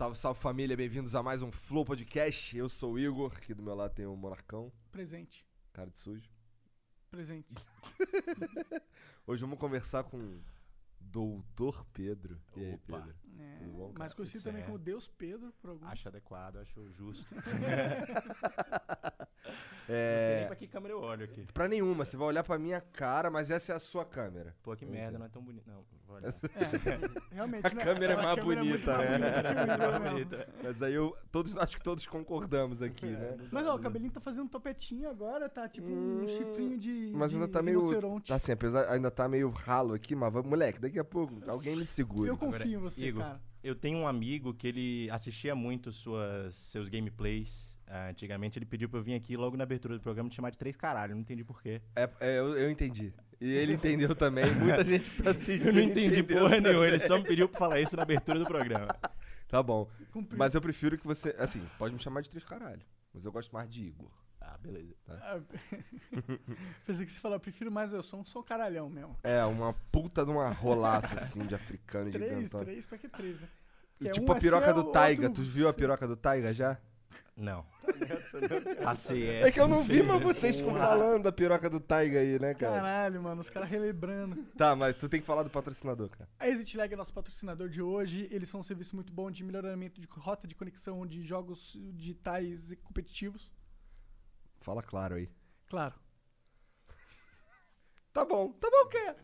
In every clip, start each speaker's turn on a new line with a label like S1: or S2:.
S1: Salve, salve família, bem-vindos a mais um Flow Podcast. Eu sou o Igor, aqui do meu lado tem o Monarcão,
S2: Presente.
S1: cara de sujo.
S2: Presente.
S1: Hoje vamos conversar com Doutor Pedro. E aí,
S3: Opa.
S1: Pedro?
S2: É,
S1: Tudo bom, cara?
S2: mais conhecido também como
S3: certo.
S2: Deus Pedro, por algum.
S3: Acho adequado, acho justo.
S1: É,
S3: Não sei nem pra que câmera eu olho aqui.
S1: Pra nenhuma, você vai olhar pra minha cara, mas essa é a sua câmera.
S3: Pô, que merda, não é tão bonito. Não, vou olhar.
S2: É, realmente.
S1: A
S2: né?
S1: câmera é mais
S2: câmera
S1: bonita,
S2: mais
S1: né?
S2: bonita
S3: É.
S1: Mas aí eu, todos, acho que todos concordamos aqui, né?
S2: Mas ó, o cabelinho tá fazendo um topetinho agora, tá tipo um
S1: Hum,
S2: chifrinho de.
S1: Mas
S2: de
S1: ainda tá meio. Tá assim, apesar, ainda tá meio ralo aqui, mas vamos- moleque, daqui a pouco alguém me segura.
S2: Eu confio
S3: Agora,
S2: em você,
S3: Igor,
S2: cara.
S3: Eu tenho um amigo que ele assistia muito suas, seus gameplays. ah, antigamente ele pediu pra eu vir aqui logo na abertura do programa te chamar de três caralho. Não entendi porquê.
S1: É, é, eu, eu entendi. E ele entendeu também. Muita gente que tá assistindo.
S3: Eu não entendi porra
S1: também.
S3: nenhuma. Ele só me pediu pra falar isso na abertura do programa.
S1: Tá bom.
S2: Cumpri-
S1: Mas eu prefiro que você. Assim, pode me chamar de três caralho. Mas eu gosto mais de Igor.
S3: Ah, beleza.
S2: Ah, Pensei que você falou, eu prefiro mais eu sou um sou caralhão mesmo.
S1: É, uma puta de uma rolaça assim de africano
S2: Três,
S1: gigantão.
S2: três, pra que três, né? Porque
S1: Tipo
S2: um
S1: a
S2: é
S1: piroca do Taiga.
S2: outro
S1: Tu viu a piroca do Taiga já?
S3: Não. A CS.
S1: É que eu não vi, mas vocês ficam
S3: Porra.
S1: falando da piroca do Taiga aí, né, cara?
S2: Caralho, mano, os caras relembrando.
S1: Tá, mas tu tem que falar do patrocinador, cara.
S2: A Exit Lag é nosso patrocinador de hoje. Eles são um serviço muito bom de melhoramento de rota de conexão de jogos digitais e competitivos.
S1: Fala claro aí.
S2: Claro.
S1: Tá bom, tá bom o quê?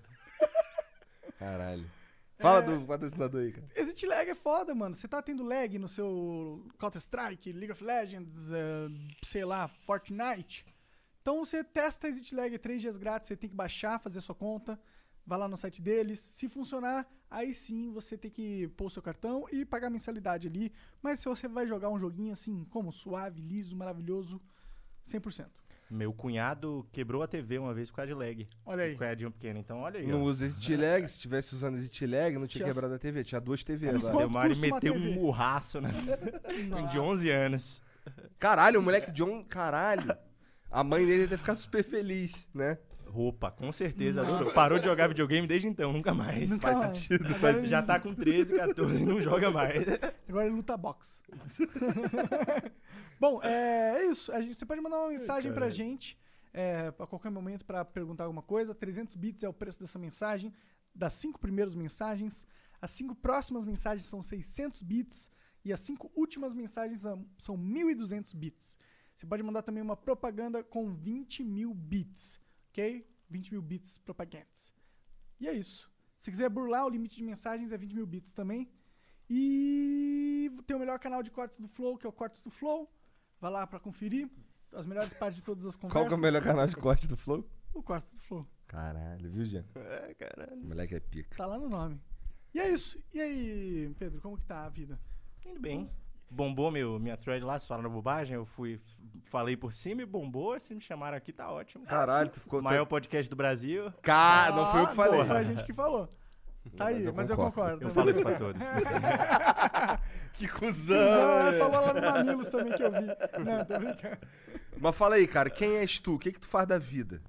S1: Caralho. Fala
S2: É.
S1: do patrocinador aí, cara.
S2: Exit Lag é foda, mano. Você tá tendo lag no seu Counter-Strike, League of Legends, eh, sei lá, Fortnite. Então você testa Exit Lag, três dias grátis, você tem que baixar, fazer sua conta, vai lá no site deles. Se funcionar, aí sim você tem que pôr o seu cartão e pagar a mensalidade ali. Mas se você vai jogar um joguinho assim, como suave, liso, maravilhoso, 100%.
S3: Meu cunhado quebrou a TV uma vez por causa de lag.
S2: Olha aí.
S3: Com a de um pequeno. Então, olha aí.
S1: Não
S3: ó.
S1: usa Exit Lag. Se tivesse usando Exit Lag, não tinha
S2: Tinha-
S1: quebrado a TV. Tinha duas TVs
S3: uma
S2: custa uma
S3: meteu um murraço, né? de 11 anos.
S1: Caralho, o moleque John, caralho. A mãe dele deve ficar super feliz, né?
S3: Roupa, com certeza. adorou. Parou de jogar videogame desde então, nunca mais.
S2: Nunca
S3: Faz
S2: mais.
S3: sentido.
S2: Agora ele-
S3: já tá com 13, 14 e não joga mais.
S2: Agora é luta box. Bom, é, é isso. Gente- você pode mandar uma mensagem pra gente é, a qualquer momento pra perguntar alguma coisa. 300 bits é o preço dessa mensagem, das cinco primeiras mensagens. As cinco próximas mensagens são 600 bits e as cinco últimas mensagens são, são 1.200 bits. Você pode mandar também uma propaganda com 20 mil bits, ok? 20 mil bits propagandas. E é isso. Se quiser burlar o limite de mensagens, é 20 mil bits também. E tem o melhor canal de cortes do Flow, que é o Cortes do Flow. Vai lá pra conferir as melhores partes de todas as conversas.
S1: Qual que é o melhor canal de corte do Flow?
S2: O Cortes do Flow.
S1: Caralho, viu, Jean? É, caralho. O moleque é pica.
S2: Tá lá no nome. E é isso. E aí, Pedro, como que tá a vida?
S3: Indo bem. Bombou meu, minha thread lá, se falando bobagem, eu fui, falei por cima e bombou, se me chamaram aqui, tá ótimo.
S1: Caralho, tu ficou...
S3: Maior podcast do Brasil.
S1: Cara, não foi eu que
S2: Ah,
S1: falei.
S2: Foi a gente que falou. Tá aí,
S1: Mas eu
S2: mas eu
S1: concordo.
S3: Eu falo isso pra todos.
S1: Que cuzão!
S2: ela
S1: né?
S2: falou lá no Mamilos também que eu vi. Não, tô brincando.
S1: Mas fala aí, cara, quem és tu? O que que tu faz da vida?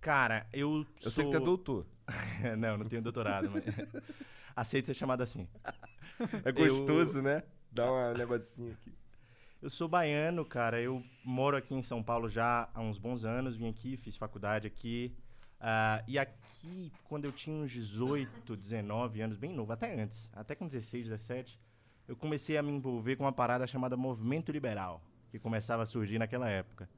S3: Cara, eu
S1: Eu
S3: sou...
S1: sei que tu é doutor.
S3: não, não tenho doutorado, mas... Aceito ser chamado assim.
S1: É gostoso, né? Dá um negocinho aqui.
S3: Eu sou baiano, cara. Eu moro aqui em São Paulo já há uns bons anos. Vim aqui, fiz faculdade aqui. Ah, e aqui, quando eu tinha uns 18, 19 anos, bem novo, até antes, até com 16, 17, eu comecei a me envolver com uma parada chamada Movimento Liberal, que começava a surgir naquela época.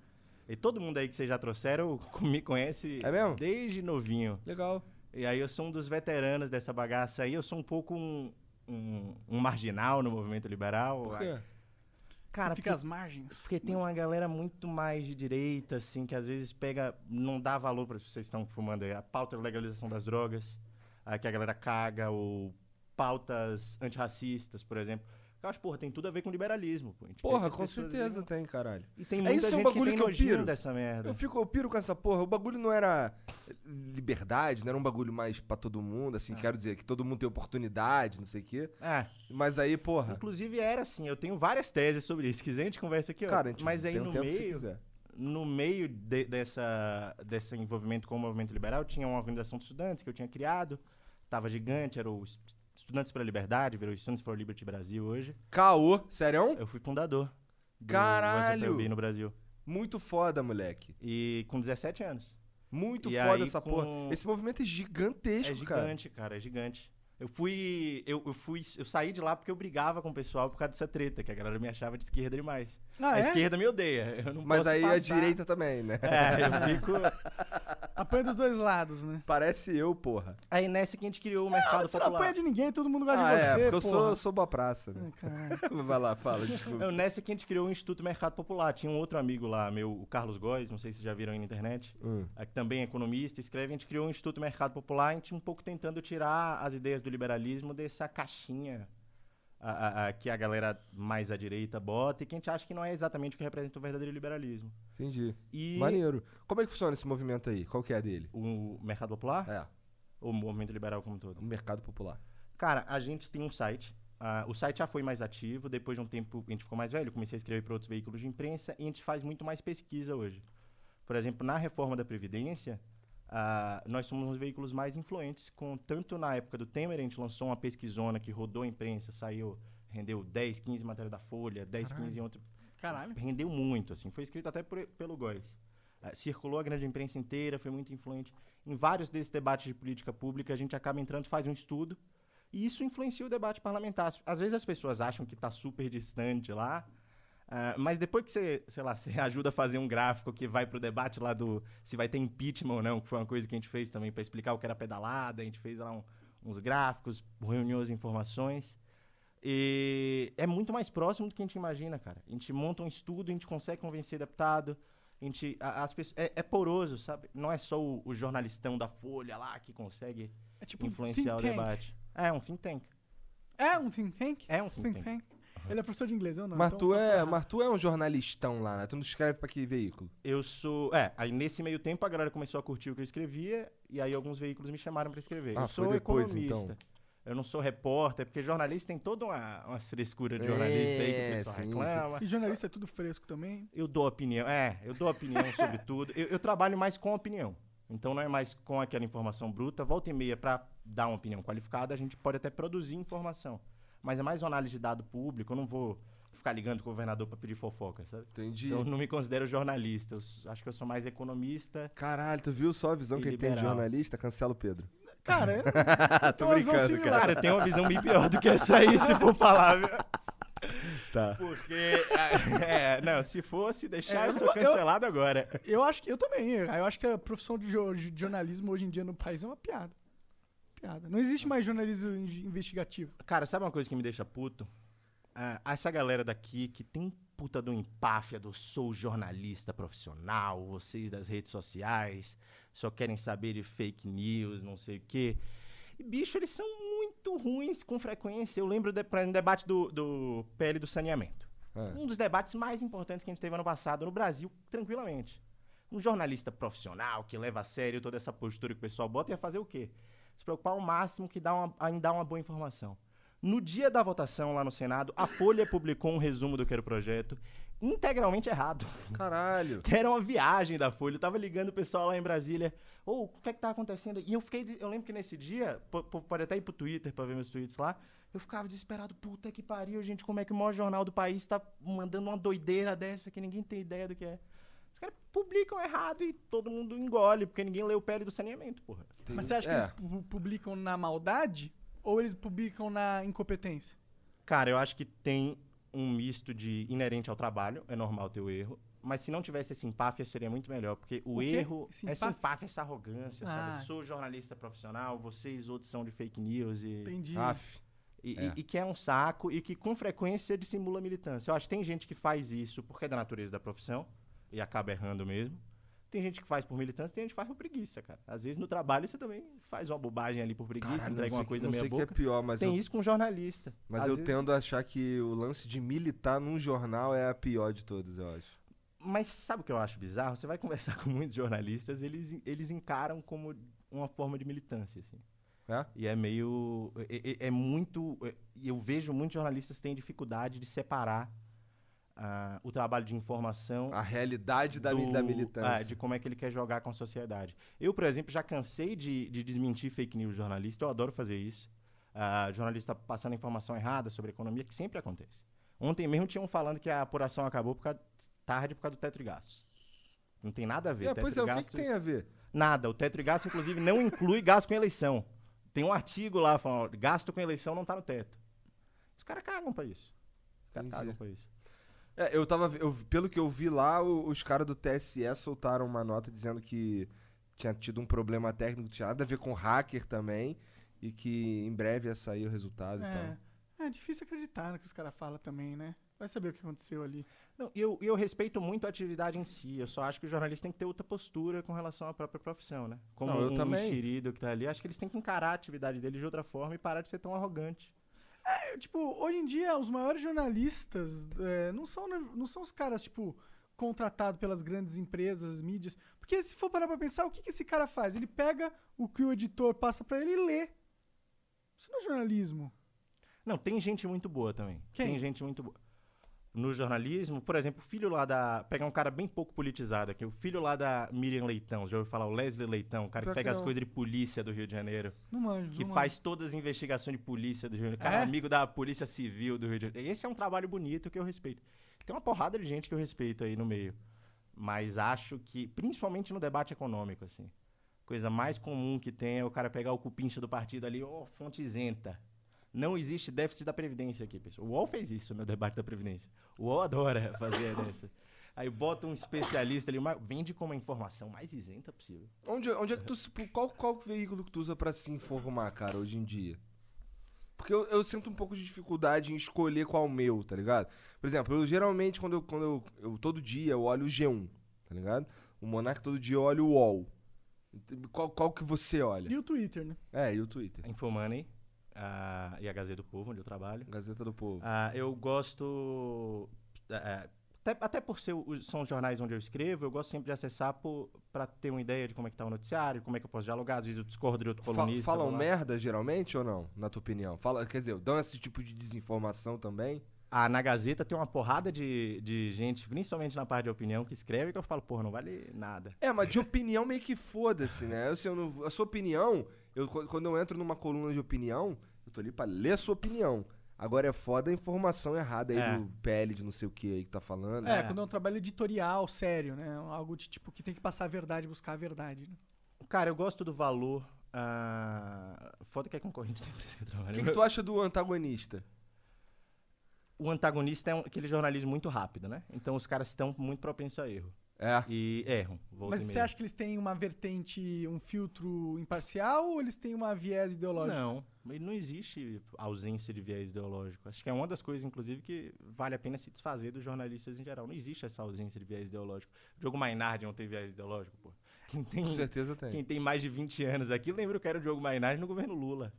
S3: E todo mundo aí que vocês já trouxeram me conhece
S1: É
S3: desde novinho.
S1: Legal.
S3: E aí eu sou um dos veteranos dessa bagaça aí. Eu sou um pouco um, um, um marginal no movimento liberal.
S1: Por quê?
S3: Cara,
S2: Fica
S3: porque,
S2: às margens.
S3: porque tem uma galera muito mais de direita, assim, que às vezes pega, não dá valor para vocês estão fumando aí, a pauta da legalização das drogas, a que a galera caga, ou pautas antirracistas, por exemplo. Eu acho, porra, tem tudo a ver com liberalismo. Pô. Gente
S1: Porra, com certeza tem, caralho.
S3: E tem
S1: É
S3: muita
S1: isso, é um
S3: gente
S1: bagulho
S3: que tem
S1: que eu piro.
S3: dessa merda.
S1: Eu fico, eu piro com essa porra. O bagulho não era liberdade, não era um bagulho mais pra todo mundo, assim, quero dizer, que todo mundo tem oportunidade, não sei o quê.
S3: É,
S1: Mas aí, porra.
S3: inclusive era assim, eu tenho várias teses sobre isso. Se quiser, a gente conversa aqui, ó.
S1: Cara, a gente
S3: Mas aí
S1: tem um
S3: no
S1: tempo
S3: meio,
S1: quiser.
S3: no meio de- dessa, desse envolvimento com o movimento liberal, tinha uma organização de estudantes que eu tinha criado. Tava gigante, era o Estudantes pela Liberdade, virou Students for Liberty Brasil hoje.
S1: Caô, sério?
S3: Eu fui fundador do
S1: Caralho!
S3: USFLB no Brasil.
S1: Muito foda, moleque.
S3: E com 17 anos.
S1: Muito
S3: E
S1: foda
S3: aí,
S1: essa
S3: com-
S1: porra. Esse movimento é gigantesco,
S3: É
S1: cara.
S3: gigante, cara. é gigante. Eu fui, eu, eu fui, eu saí de lá porque eu brigava com o pessoal por causa dessa treta, que a galera me achava de esquerda demais.
S2: Ah,
S3: a
S2: é?
S3: esquerda me odeia. Eu não
S1: Mas
S3: posso
S1: aí a
S3: passar.
S1: direita também, né?
S3: É, eu fico.
S2: Apanha dos dois lados, né?
S1: Parece eu, porra.
S3: Aí nessa que a gente criou o mercado
S2: Você não
S3: popular.
S2: apanha de ninguém, todo mundo gosta
S1: Ah,
S2: de
S1: é,
S2: você,
S1: porque eu sou,
S2: porra.
S1: sou boa praça, né?
S2: Caralho.
S1: Vai lá, fala, desculpa.
S3: Não, nessa que a gente criou o Instituto Mercado Popular. Tinha um outro amigo lá, meu, o Carlos Góes, não sei se vocês já viram aí na internet,
S1: Hum.
S3: é, que também é economista, escreve. A gente criou o Instituto Mercado Popular, a gente um pouco tentando tirar as ideias do liberalismo dessa caixinha a- a- a- que a galera mais à direita bota e que a gente acha que não é exatamente o que representa o verdadeiro liberalismo.
S1: Entendi.
S3: E
S1: Maneiro. Como é que funciona esse movimento aí? Qual que é dele?
S3: o Mercado Popular,
S1: É,
S3: o movimento liberal como um todo?
S1: o mercado popular.
S3: Cara, a gente tem um site. ah, o site já foi mais ativo. Depois de um tempo, a gente ficou mais velho. Comecei a escrever para outros veículos de imprensa e a gente faz muito mais pesquisa hoje. Por exemplo, na reforma da Previdência, ah, nós somos um dos veículos mais influentes. Com, tanto na época do Temer, a gente lançou uma pesquisona que rodou a imprensa, saiu, rendeu 10, 15 matérias da Folha, 10, 15 em outro.
S2: Caralho.
S3: Rendeu muito, assim. Foi escrito até por- pelo Góes. Ah, circulou a grande imprensa inteira, foi muito influente. Em vários desses debates de política pública, a gente acaba entrando, faz um estudo, e isso influencia o debate parlamentar. Às vezes as pessoas acham que está super distante lá, ah, mas depois que você, sei lá, você ajuda a fazer um gráfico que vai pro debate lá do se vai ter impeachment ou não, que foi uma coisa que a gente fez também para explicar o que era pedalada, a gente fez lá um- uns gráficos, reuniu as informações. E é muito mais próximo do que a gente imagina, cara. A gente monta um estudo, a gente consegue convencer deputado, a gente, a- as pessoas, é, é poroso, sabe? Não é só o, o jornalistão da Folha lá que consegue
S2: É tipo um
S3: influenciar o
S2: think tank.
S3: debate. É um think tank.
S2: É um think tank?
S3: É um think tank.
S2: Ele é professor de inglês, eu não.
S1: mas,
S2: então
S1: tu é, mas tu é um jornalistão lá, né? Tu não escreve pra que veículo?
S3: Eu sou. É, aí nesse meio tempo a galera começou a curtir o que eu escrevia, e aí alguns veículos me chamaram pra escrever.
S1: Ah,
S3: eu
S1: foi
S3: sou
S1: depois,
S3: economista.
S1: então.
S3: Eu não sou repórter, porque jornalista tem toda uma, uma frescura de jornalista aí que
S1: É,
S3: o pessoal
S1: sim, sim.
S3: reclama.
S2: E jornalista é tudo fresco também.
S3: Eu dou opinião, é, eu dou opinião sobre tudo. Eu, eu trabalho mais com opinião. Então não é mais com aquela informação bruta. Volta e meia, para dar uma opinião qualificada, a gente pode até produzir informação. Mas é mais uma análise de dado público. Eu não vou ficar ligando com o governador para pedir fofoca, sabe?
S1: Entendi.
S3: Então eu não me considero jornalista. Eu acho que eu sou mais economista.
S1: Caralho, tu viu só a visão que ele tem de jornalista? Cancela o Pedro.
S2: Cara, eu
S1: Tô
S2: uma visão
S1: brincando,
S2: similar.
S3: Cara, eu tenho uma visão bem pior do que essa aí, se for falar, viu?
S1: Tá.
S3: Porque, é, não, se fosse deixar,
S2: É,
S3: eu sou
S2: eu-
S3: cancelado agora.
S2: Eu acho que eu também. Eu acho que a profissão de jornalismo hoje em dia no país é uma piada. Piada. Não existe mais jornalismo in- investigativo.
S3: Cara, sabe uma coisa que me deixa puto? Ah, essa galera daqui que tem puta do empáfia do sou jornalista profissional, vocês das redes sociais, só querem saber de fake news, não sei o quê. E, bicho, eles são muito ruins com frequência. Eu lembro de, pra- no debate do, do PL do saneamento.
S1: Ah.
S3: Um dos debates mais importantes que a gente teve ano passado no Brasil, tranquilamente. Um jornalista profissional que leva a sério toda essa postura que o pessoal bota ia fazer o quê? Se preocupar ao máximo que dá uma, em dar uma boa informação. No dia da votação lá no Senado, a Folha publicou um resumo do que era o projeto, integralmente errado.
S1: Caralho.
S3: Que era uma viagem da Folha. Eu tava ligando o pessoal lá em Brasília. Ô, o que é que tá acontecendo? E eu fiquei. Eu lembro que nesse dia, po- po- pode até ir pro Twitter pra ver meus tweets lá. Eu ficava desesperado. Puta que pariu, gente. Como é que o maior jornal do país tá mandando uma doideira dessa que ninguém tem ideia do que é? Publicam errado e todo mundo engole, porque ninguém lê o pele do saneamento, porra.
S2: Mas você acha que
S1: É.
S2: eles pu- publicam na maldade ou eles publicam na incompetência?
S3: Cara, eu acho que tem um misto de inerente ao trabalho, é normal ter o erro. Mas se não tivesse esse empáfia, seria muito melhor. Porque o,
S2: O
S3: erro,
S2: Esse
S3: essa
S2: empáfia?
S3: empáfia, essa arrogância,
S2: Ah.
S3: sabe? Sou jornalista profissional, vocês outros são de fake news e,
S2: Entendi.
S1: Aff.
S3: e,
S1: É.
S3: e- e que é um saco e que com frequência dissimula militância. Eu acho que tem gente que faz isso porque é da natureza da profissão e acaba errando mesmo. Tem gente que faz por militância, tem gente que faz por preguiça, cara. Às vezes no trabalho você também faz uma bobagem ali por preguiça,
S1: Caralho,
S3: entrega uma coisa meia boca.
S1: que é pior, mas
S3: tem
S1: eu,
S3: isso com jornalista.
S1: mas
S3: Às
S1: eu
S3: vezes-
S1: tendo a achar que o lance de militar num jornal é a pior de todos, eu acho.
S3: Mas sabe o que eu acho bizarro? Você vai conversar com muitos jornalistas, eles, eles encaram como uma forma de militância, assim.
S1: É?
S3: E é meio. É, é- é muito. eu vejo muitos jornalistas têm dificuldade de separar o trabalho de informação
S1: A realidade da,
S3: do-
S1: da militância.
S3: ah, de como é que ele quer jogar com a sociedade. Eu, por exemplo, já cansei de, de desmentir fake news jornalista. Eu adoro fazer isso. Ah, jornalista passando informação errada sobre economia, que sempre acontece. Ontem mesmo tinham falando que a apuração acabou por causa, tarde por causa do teto de gastos. Não tem nada a ver.
S1: É, pois é, o que,
S3: gastos-
S1: tem a ver?
S3: Nada. O teto de gasto, inclusive, não inclui gasto com eleição. Tem um artigo lá falando, gasto com eleição não tá no teto. Os caras cagam pra isso. Os caras cagam pra isso.
S1: É, eu tava. Eu, pelo que eu vi lá, o- os caras do TSE soltaram uma nota dizendo que tinha tido um problema técnico, tinha nada a ver com hacker também. E que em breve ia sair o resultado e
S2: É.
S1: tal.
S2: É difícil acreditar no que os caras falam também, né? Vai saber o que aconteceu ali.
S3: Não, e eu, e eu respeito muito a atividade em si. Eu só acho que o jornalista tem que ter outra postura com relação à própria profissão, né? Como
S1: Não, eu
S3: um
S1: também.
S3: enxerido que tá ali. Acho que eles têm que encarar a atividade deles de outra forma e parar de ser tão arrogante.
S2: É, tipo, hoje em dia, os maiores jornalistas é, não, são, não são os caras, tipo, contratados pelas grandes empresas, mídias. Porque se for parar pra pensar, o que, que esse cara faz? Ele pega o que o editor passa pra ele e lê. Isso não é jornalismo.
S3: Não, tem gente muito boa também.
S2: Quem?
S3: Tem gente muito boa. No jornalismo, por exemplo, o filho lá da. Pegar um cara bem pouco politizado aqui. O filho lá da Miriam Leitão, já ouviu falar? O Leslie Leitão, o cara que pega
S1: que
S3: as coisas de polícia do Rio de Janeiro.
S2: Não manjo.
S3: Que
S2: não
S3: faz todas as investigações de polícia do Rio de Janeiro. Cara,
S2: É?
S3: amigo da Polícia Civil do Rio de Janeiro. Esse é um trabalho bonito que eu respeito. Tem uma porrada de gente que eu respeito aí no meio. Mas acho que, principalmente no debate econômico, assim. Coisa mais comum que tem é o cara pegar o cupincha do partido ali, ó, fonte isenta. Não existe déficit da Previdência aqui, pessoal. O UOL fez isso no debate da Previdência. O UOL adora fazer dessa. Aí bota um especialista ali, uma- vende como a informação mais isenta possível.
S1: Onde, onde é que tu. se- Qual, qual veículo que tu usa pra se informar, cara, hoje em dia? Porque eu, eu sinto um pouco de dificuldade em escolher qual o meu, tá ligado? Por exemplo, eu geralmente, quando eu. Quando eu, eu- todo dia eu olho o G1, tá ligado? O Monark todo dia eu olho o UOL. Qual, qual que você olha?
S2: E o Twitter, né?
S1: É, e o Twitter.
S3: A Infomoney ah, e a Gazeta do Povo, onde eu trabalho.
S1: Gazeta do Povo.
S3: Ah, eu gosto. eh, até, até por ser, são os jornais onde eu escrevo, eu gosto sempre de acessar para ter uma ideia de como é que tá o noticiário, como é que eu posso dialogar. Às vezes eu discordo de outro
S1: Fa-
S3: colunista.
S1: falam merda geralmente ou não, na tua opinião? Fala, quer dizer, dão esse tipo de desinformação também?
S3: Ah, na Gazeta tem uma porrada de, de gente, principalmente na parte de opinião, que escreve que eu falo, porra, não vale nada.
S1: É, mas de opinião meio que foda-se, né? Assim, eu não- a sua opinião, eu, qu- quando eu entro numa coluna de opinião, eu tô ali pra ler a sua opinião. Agora é foda a informação errada aí
S3: É.
S1: do PL de não sei o que aí que tá falando.
S2: É,
S3: É.
S2: quando é um trabalho editorial, sério, né? Algo de tipo que tem que passar a verdade, buscar a verdade. Né?
S3: Cara, eu gosto do valor. ah, foda que é concorrente da empresa que eu
S1: O
S3: trabalho.
S1: que, que tu acha do antagonista?
S3: O antagonista é um- aquele jornalismo muito rápido, né? Então os caras estão muito propensos a erro.
S1: É.
S3: E erram.
S2: Mas você acha que eles têm uma vertente, um filtro imparcial ou eles têm uma viés ideológico?
S3: Não, mas não existe ausência de viés ideológico. Acho que é uma das coisas, inclusive, que vale a pena se desfazer dos jornalistas em geral. Não existe essa ausência de viés ideológico. O Diogo Mainardi não tem viés ideológico, pô. Quem tem,
S1: Com certeza tem.
S3: quem tem mais de 20 anos aqui lembra que era o Diogo Mainardi no governo Lula.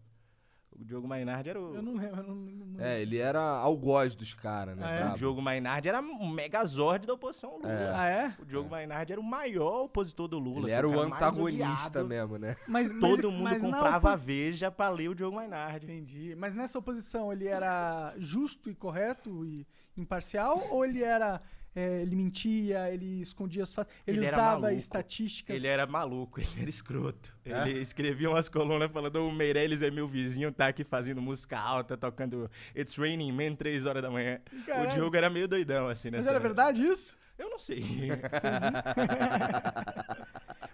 S3: O Diogo Mainardi era o...
S2: Eu não lembro. eu não- não-
S1: É, ele era algoz dos caras, né?
S2: Ah, é?
S3: O Diogo Mainardi era um megazord da oposição ao Lula.
S1: É.
S2: Ah, é?
S3: O Diogo Mainardi era o maior opositor do Lula.
S1: Ele
S3: assim,
S1: era o
S3: mais
S1: antagonista mesmo, né?
S2: Mas, mas-
S3: Todo mundo
S2: mas
S3: comprava a
S2: opo-
S3: Veja pra ler o Diogo Mainardi.
S2: Entendi. Mas nessa oposição ele era justo e correto e imparcial ou ele era. É, ele mentia, ele escondia os fatos, ele,
S3: Ele
S2: usava estatísticas.
S3: Ele era maluco, ele era escroto.
S1: É?
S3: Ele escrevia umas colunas falando: o Meirelles é meu vizinho, tá aqui fazendo música alta, tocando It's Raining Man 3 horas da manhã.
S2: Caralho.
S3: O Diogo era meio doidão, assim,
S2: Mas
S3: nessa
S2: era verdade isso?
S3: Eu não sei.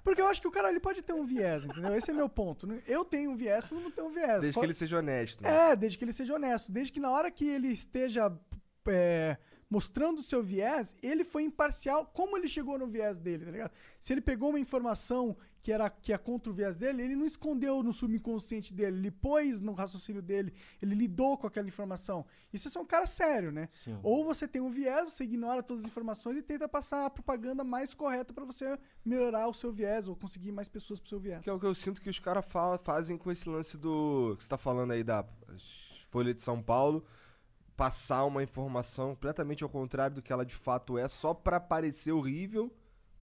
S2: Porque eu acho que o cara ele pode ter um viés, entendeu? Esse é meu ponto. né? Eu tenho um viés, todo mundo tem um viés.
S1: Desde
S2: Qual-
S1: que ele seja honesto. Né?
S2: É, desde que ele seja honesto. Desde que na hora que ele esteja é, mostrando o seu viés, ele foi imparcial. Como ele chegou no viés dele, tá ligado? Se ele pegou uma informação que era que é contra o viés dele, ele não escondeu no subconsciente dele, ele pôs no raciocínio dele, ele lidou com aquela informação. Isso é um cara sério, né?
S3: Sim.
S2: Ou você tem um viés, você ignora todas as informações e tenta passar a propaganda mais correta pra você melhorar o seu viés ou conseguir mais pessoas pro seu viés.
S1: Que é o que eu sinto que os caras fazem com esse lance do. que você tá falando aí da Folha de São Paulo. Passar uma informação completamente ao contrário do que ela de fato é, só pra parecer horrível.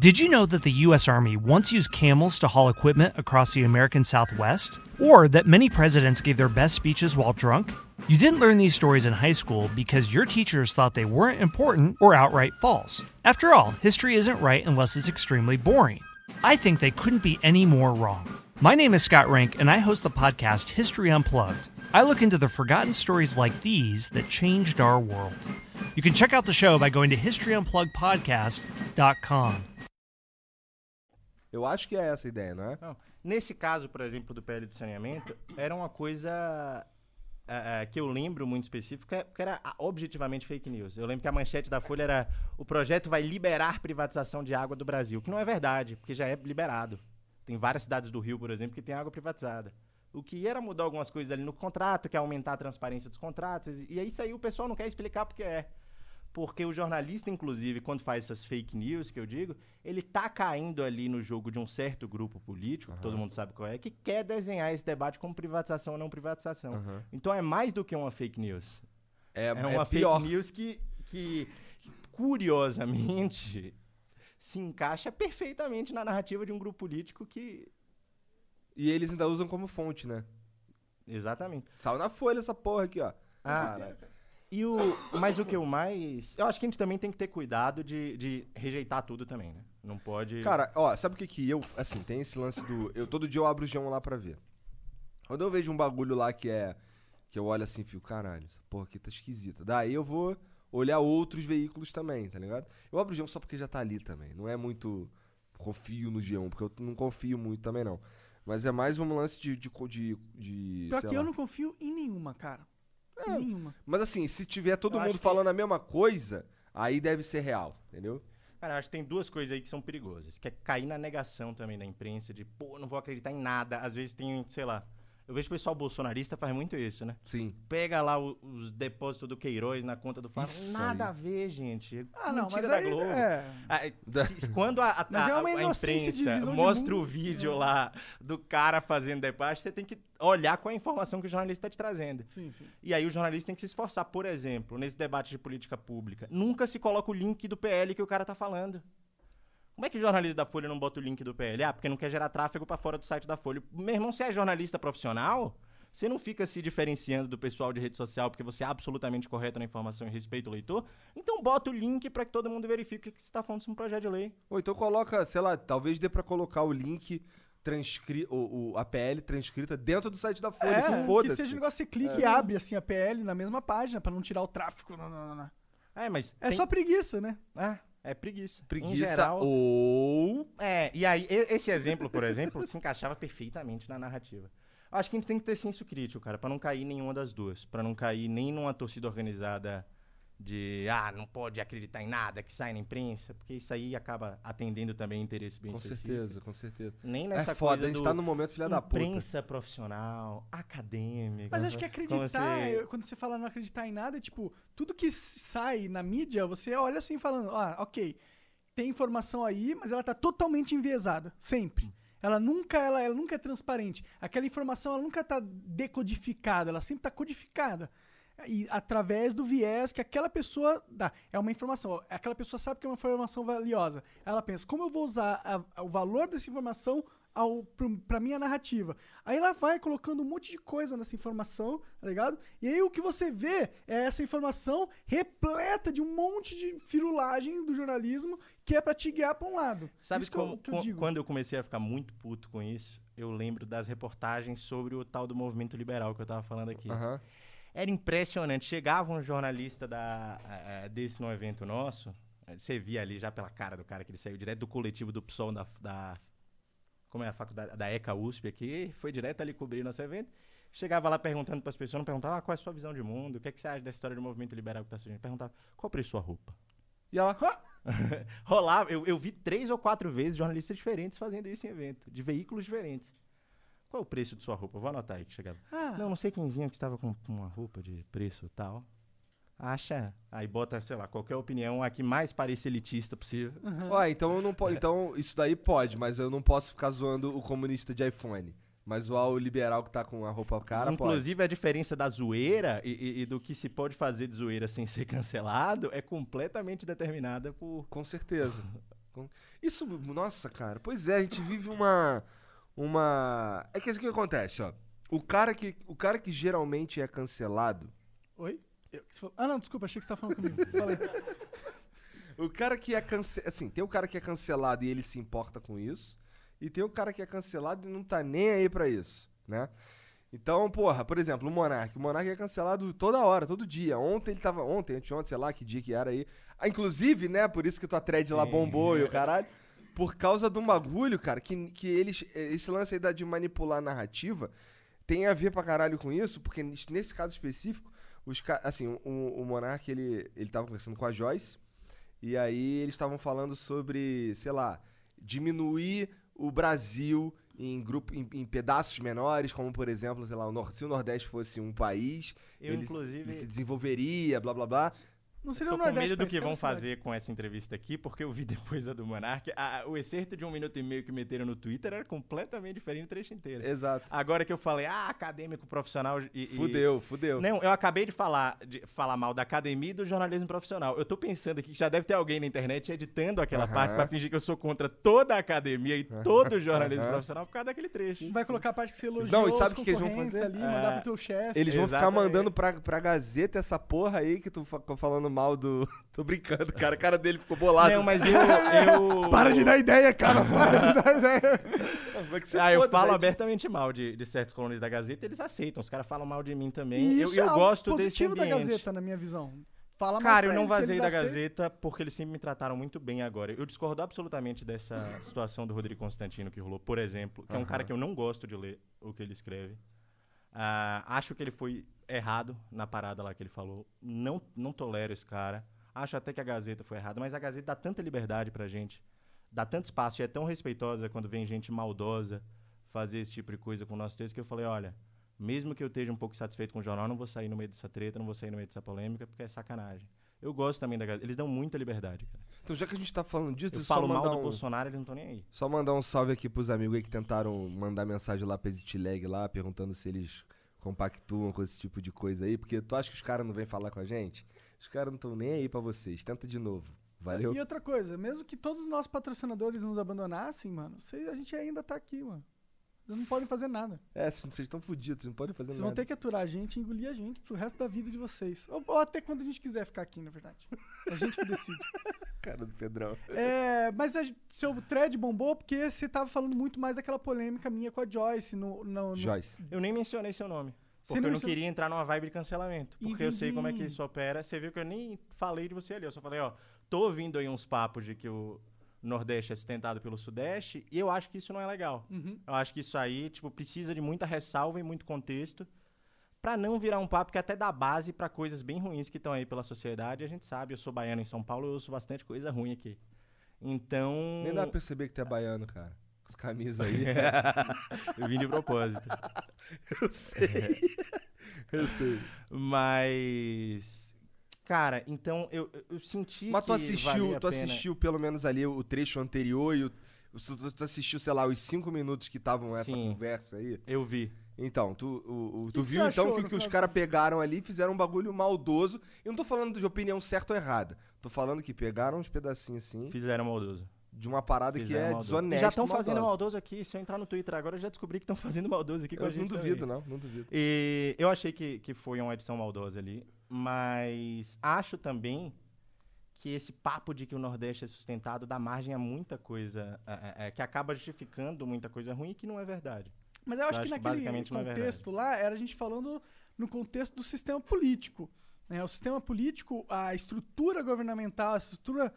S4: Did you know that the U.S. Army once used camels to haul equipment across the American Southwest? Or that many presidents gave their best speeches while drunk? You didn't learn these stories in high school because your teachers thought they weren't important or outright false. After all, history isn't right unless it's extremely boring. I think they couldn't be any more wrong. My name is Scott Rank, and I host the podcast History Unplugged. I look into the forgotten stories like these that changed our world. You can check out the show by going to historyunpluggedpodcast.com.
S1: Eu acho que é essa a ideia, não é?
S3: Não. Nesse caso, por exemplo, do PL do saneamento, era uma coisa é, é, que eu lembro muito específico, que é- era ah, objetivamente fake news. Eu lembro que a manchete da Folha era o projeto vai liberar privatização de água do Brasil, que não é verdade, porque já é liberado. Tem várias cidades do Rio, por exemplo, que tem água privatizada. O que era mudar algumas coisas ali no contrato, que é aumentar a transparência dos contratos, e aí aí o pessoal não quer explicar porque é. Porque o jornalista, inclusive, quando faz essas fake news que eu digo, ele tá caindo ali no jogo de um certo grupo político, que todo mundo sabe qual é, que quer desenhar esse debate como privatização ou não privatização.
S1: Aham.
S3: Então é mais do que uma fake news.
S1: É,
S3: É, uma
S1: pior.
S3: fake news que, que, curiosamente, se encaixa perfeitamente na narrativa de um grupo político que.
S1: E eles ainda usam como fonte, né?
S3: Exatamente.
S1: Saiu na folha essa porra aqui, ó.
S3: Ah,
S1: Caralho.
S3: E o, mas o que eu mais. Eu acho que a gente também tem que ter cuidado de, de rejeitar tudo também, né? Não pode.
S1: Cara, ó, sabe o que que eu... Assim, tem esse lance do... Eu todo dia eu abro o G1 lá pra ver. Quando eu vejo um bagulho lá que é... Que eu olho assim e fico, caralho, essa porra aqui tá esquisita. Daí eu vou olhar outros veículos também, tá ligado? Eu abro o G1 só porque já tá ali também. Não é muito... Confio no G1, porque eu não confio muito também, não. Mas é mais um lance de... de, de, de
S2: Pior
S1: sei
S2: que eu
S1: lá.
S2: não confio em nenhuma, cara.
S1: É.
S2: Nenhuma.
S1: Mas assim, se tiver todo
S3: Eu
S1: mundo
S3: acho que-
S1: falando a mesma coisa, aí deve ser real, entendeu?
S3: Cara, eu acho que tem duas coisas aí que são perigosas. Que é cair na negação também da imprensa, de, pô, não vou acreditar em nada. Às vezes tem, sei lá. Eu vejo o pessoal bolsonarista faz muito isso, né?
S1: Sim.
S3: Pega lá o- os depósitos do Queiroz na conta do Flávio.
S1: Isso
S3: Nada
S1: aí.
S3: a ver, gente.
S2: Ah, não,
S3: Mentira
S2: mas
S3: da
S2: aí,
S3: Globo.
S2: é.
S3: Ah, se- se- quando a, a-
S2: Mas é
S3: a- a imprensa mostra o vídeo
S2: É.
S3: lá do cara fazendo debate, você tem que olhar qual é a informação que o jornalista está te trazendo.
S2: Sim, sim.
S3: E aí o jornalista tem que se esforçar. Por exemplo, nesse debate de política pública, nunca se coloca o link do PL que o cara tá falando. Como é que o jornalista da Folha não bota o link do PL? Ah, porque não quer gerar tráfego para fora do site da Folha. Meu irmão, você é jornalista profissional? Você não fica se diferenciando do pessoal de rede social porque você é absolutamente correto na informação e respeita o leitor? Então bota o link para que todo mundo verifique que você está falando sobre um projeto de lei.
S1: Ou então coloca, sei lá, talvez dê pra colocar o link transcri o, o- a PL transcrita dentro do site da Folha,
S2: É,
S1: que
S2: que
S1: foda-se.
S2: seja um negócio que você clica e abre assim a PL na mesma página pra não tirar o tráfego. Não, não, não, não.
S3: É, mas.
S2: É
S3: tem-
S2: só preguiça, né?
S3: É, é preguiça.
S1: Preguiça
S3: geral-
S1: ou...
S3: É, e aí, esse exemplo, por exemplo, se encaixava perfeitamente na narrativa. Acho que a gente tem que ter senso crítico, cara, pra não cair em nenhuma das duas. Pra não cair nem numa torcida organizada de, ah, não pode acreditar em nada que sai na imprensa, porque isso aí acaba atendendo também interesse bem
S1: Com
S3: específico.
S1: certeza, com certeza.
S3: Nem nessa
S1: é foda,
S3: coisa
S1: a gente
S3: do
S1: tá no momento filha da puta.
S3: imprensa profissional, acadêmica.
S2: Mas acho que acreditar,
S3: você-
S2: quando você fala não acreditar em nada, é tipo, tudo que sai na mídia, você olha assim falando, ah, ok, tem informação aí, mas ela tá totalmente enviesada, sempre. Ela nunca, ela, ela nunca é transparente. Aquela informação, ela nunca tá decodificada, ela sempre tá codificada. E através do viés que aquela pessoa dá. É uma informação. Aquela pessoa sabe que é uma informação valiosa. Ela pensa, como eu vou usar a- a- o valor dessa informação pra minha narrativa. Aí ela vai colocando um monte de coisa nessa informação, tá ligado? E aí o que você vê é essa informação repleta de um monte de firulagem do jornalismo que é pra te guiar pra um lado.
S3: Sabe
S2: Isso que eu-
S3: como,
S2: que eu
S3: quan-
S2: digo.
S3: quando eu comecei a ficar muito puto com isso? Eu lembro das reportagens sobre o tal do movimento liberal que eu tava falando aqui.
S1: Aham.
S3: Era impressionante. Chegava um jornalista da, eh, eh, desse no evento nosso. eh, Você via ali já pela cara do cara que ele saiu direto do coletivo do PSOL da, da como é a faculdade da ECA USP aqui, foi direto ali cobrir nosso evento. Chegava lá perguntando para as pessoas, não perguntava ah, qual é a sua visão de mundo, o que, é que você acha dessa história do movimento liberal que está surgindo. Perguntava qual preço da sua roupa.
S1: E ela.
S3: Rolava, eu, eu vi três ou quatro vezes jornalistas diferentes fazendo isso em evento, de veículos diferentes. Qual é o preço de sua roupa? Vou anotar aí que chegava.
S2: Ah.
S3: Não, não sei quemzinho que estava com uma roupa de preço tal. Acha. Aí bota, sei lá, qualquer opinião a que mais pareça elitista possível.
S1: Ó, então eu não posso. Então, isso daí pode, mas eu não posso ficar zoando o comunista de iPhone. Mas zoar o liberal que tá com a roupa cara,
S3: Inclusive, a diferença da zoeira e, e- e do que se pode fazer de zoeira sem ser cancelado é completamente determinada por.
S1: Com certeza. Isso, nossa, cara. Pois é, a gente vive uma. Uma. É que isso que acontece, ó. O cara que, o cara que geralmente é cancelado.
S2: Oi? Eu- você falou- Ah, não, desculpa, achei que você tava falando comigo. Falei.
S1: O cara que é cancelado. Assim, tem o cara que é cancelado e ele se importa com isso. E tem o cara que é cancelado e não tá nem aí pra isso, né? Então, porra, por exemplo, o Monark. O Monark é cancelado toda hora, todo dia. Ontem ele tava. Ontem, anteontem, sei lá que dia que era aí. Ah, inclusive, né? Por isso que tua thread lá
S3: Sim.
S1: bombou e o caralho. Por causa de um bagulho, cara, que, que eles. Esse lance aí da- de manipular a narrativa tem a ver pra caralho com isso, porque nesse caso específico, os assim, o, o Monark, ele, ele tava conversando com a Joyce. E aí eles estavam falando sobre, sei lá, diminuir o Brasil em grupo em, em pedaços menores, como por exemplo, sei lá, o Nor- se o Nordeste fosse um país,
S3: Eu,
S1: ele,
S3: inclusive-
S1: ele se desenvolveria, blá blá blá.
S2: Não seria
S3: Tô
S2: o
S3: com
S2: Nordeste,
S3: medo do que vão
S2: era cidade.
S3: fazer com essa entrevista aqui, porque eu vi depois a do Monark. a- o excerto de um minuto e meio que meteram no Twitter era completamente diferente do trecho inteiro.
S1: Exato.
S3: Agora que eu falei, ah, acadêmico profissional e... e-
S1: Fudeu, fudeu.
S3: Não, eu acabei de falar, de falar mal da academia e do jornalismo profissional. Eu tô pensando aqui que já deve ter alguém na internet editando aquela parte pra fingir que eu sou contra toda a academia e todo o jornalismo profissional por causa daquele trecho.
S2: Vai colocar a parte que você elogiou
S1: Não, e sabe o que eles vão fazer?
S2: ali, mandar
S3: É.
S2: pro teu chefe.
S1: Eles vão ficar
S3: Exatamente.
S1: mandando pra, pra Gazeta essa porra aí que tu fa- ficou falando mal do. Tô brincando, cara. A cara dele ficou bolado.
S3: Não, mas eu... eu...
S2: Para de dar ideia, cara, para de dar ideia.
S1: Vai que se
S3: Ah, eu
S1: foda,
S3: falo
S1: velho.
S3: abertamente mal de, de certos colunistas da Gazeta, eles aceitam. Os caras falam mal de mim também.
S2: E
S3: eu
S2: isso é
S3: eu
S2: algo
S3: gosto desse
S2: positivo da. Gazeta, na minha visão. Fala mais
S3: Cara, eu não vazei da. Gazeta porque eles sempre me trataram muito bem agora. Eu discordo absolutamente dessa situação do Rodrigo Constantino que rolou, por exemplo, que é um cara que eu não gosto de ler o que ele escreve. Ah, acho que ele foi errado na parada lá que ele falou. Não, não tolero esse cara. Acho até que a Gazeta foi errada, mas a Gazeta dá tanta liberdade pra gente, dá tanto espaço e é tão respeitosa quando vem gente maldosa fazer esse tipo de coisa com o nosso texto que eu falei, olha, mesmo que eu esteja um pouco satisfeito com o jornal, não vou sair no meio dessa treta, não vou sair no meio dessa polêmica, porque é sacanagem. Eu gosto também da Gazeta. Eles dão muita liberdade, cara.
S1: Então, já que a gente tá falando disso,
S3: Eu falo mal do
S1: um...
S3: Bolsonaro, eles não estão nem aí.
S1: Só mandar um salve aqui pros amigos aí que tentaram mandar mensagem lá pra Exitlag lá, perguntando se eles compactuam com esse tipo de coisa aí, porque tu acha que os caras não vêm falar com a gente? Os caras não estão nem aí pra vocês. Tenta de novo. Valeu?
S2: E outra coisa, mesmo que todos os nossos patrocinadores nos abandonassem, mano, a gente ainda tá aqui, mano. Eles não podem fazer nada.
S1: É, vocês estão fodidos, vocês não podem fazer
S2: Vocês
S1: nada.
S2: vão ter que aturar a gente e engolir a gente pro resto da vida de vocês. Ou, ou até quando a gente quiser ficar aqui, na verdade. A gente que decide.
S1: Cara do Pedrão.
S2: É, mas a, seu thread bombou porque você tava falando muito mais daquela polêmica minha com a Joyce no. no, no-
S1: Joyce.
S3: Eu nem mencionei seu nome. Porque
S2: não
S3: eu não queria entrar numa vibe de cancelamento. Porque eu sei como é que
S2: Entendi.
S3: isso opera. Você viu que eu nem falei de você ali. Eu só falei, ó, tô ouvindo aí uns papos de que o Nordeste é sustentado pelo Sudeste e eu acho que isso não é legal.
S2: Uhum.
S3: Eu acho que isso aí, tipo, precisa de muita ressalva e muito contexto pra não virar um papo que até dá base pra coisas bem ruins que estão aí pela sociedade. A gente sabe, eu sou baiano em São Paulo, eu ouço bastante coisa ruim aqui. Então...
S1: Nem dá pra perceber que tu é baiano, cara. Com as camisas aí.
S3: eu vim de propósito.
S1: Eu sei. Eu sei.
S3: Mas. Cara, então eu, eu- senti
S1: Mas tu
S3: que
S1: assistiu,
S3: valia a
S1: tu
S3: pena.
S1: assistiu pelo menos ali o trecho anterior e o, tu, tu- assistiu, sei lá, os cinco minutos que estavam essa
S3: Sim.
S1: conversa aí?
S3: Eu vi.
S1: Então, tu, o, o- tu
S2: que
S1: viu então que,
S2: no
S1: que os
S2: final
S1: caras pegaram ali e fizeram um bagulho maldoso. Eu não tô falando de opinião certa ou errada. Tô falando que pegaram uns pedacinhos assim
S3: Fizeram maldoso.
S1: de uma parada que
S3: Fizeram
S1: é
S3: maldoso.
S1: desonesta.
S3: E já estão fazendo maldoso aqui. Se eu entrar no Twitter agora, eu já descobri que estão fazendo maldoso aqui com
S1: Eu
S3: a gente.
S1: não duvido,
S3: também.
S1: não, não duvido.
S3: E eu achei que, que foi uma edição maldosa ali. Mas acho também que esse papo de que o Nordeste é sustentado dá margem a muita coisa é, é, é, que acaba justificando muita coisa ruim e que não é verdade.
S2: Mas eu acho que naquele
S3: basicamente não é
S2: contexto lá, era a gente falando no contexto do sistema político. né? O sistema político, a estrutura governamental, a estrutura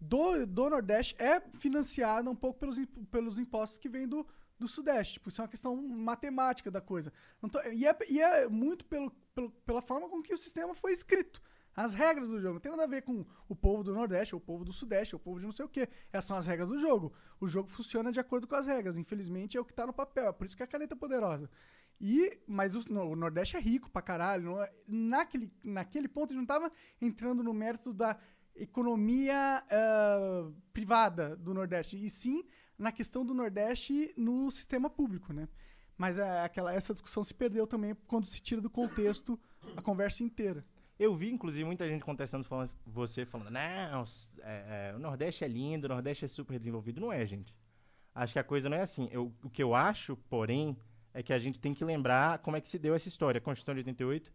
S2: do, do Nordeste é financiada um pouco pelos, pelos impostos que vêm do, do Sudeste. Tipo, isso é uma questão matemática da coisa. Tô- e, é, e é muito pelo, pela forma com que o sistema foi escrito. As regras do jogo. Não tem nada a ver com o povo do Nordeste, ou o povo do Sudeste, ou o povo de não sei o quê. Essas são as regras do jogo. O jogo funciona de acordo com as regras. Infelizmente, é o que tá no papel. É por isso que a caneta é poderosa. E, mas o, no- o Nordeste é rico pra caralho. é- naquele, naquele ponto, ele não tava entrando no mérito da economia ah, privada do Nordeste. E sim na questão do Nordeste no sistema público, né? Mas é aquela, essa discussão se perdeu também quando se tira do contexto a conversa inteira.
S3: Eu vi, inclusive, muita gente contestando, falando, você falando, não, é, é, o Nordeste é lindo, o Nordeste é super desenvolvido. Não é, gente. Acho que a coisa não é assim. Eu- o que eu acho, porém, é que a gente tem que lembrar como é que se deu essa história. A Constituição de 88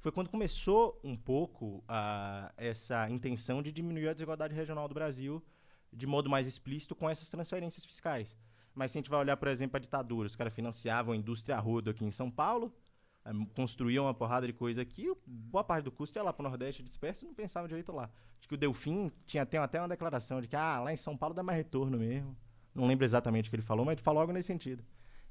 S3: foi quando começou um pouco a, essa intenção de diminuir a desigualdade regional do Brasil de modo mais explícito com essas transferências fiscais. Mas se a gente vai olhar, por exemplo, a ditadura, os caras financiavam a indústria rodo aqui em São Paulo, eh, construíam uma porrada de coisa aqui, boa parte do custo ia lá para o Nordeste disperso e não pensava direito lá. Acho que o Delfim tinha tem até uma declaração de que ah, lá em São Paulo dá mais retorno mesmo. Não lembro exatamente o que ele falou, mas ele falou algo nesse sentido.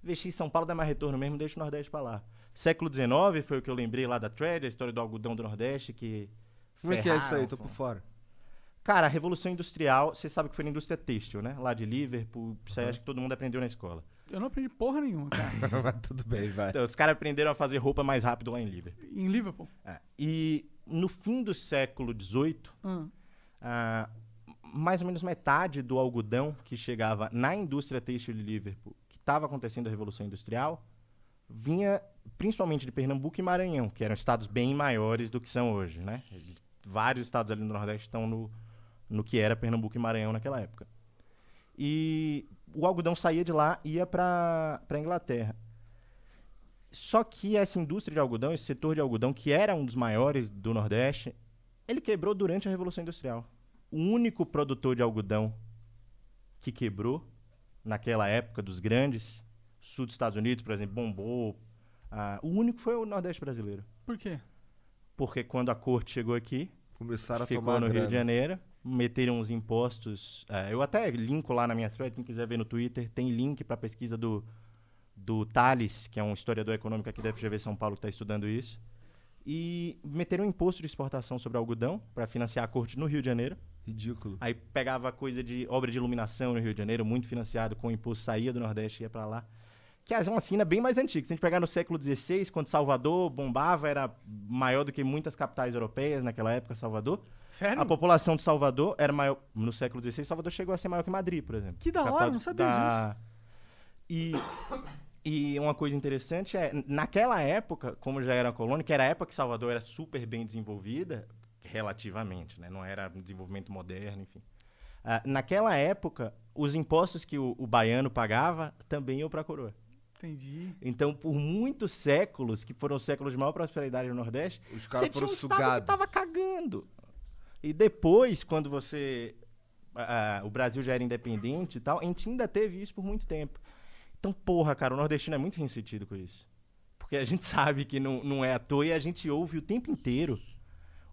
S3: Investir em São Paulo dá mais retorno mesmo, deixa o Nordeste para lá. Século XIX foi o que eu lembrei lá da Thread, a história do algodão do Nordeste, que.
S1: Como é que é isso aí? Tô por fora.
S3: Cara, a Revolução Industrial, você sabe que foi na indústria têxtil, né? Lá de Liverpool, isso aí acho que todo mundo aprendeu na escola.
S2: Eu não aprendi porra nenhuma, cara.
S1: Mas tudo bem, vai.
S3: Então, os caras aprenderam a fazer roupa mais rápido lá em Liverpool.
S2: em Liverpool.
S3: É, E no fim do século XVIII,
S2: Ah.
S3: ah, mais ou menos metade do algodão que chegava na indústria têxtil de Liverpool, que estava acontecendo a Revolução Industrial, vinha principalmente de Pernambuco e Maranhão, que eram estados bem maiores do que são hoje, né? Vários estados ali no Nordeste estão no, no que era Pernambuco e Maranhão naquela época. E o algodão saía de lá e ia para a Inglaterra. Só que essa indústria de algodão, esse setor de algodão, que era um dos maiores do Nordeste, ele quebrou durante a Revolução Industrial. O único produtor de algodão que quebrou naquela época dos grandes, sul dos Estados Unidos, por exemplo, bombou. ah, o único foi o Nordeste brasileiro.
S2: Por quê?
S3: Porque quando a corte chegou aqui,
S1: Começaram a
S3: ficou
S1: tomar
S3: no Rio
S1: grana.
S3: de Janeiro, meteram os impostos. eh, eu até linko lá na minha thread, quem quiser ver no Twitter, tem link para pesquisa do, do Thales, que é um historiador econômico aqui da FGV São Paulo que está estudando isso. E meteram um imposto de exportação sobre algodão para financiar a corte no Rio de Janeiro.
S1: Ridículo.
S3: Aí pegava coisa de obra de iluminação no Rio de Janeiro, muito financiado com o imposto, saía do Nordeste e ia para lá. Que é uma cena bem mais antiga. Se a gente pegar no século XVI, quando Salvador bombava, era maior do que muitas capitais europeias naquela época, Salvador.
S2: Sério?
S3: A população de Salvador era maior. No século XVI, Salvador chegou a ser maior que Madrid, por exemplo.
S2: Que da hora, não sabia
S3: E, e uma coisa interessante é, naquela época, como já era colônia, que era a época que Salvador era super bem desenvolvida, relativamente, né? Não era um desenvolvimento moderno, enfim. Ah, naquela época, os impostos que o, o baiano pagava também iam para a coroa.
S2: Entendi.
S3: Então, por muitos séculos, que foram os séculos de maior prosperidade no Nordeste,
S1: Os caras
S3: você
S1: foram
S3: tinha um estado que tava cagando. E depois, quando você... ah, o Brasil já era independente e tal, a gente ainda teve isso por muito tempo. Então, porra, cara, o nordestino é muito ressentido com isso. Porque a gente sabe que não, não é à toa e a gente ouve o tempo inteiro.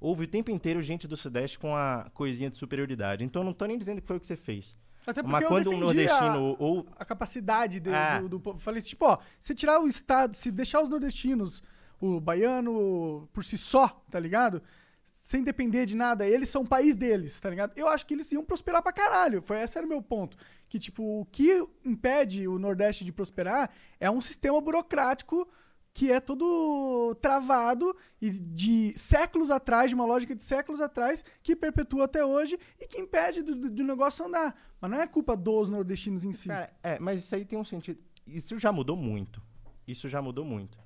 S3: Ouve o tempo inteiro gente do Sudeste com a coisinha de superioridade. Então, eu não tô nem dizendo que foi o que você fez.
S2: Até porque
S3: Mas
S2: eu
S3: quando um
S2: defendi
S3: nordestino
S2: a,
S3: ou
S2: a capacidade de-
S3: Ah.
S2: do, do povo. Falei, tipo, ó, se tirar o Estado, se deixar os nordestinos, o baiano por si só, tá ligado? Sem depender de nada, eles são o país deles, tá ligado? Eu acho que eles iam prosperar pra caralho. Foi, esse era o meu ponto. Que, tipo, o que impede o Nordeste de prosperar é um sistema burocrático que é todo travado e de séculos atrás, de uma lógica de séculos atrás, que perpetua até hoje e que impede do, do- negócio andar. Mas não é culpa dos nordestinos em si.
S3: Cara, é, mas isso aí tem um sentido. Isso já mudou muito. Isso já mudou muito.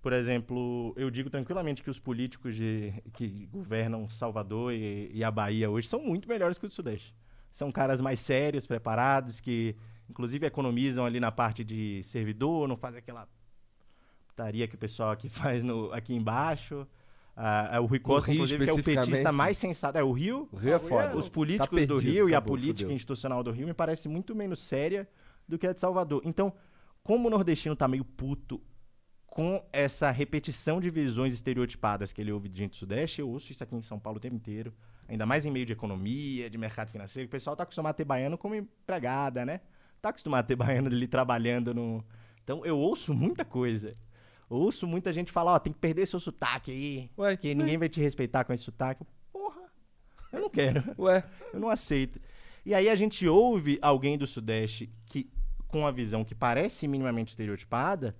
S3: Por exemplo, eu digo tranquilamente que os políticos de, que governam Salvador e, e a Bahia hoje são muito melhores que os do Sudeste. são caras mais sérios, preparados, que inclusive economizam ali na parte de servidor, não fazem aquela que o pessoal aqui faz no, aqui embaixo. Ah, é o Rui Costa,
S1: Rio,
S3: inclusive, que é o petista mais sensato. É o Rio.
S1: O Rio é foda.
S3: Os políticos
S1: Tá
S3: do
S1: perdido,
S3: Rio e a política
S1: fudeu.
S3: institucional do Rio me parece muito menos séria do que a de Salvador. Então, como o nordestino tá meio puto com essa repetição de visões estereotipadas que ele ouve de gente do Sudeste, eu ouço isso aqui em São Paulo o tempo inteiro. Ainda mais em meio de economia, de mercado financeiro. O pessoal tá acostumado a ter baiano como empregada, né? Tá acostumado a ter baiano ali trabalhando no... Então, eu ouço muita coisa. Ouço muita gente falar, ó, tem que perder seu sotaque aí,
S1: Ué,
S3: que ninguém vai te respeitar com esse sotaque. Porra, eu não quero.
S1: Ué,
S3: Eu não aceito. E aí a gente ouve alguém do Sudeste que com a visão que parece minimamente estereotipada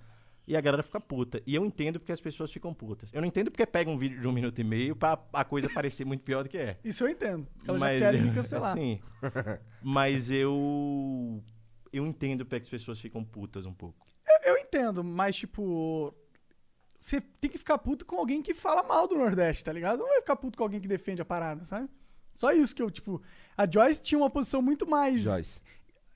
S3: e a galera fica puta. E eu entendo porque as pessoas ficam putas. Eu não entendo porque pega um vídeo de um minuto e meio pra a coisa parecer muito pior do que é.
S2: Isso eu entendo. Porque elas
S3: Mas
S2: já querem me cancelar.
S3: Assim, mas eu eu entendo porque as pessoas ficam putas um pouco.
S2: Eu, eu entendo, mas tipo. Você tem que ficar puto com alguém que fala mal do Nordeste, tá ligado? Não vai ficar puto com alguém que defende a parada, sabe? Só isso que eu, tipo. A Joyce tinha uma posição muito mais.
S1: Joyce.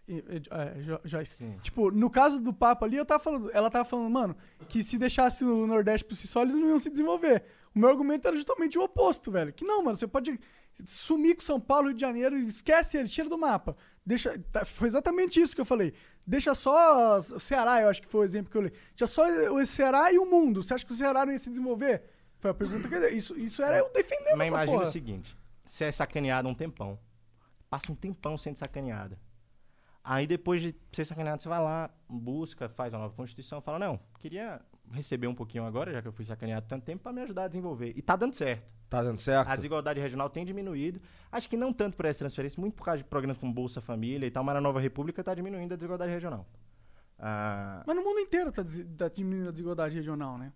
S2: E- e- é, Jo- Joyce. Tipo, no caso do papo ali, eu tava falando, ela tava falando, mano, que se deixasse o Nordeste por si só, eles não iam se desenvolver. O meu argumento era justamente o oposto, velho. Que não, mano, você pode sumir com São Paulo, Rio de Janeiro, esquece ele, tira do mapa. Deixa, tá, foi exatamente isso que eu falei. Deixa só o Ceará, eu acho que foi o exemplo que eu li. Deixa só o Ceará e o mundo. Você acha que o Ceará não ia se desenvolver? Foi a pergunta que eu Isso, isso era eu defendendo
S3: Mas
S2: essa
S3: imagina
S2: porra.
S3: o seguinte: você é sacaneado um tempão. Passa um tempão sendo sacaneada. Aí depois de ser sacaneado, você vai lá, busca, faz a nova Constituição, fala, não, queria receber um pouquinho agora, já que eu fui sacaneado tanto tempo, pra me ajudar a desenvolver. E tá dando certo.
S1: Tá dando certo?
S3: A desigualdade regional tem diminuído. Acho que não tanto por essa transferência, muito por causa de programas como Bolsa Família e tal, mas na Nova República tá diminuindo a desigualdade regional. Ah,
S2: Mas no mundo inteiro tá, des- tá diminuindo a desigualdade regional, né?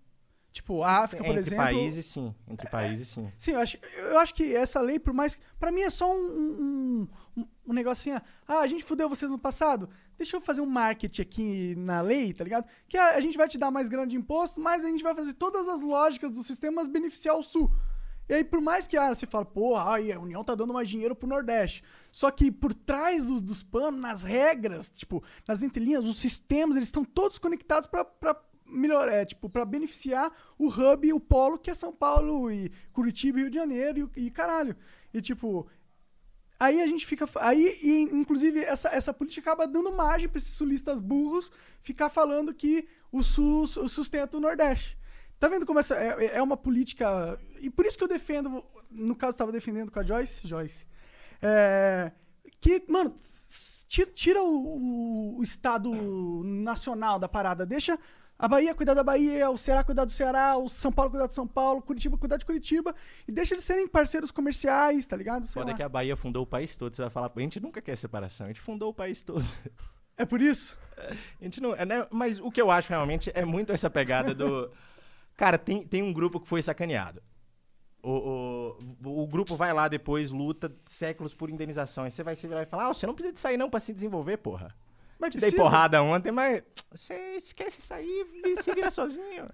S2: Tipo, a África, por
S3: entre
S2: exemplo.
S3: países, sim. Entre países, sim.
S2: Sim, eu acho, eu acho que essa lei, por mais. Pra mim é só um, um, um, um negocinho. Ah, a gente fudeu vocês no passado. Deixa eu fazer um marketing aqui na lei, tá ligado? Que a, a gente vai te dar mais grana de imposto, mas a gente vai fazer todas as lógicas dos sistemas beneficiar o Sul. E aí, por mais que ah, você fala, porra, aí a União tá dando mais dinheiro pro Nordeste. Só que por trás do- dos panos, nas regras, tipo, nas entrelinhas, os sistemas, eles estão todos conectados pra, pra melhor, é, tipo, pra beneficiar o hub, o polo, que é São Paulo e Curitiba e Rio de Janeiro e, e caralho. E tipo, Aí a gente fica. Aí, e, inclusive, essa, essa política acaba dando margem para esses sulistas burros ficar falando que o Sul su- sustenta o Nordeste. Tá vendo como essa é, é uma política. E por isso que eu defendo. No caso, estava defendendo com a Joyce. Joyce. É, que, mano, tira, tira o- o Estado nacional da parada. Deixa a Bahia cuidar da Bahia, o Ceará cuidar do Ceará, o São Paulo cuidar de São Paulo, Curitiba cuidar de Curitiba. E deixa eles serem parceiros comerciais, tá ligado? Sei
S3: Foda
S2: lá.
S3: que a Bahia fundou o país todo. Você vai falar, a gente nunca quer separação, a gente fundou o país todo.
S2: É por isso?
S3: A gente não. é, né, Mas o que eu acho realmente é muito essa pegada do. Cara, tem, tem um grupo que foi sacaneado. O, o, o grupo vai lá depois, luta séculos por indenização. Aí você vai se virar e falar: Ah, você não precisa de sair não pra se desenvolver, porra.
S2: Mas
S3: Te dei porrada ontem, mas você esquece isso aí e se vira sozinho.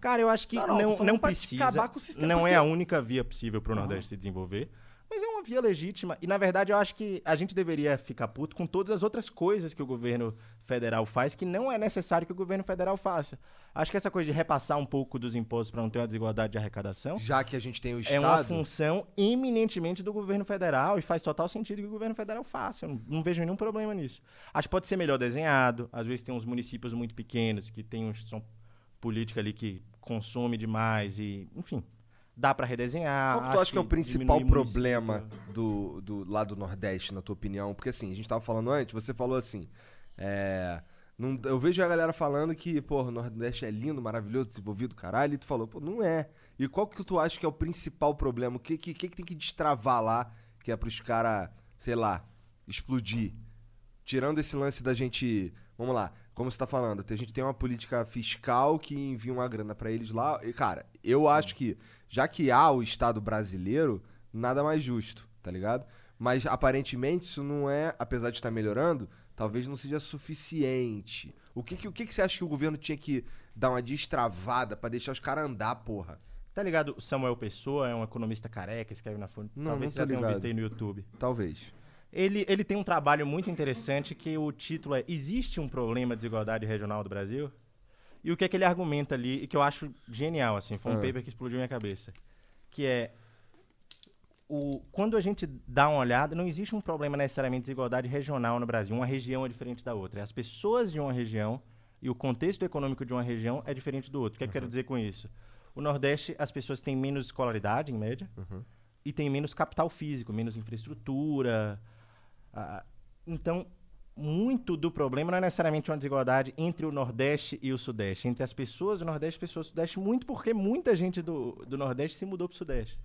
S3: Cara, eu acho que
S2: Não,
S3: não,
S2: não,
S3: não, precisa.
S2: acabar com o sistema,
S3: Não é a única via possível pro Nordeste se desenvolver. Mas é uma via legítima. E, na verdade, eu acho que a gente deveria ficar puto com todas as outras coisas que o governo federal faz que não é necessário que o governo federal faça. Acho que essa coisa de repassar um pouco dos impostos para não ter uma desigualdade de arrecadação
S1: Já que a gente tem o
S3: é uma
S1: Estado.
S3: função eminentemente do governo federal e faz total sentido que o governo federal faça. Eu não, não vejo nenhum problema nisso. Acho que pode ser melhor desenhado. Às vezes tem uns municípios muito pequenos que tem uma instituição política ali que consome demais e, enfim, dá para redesenhar.
S1: Qual que tu acha que é o principal problema
S3: município.
S1: do, do lá do Nordeste, na tua opinião? Porque assim, a gente tava falando antes, você falou assim. É, não- eu vejo a galera falando que, pô, o Nordeste é lindo, maravilhoso, desenvolvido, caralho, e tu falou, pô, não é. E qual que tu acha que é o principal problema? O que, que, que, tem que destravar lá, que é pros caras, sei lá, explodir? Tirando esse lance da gente. Vamos lá, como você tá falando, a gente tem uma política fiscal que envia uma grana pra eles lá. E, cara, eu acho que, já que há o Estado brasileiro, nada mais justo, tá ligado? Mas aparentemente isso não é, apesar de estar melhorando, talvez não seja suficiente. O que, que, o que, que você acha que o governo tinha que dar uma destravada pra deixar os caras andar, porra?
S3: Tá ligado? O Samuel Pessoa é um economista careca, escreve na Folha.
S1: Não,
S3: Talvez
S1: não
S3: você já
S1: ligado.
S3: visto aí no YouTube.
S1: Talvez.
S3: Ele, ele tem um trabalho muito interessante que o título é Existe um problema de desigualdade regional do Brasil? E o que é que ele argumenta ali, e que eu acho genial, assim, foi um
S1: Ah.
S3: paper que explodiu minha cabeça. Que é, o, quando a gente dá uma olhada, não existe um problema necessariamente de desigualdade regional no Brasil. Uma região é diferente da outra. As pessoas de uma região e o contexto econômico de uma região é diferente do outro. O que, é que eu quero dizer com isso? O Nordeste, as pessoas têm menos escolaridade, em média, e têm menos capital físico, menos infraestrutura. Ah, então, muito do problema não é necessariamente uma desigualdade entre o Nordeste e o Sudeste, entre as pessoas do Nordeste e as pessoas do Sudeste, muito porque muita gente do, do Nordeste se mudou para o Sudeste.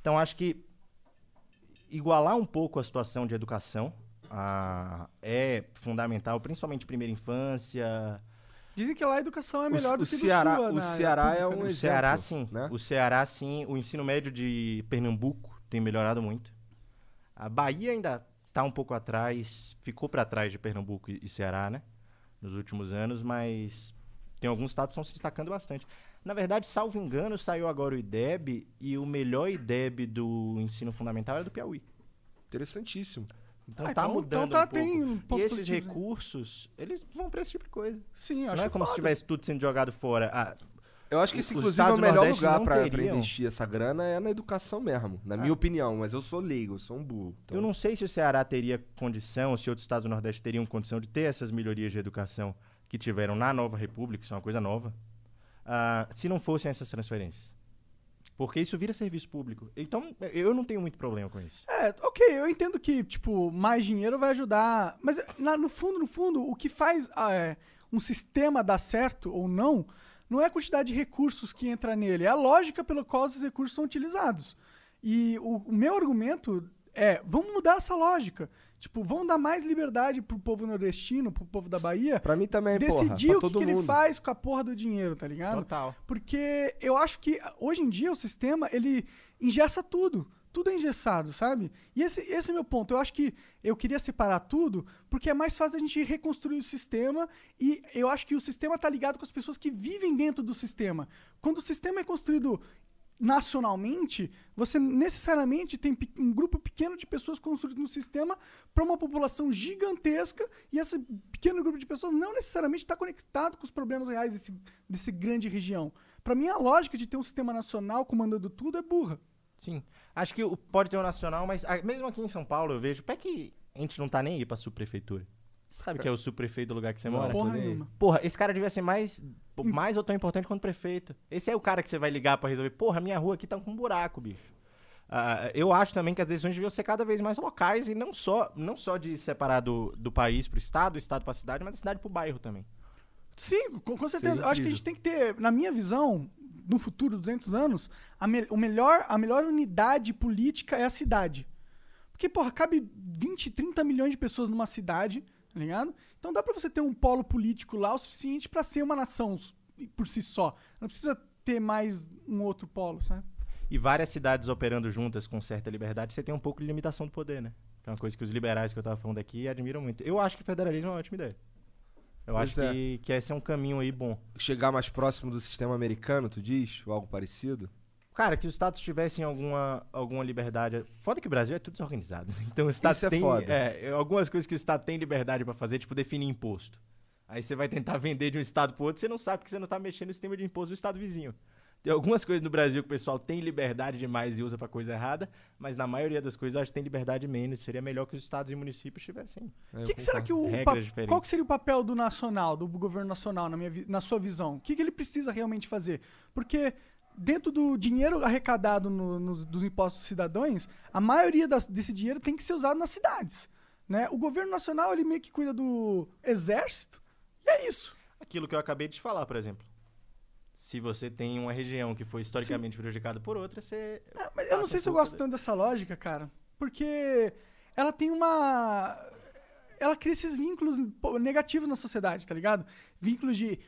S3: Então, acho que igualar um pouco a situação de educação ah, é fundamental, principalmente primeira infância.
S2: Dizem que lá a educação é melhor
S1: o
S2: do que
S1: Ceará-
S2: do Sul.
S1: o
S2: na-
S1: Ceará
S2: na
S1: é um?
S3: O Ceará, sim.
S1: né?
S3: O Ceará, sim. O ensino médio de Pernambuco tem melhorado muito. A Bahia ainda está um pouco atrás, ficou para trás de Pernambuco e e Ceará, né? Nos últimos anos, mas tem alguns estados que estão se destacando bastante. Na verdade, salvo engano, saiu agora o IDEB e o melhor IDEB do ensino fundamental era do Piauí.
S1: Interessantíssimo.
S3: Então
S2: Ah,
S3: tá
S2: então-
S3: mudando
S2: então tá-
S3: um pouco.
S2: tem
S3: E
S2: pontos
S3: esses recursos, eles vão para esse tipo de coisa.
S2: Sim, eu
S3: Não
S2: acho
S3: é como se
S2: foda.
S3: tivesse tudo sendo jogado fora. Ah,
S1: Eu acho que esse, inclusive, é o melhor
S3: Nordeste
S1: lugar
S3: teriam.
S1: investir essa grana é na educação mesmo, na minha opinião. Mas eu sou leigo, eu sou um burro. então-
S3: Eu não sei se o Ceará teria condição, ou se outros estados do Nordeste teriam condição de ter essas melhorias de educação que tiveram na nova República, isso é uma coisa nova, ah, se não fossem essas transferências. Porque isso vira serviço público. Então, eu não tenho muito problema com isso.
S2: É, ok, eu entendo que, tipo, mais dinheiro vai ajudar. Mas, na- no fundo, no fundo, o que faz ah, é, um sistema dar certo ou não, não é a quantidade de recursos que entra nele, é a lógica pela qual esses recursos são utilizados. E o, o meu argumento é, vamos mudar essa lógica. Tipo, vamos dar mais liberdade pro povo nordestino, pro povo da Bahia.
S1: Pra mim também, porra,
S2: Decidir
S1: pra
S2: o que, que ele faz com a porra do dinheiro, tá ligado?
S3: Total.
S2: Porque eu acho que hoje em dia o sistema, ele engessa tudo. Tudo é engessado, sabe? E esse, esse é meu ponto. Eu acho que eu queria separar tudo porque é mais fácil a gente reconstruir o sistema e eu acho que o sistema tá ligado com as pessoas que vivem dentro do sistema. Quando o sistema é construído nacionalmente, você necessariamente tem um grupo pequeno de pessoas construídas no sistema para uma população gigantesca e esse pequeno grupo de pessoas não necessariamente está conectado com os problemas reais desse, desse grande região. Para mim, a lógica de ter um sistema nacional comandando tudo é burra.
S3: Sim. Acho que o- pode ter um nacional, mas ah, mesmo aqui em São Paulo eu vejo, pé que a gente não tá nem aí pra subprefeitura. Você sabe que é o subprefeito do lugar que você
S1: Não,
S3: mora?
S2: Porra.
S3: Porra, esse cara devia ser mais, mais ou tão importante quanto prefeito. Esse é o cara que você vai ligar pra resolver. Porra, minha rua aqui tá com um buraco, bicho. Ah, eu acho também que as decisões deviam ser cada vez mais locais e não só, não só de separar do, do país pro estado, do estado pra cidade, mas da cidade pro bairro também.
S2: Sim, com, com certeza. Eu acho que a gente tem que ter, na minha visão, no futuro, 200 anos, a, me- o melhor, a melhor unidade política é a cidade. Porque, porra, cabe 20, 30 milhões de pessoas numa cidade, tá ligado? Então dá pra você ter um polo político lá o suficiente pra ser uma nação por si só. Não precisa ter mais um outro polo, sabe?
S3: E várias cidades operando juntas com certa liberdade, você tem um pouco de limitação do poder, né? Que é uma coisa que os liberais que eu tava falando aqui admiram muito. Eu acho que federalismo é uma ótima ideia. Eu
S1: Pois
S3: acho
S1: é.
S3: que, que esse é um caminho aí bom.
S1: Chegar mais próximo do sistema americano, tu diz? Ou algo parecido?
S3: Cara, que os estados tivessem alguma, alguma liberdade. Foda que o Brasil é tudo desorganizado. né? Então os estados
S1: é
S3: têm
S1: foda.
S3: é, algumas coisas que o estado tem liberdade pra fazer, tipo definir imposto. Aí você vai tentar vender de um estado pro outro, você não sabe porque você não tá mexendo no sistema de imposto do estado vizinho. Tem algumas coisas no Brasil que o pessoal tem liberdade demais e usa pra coisa errada, mas na maioria das coisas eu acho que tem liberdade menos. Seria melhor que os estados e municípios tivessem.
S1: É,
S2: que, que será que o
S3: Regras
S2: pa-
S3: diferentes.
S2: qual que seria o papel do nacional, do governo nacional na, minha, vi- na sua visão? O que, que ele precisa realmente fazer? Porque dentro do dinheiro arrecadado no- nos- dos impostos dos cidadãos, a maioria das- desse dinheiro tem que ser usado nas cidades, né? O governo nacional ele meio que cuida do exército e é isso.
S3: Aquilo que eu acabei de te falar, por exemplo. Se você tem uma região que foi historicamente prejudicada por outra, você.
S2: É, mas eu não sei se eu gosto tanto dessa lógica, cara. Porque ela tem uma. Ela cria esses vínculos negativos na sociedade, tá ligado? Vínculos de,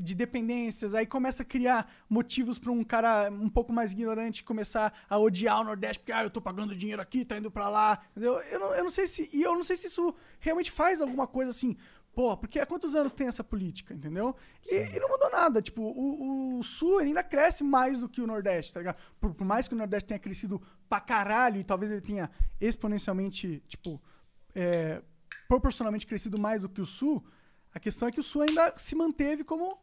S2: de dependências, aí começa a criar motivos pra um cara um pouco mais ignorante começar a odiar o Nordeste, porque ah, eu tô pagando dinheiro aqui, tá indo pra lá, entendeu? Eu não, eu não sei se. E eu não sei se isso realmente faz alguma coisa assim Pô, porque há quantos anos tem essa política, entendeu? E, e não mudou nada. Tipo, o, o Sul ainda cresce mais do que o Nordeste, tá ligado? Por, por mais que o Nordeste tenha crescido pra caralho e talvez ele tenha exponencialmente, tipo, é, proporcionalmente crescido mais do que o Sul, a questão é que o Sul ainda se manteve como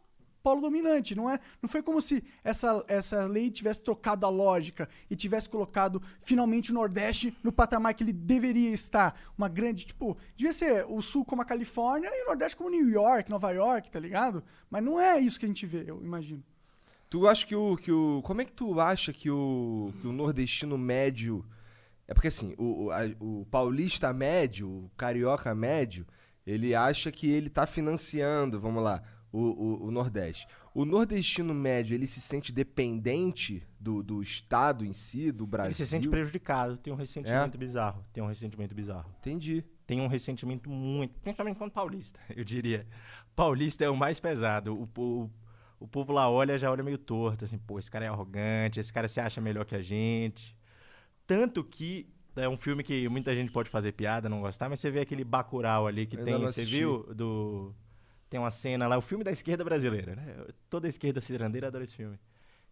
S2: polo dominante. Não, é, não foi como se essa, essa lei tivesse trocado a lógica e tivesse colocado finalmente o Nordeste no patamar que ele deveria estar. Uma grande, tipo, devia ser o Sul como a Califórnia e o Nordeste como New York, Nova York, tá ligado? Mas não é isso que a gente vê, eu imagino.
S1: Tu acha que o. Que o como é que tu acha que o, que o nordestino médio. É porque assim, o, o, paulista médio, o carioca médio, ele acha que ele tá financiando, vamos lá, o, o, o Nordeste. O nordestino médio, ele se sente dependente do, do Estado em si, do Brasil.
S3: Ele se sente prejudicado, tem um ressentimento bizarro. Tem um ressentimento bizarro.
S1: Entendi.
S3: Tem um ressentimento muito, principalmente quando paulista, eu diria. Paulista é o mais pesado. O, po- o povo lá olha, já olha meio torto, assim, pô, esse cara é arrogante, esse cara se acha melhor que a gente. Tanto que é um filme que muita gente pode fazer piada, não gostar, mas você vê aquele Bacurau ali que tem, você viu? Do tem uma cena lá, o filme da esquerda brasileira, né? Toda esquerda cirandeira adora esse filme.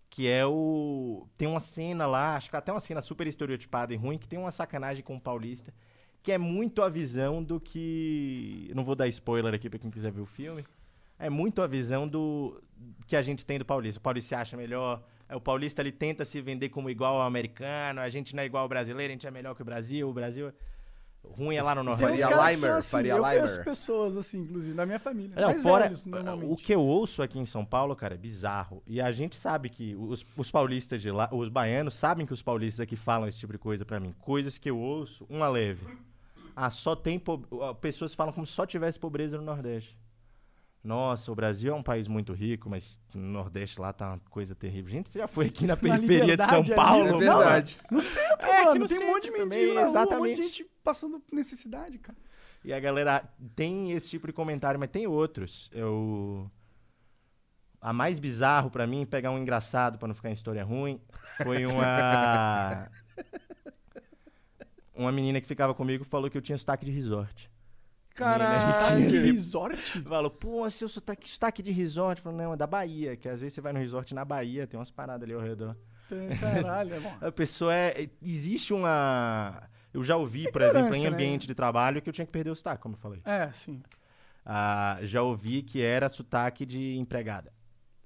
S3: Que é o. Tem uma cena lá, acho que até uma cena super estereotipada e ruim, que tem uma sacanagem com o paulista, que é muito a visão do que. Não vou dar spoiler aqui pra quem quiser ver o filme. É muito a visão do que a gente tem do paulista. O paulista se acha melhor. é, O paulista ele tenta se vender como igual ao americano. A gente não é igual ao brasileiro, a gente é melhor que o Brasil. O Brasil. Ruim é lá no Nordeste.
S2: que são assim, eu conheço pessoas assim, inclusive, da minha família.
S3: Não, fora,
S2: velhos, normalmente.
S3: o que eu ouço aqui em São Paulo, cara, é bizarro. E a gente sabe que os, os paulistas de lá, os baianos, sabem que os paulistas aqui falam esse tipo de coisa pra mim. Coisas que eu ouço, uma leve. Ah, só tem. po- ah, Pessoas falam como se só tivesse pobreza no Nordeste. Nossa, o Brasil é um país muito rico, mas no Nordeste lá tá uma coisa terrível. Gente, você já foi aqui na
S2: Na
S3: periferia de São
S2: Liberdade ali,
S3: Paulo?
S2: né?
S3: Não,
S1: verdade.
S2: No centro,
S3: É,
S2: mano,
S3: no
S2: tem um monte de mendigo na rua, um monte
S3: exatamente.
S2: de gente passando necessidade, cara.
S3: E a galera tem esse tipo de comentário, mas tem outros. Eu... A mais bizarro pra mim, pegar um engraçado pra não ficar em história ruim, foi uma. uma menina que ficava comigo falou que eu tinha sotaque de resort.
S1: Caralho!
S3: Que-
S2: Resort?
S3: Falou, pô, seu sotaque, sotaque de resort. Falou, não, é da Bahia, que às vezes você vai no resort na Bahia, tem umas paradas ali ao redor.
S2: Caralho, é bom.
S3: A pessoa é. Existe uma. Eu já ouvi, por exemplo, em
S2: né?
S3: ambiente de trabalho que eu tinha que perder o sotaque, como eu falei.
S2: É, sim.
S3: Ah, já ouvi que era sotaque de empregada.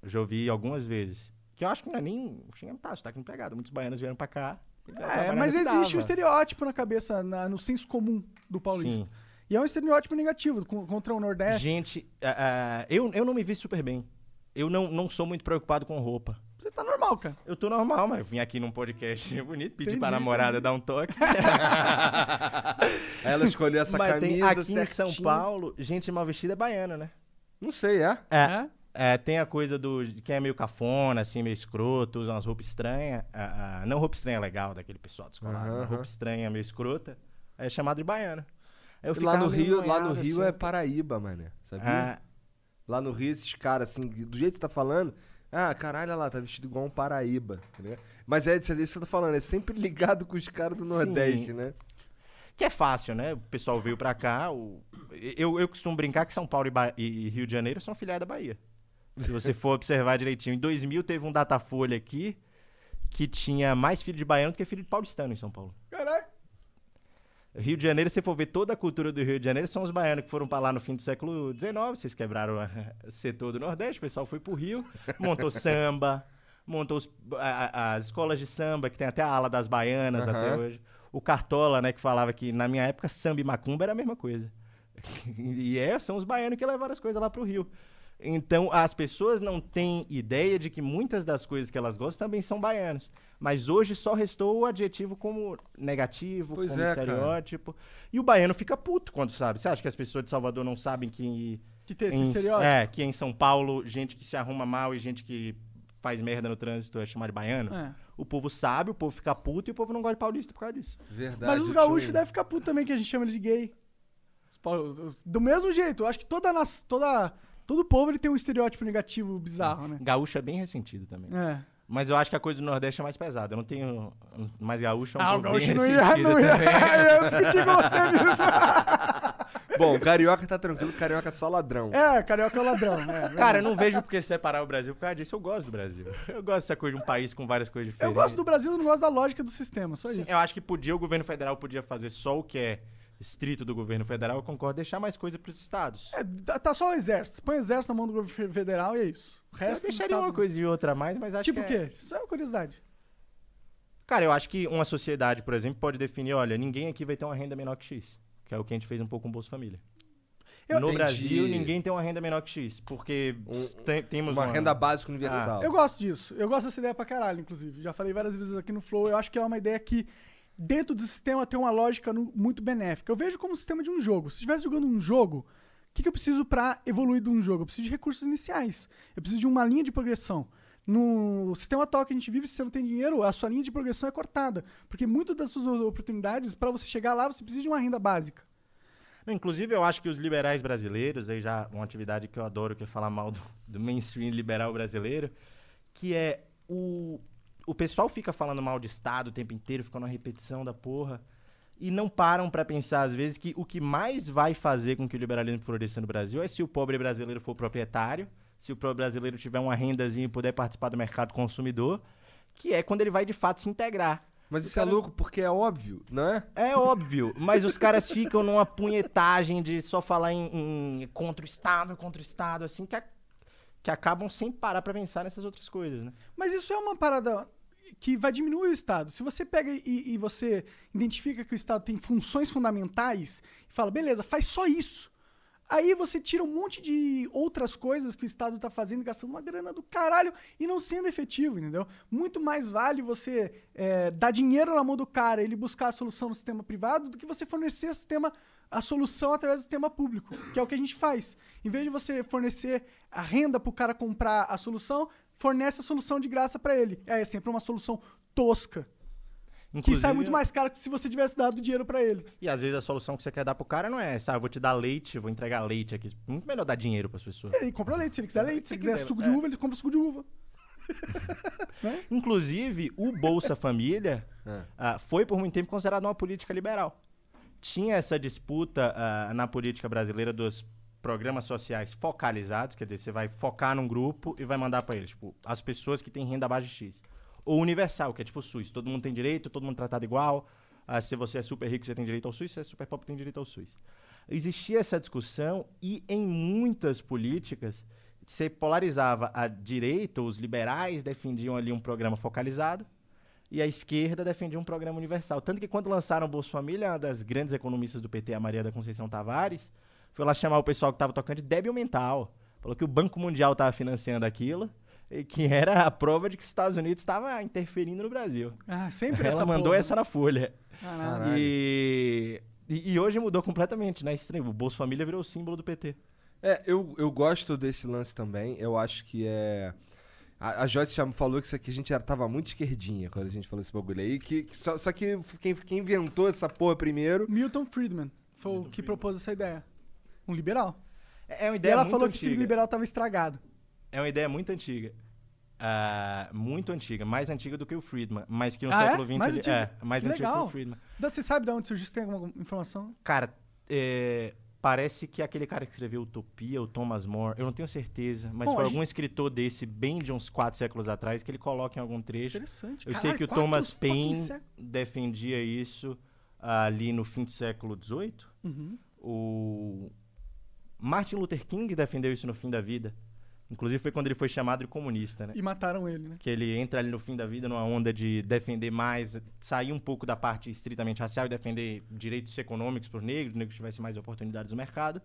S3: Eu já ouvi algumas vezes. Que eu acho que não é nem. Não tá, sotaque de empregada. Muitos baianos vieram pra cá.
S2: É, mas existe
S3: dava.
S2: um estereótipo na cabeça, na- no senso comum do paulista.
S3: Sim.
S2: E é um estereótipo negativo co- contra o Nordeste.
S3: Gente, ah, eu, eu não me vi super bem. Eu não, não sou muito preocupado com roupa.
S2: Você tá normal, cara.
S3: Eu tô normal, mas eu vim aqui num podcast bonito, pedi
S2: Entendi,
S3: pra namorada dar um toque.
S1: Ela escolheu essa
S3: Mas tem-
S1: camisa
S3: aqui em São
S1: certinho.
S3: Paulo, gente mal vestida é baiana, né?
S1: Não sei, é?
S3: É. É, tem a coisa do de quem é meio cafona, assim, meio escroto, usa umas roupas estranhas. Ah, ah, não roupa estranha legal, daquele pessoal descolado. Roupa estranha, meio escrota. É chamado de baiano. Eu
S1: lá no Rio, lá no Rio
S3: assim.
S1: é Paraíba, mano. Sabia?
S3: Ah.
S1: Lá no Rio, esses caras, assim, do jeito que você tá falando, ah, caralho, olha lá, tá vestido igual um Paraíba, tá ligado? Mas é isso que você tá falando, é sempre ligado com os caras do Nordeste,
S3: Sim.
S1: né?
S3: Que é fácil, né? O pessoal veio pra cá. o- Eu, eu costumo brincar que São Paulo e, Ba- e Rio de Janeiro são filiais da Bahia. Se você for observar direitinho. Em 2000 teve um Datafolha aqui que tinha mais filho de baiano do que filho de paulistano em São Paulo.
S2: Caralho.
S3: Rio de Janeiro, se você for ver toda a cultura do Rio de Janeiro, são os baianos que foram pra lá no fim do século XIX. Vocês quebraram o setor do Nordeste, o pessoal foi pro Rio, montou samba, montou os- a- as escolas de samba, que tem até a ala das baianas
S1: Aham.
S3: até hoje. O Cartola, né, que falava que na minha época samba e macumba era a mesma coisa. e é, são os baianos que levaram as coisas lá pro Rio. Então, as pessoas não têm ideia de que muitas das coisas que elas gostam também são baianos. Mas hoje só restou o adjetivo como negativo,
S1: Pois
S3: como
S1: é, cara.
S3: estereótipo. E o baiano fica puto quando sabe. Você acha que as pessoas de Salvador não sabem que.
S2: Que tem esse
S3: em,
S2: estereótipo.
S3: É, que em São Paulo, gente que se arruma mal e gente que faz merda no trânsito é chamada de baiano?
S2: É.
S3: O povo sabe, o povo fica puto e o povo não gosta de paulista por causa disso.
S1: Verdade.
S2: Mas os gaúchos devem ficar putos também, que a gente chama eles de gay. Do mesmo jeito, eu acho que toda, nas- toda, todo povo ele tem um estereótipo negativo bizarro, né?
S3: Gaúcho é bem ressentido também.
S2: É.
S3: Mas eu acho que a coisa do Nordeste é mais pesada. Eu não tenho. Mas gaúcho é um
S2: Ah, o
S3: povo bem
S2: gaúcho não ia,
S3: ressentido
S2: não ia,
S3: também.
S2: eu ia discutir com você nisso.
S1: Bom, carioca tá tranquilo, carioca é só ladrão.
S2: É, carioca é ladrão. É,
S3: Cara, eu não vejo por que separar o Brasil por causa disso. Eu gosto do Brasil. Eu gosto dessa coisa de um país com várias coisas
S2: Eu
S3: diferentes.
S2: gosto do Brasil, eu não gosto da lógica do sistema, só
S3: Sim,
S2: isso.
S3: eu acho que podia, o governo federal podia fazer só o que é estrito do governo federal. Eu concordo, deixar mais coisa pros estados.
S2: É, tá- só o exército. Põe o exército na mão do governo federal e é isso. O
S3: Eu
S2: resto dos
S3: deixaria uma coisa e outra a mais, mas acho
S2: Tipo o
S3: que é-
S2: quê? Isso é uma curiosidade.
S3: Cara, eu acho que uma sociedade, por exemplo, pode definir, olha, ninguém aqui vai ter uma renda menor que X. Que é o que a gente fez um pouco com o Bolsa Família.
S2: Eu-
S3: no
S1: Entendi.
S3: Brasil, ninguém tem uma renda menor que X, porque
S1: Um-
S3: tem- temos
S1: Uma renda básica universal.
S2: Eu gosto disso. Eu gosto dessa ideia pra caralho, inclusive. Já falei várias vezes aqui no Flow. Eu acho que é uma ideia que, dentro do sistema, tem uma lógica nu- muito benéfica. Eu vejo como um sistema de um jogo. Se estivesse jogando um jogo, o que, que eu preciso pra evoluir de um jogo? Eu preciso de recursos iniciais. Eu preciso de uma linha de progressão. No sistema atual que a gente vive, se você não tem dinheiro, a sua linha de progressão é cortada. Porque muitas das suas oportunidades, pra você chegar lá, você precisa de uma renda básica.
S3: Inclusive, eu acho que os liberais brasileiros, aí já uma atividade que eu adoro, que é falar mal do, do mainstream liberal brasileiro, que é o, o pessoal fica falando mal de Estado o tempo inteiro, fica numa repetição da porra, e não param pra pensar, às vezes, que o que mais vai fazer com que o liberalismo floresça no Brasil é se o pobre brasileiro for proprietário, se o pobre brasileiro tiver uma rendazinha e puder participar do mercado consumidor, que é quando ele vai de fato se integrar.
S1: Mas
S3: O
S1: isso é
S3: cara-
S1: louco porque é óbvio, não é?
S3: É óbvio, mas os caras ficam numa punhetagem de só falar em, em contra o Estado, contra o Estado, assim, que, a- que acabam sem parar pra pensar nessas outras coisas, né?
S2: Mas isso é uma parada que vai diminuir o Estado. Se você pega e, e você identifica que o Estado tem funções fundamentais e fala, beleza, faz só isso. Aí você tira um monte de outras coisas que o Estado tá fazendo, gastando uma grana do caralho e não sendo efetivo, entendeu? Muito mais vale você é, dar dinheiro na mão do cara e ele buscar a solução no sistema privado do que você fornecer o sistema, a solução através do sistema público, que é o que a gente faz. Em vez de você fornecer a renda pro cara comprar a solução, fornece a solução de graça pra ele. É sempre uma solução tosca. que
S3: Inclusive,
S2: sai muito mais caro que se você tivesse dado dinheiro pra ele.
S3: E às vezes a solução que você quer dar pro cara não é, sabe, eu vou te dar leite, vou entregar leite aqui. Muito melhor dar dinheiro pras pessoas.
S2: Ele compra leite, se ele quiser leite, se,
S3: Se
S2: ele quiser,
S3: quiser,
S2: suco de
S3: é.
S2: uva, ele compra suco de uva.
S3: Inclusive, o Bolsa Família
S1: É.
S3: ah, foi por muito tempo considerado uma política liberal. Tinha essa disputa ah, na política brasileira dos programas sociais focalizados, quer dizer, você vai focar num grupo e vai mandar pra eles, tipo, as pessoas que têm renda abaixo de X. Ou universal, que é tipo o SUS, todo mundo tem direito, todo mundo tratado igual. ah, se você é super rico, você tem direito ao SUS, se é super pobre, tem direito ao SUS. Existia essa discussão e em muitas políticas você polarizava a direita, os liberais defendiam ali um programa focalizado e a esquerda defendia um programa universal. Tanto que quando lançaram o Bolsa Família, uma das grandes economistas do PT, a Maria da Conceição Tavares, foi lá chamar o pessoal que estava tocando de débil mental. Falou que o Banco Mundial estava financiando aquilo e que era a prova de que os Estados Unidos estava interferindo no Brasil.
S2: Ah, sempre
S3: Ela
S2: essa
S3: mandou
S2: porra.
S3: essa na Folha.
S2: Caralho.
S3: E, e, e hoje mudou completamente, né? Estranho. O Bolsa Família virou o símbolo do PT.
S1: É, eu, eu gosto desse lance também. Eu acho que é. A, a Joyce já falou que isso aqui a gente já tava muito esquerdinha quando a gente falou esse bagulho aí. Que, que só, só que quem, quem inventou essa porra primeiro.
S2: Milton Friedman foi o que propôs essa ideia. Um liberal.
S3: É é uma
S2: E
S3: ideia
S2: ela
S3: muito
S2: falou que o
S3: antiga.
S2: sistema liberal tava estragado.
S3: É uma ideia muito antiga. Ah, muito antiga, mais antiga do que o Friedman, mas que no
S2: Ah, é?
S3: século XX
S2: Mais
S3: ele-
S2: antiga?
S3: é mais
S2: Que
S3: antiga que o Friedman.
S2: Da- Você sabe de onde surgiu? Você tem alguma informação?
S3: Cara, é, parece que aquele cara que escreveu Utopia, o Thomas More, eu não tenho certeza, mas
S2: Bom,
S3: foi algum escritor desse, bem de uns quatro séculos atrás, que ele coloca em algum trecho.
S2: Interessante.
S3: Eu sei
S2: Caralho,
S3: que o Thomas Paine
S2: sé-
S3: defendia isso ali no fim do século XVIII.
S2: Uhum.
S3: O Martin Luther King defendeu isso no fim da vida. Inclusive foi quando ele foi chamado de comunista, né?
S2: E mataram ele, né?
S3: Que ele entra ali no fim da vida numa onda de defender mais, sair um pouco da parte estritamente racial e defender direitos econômicos para os negros, negros tivessem mais oportunidades no mercado.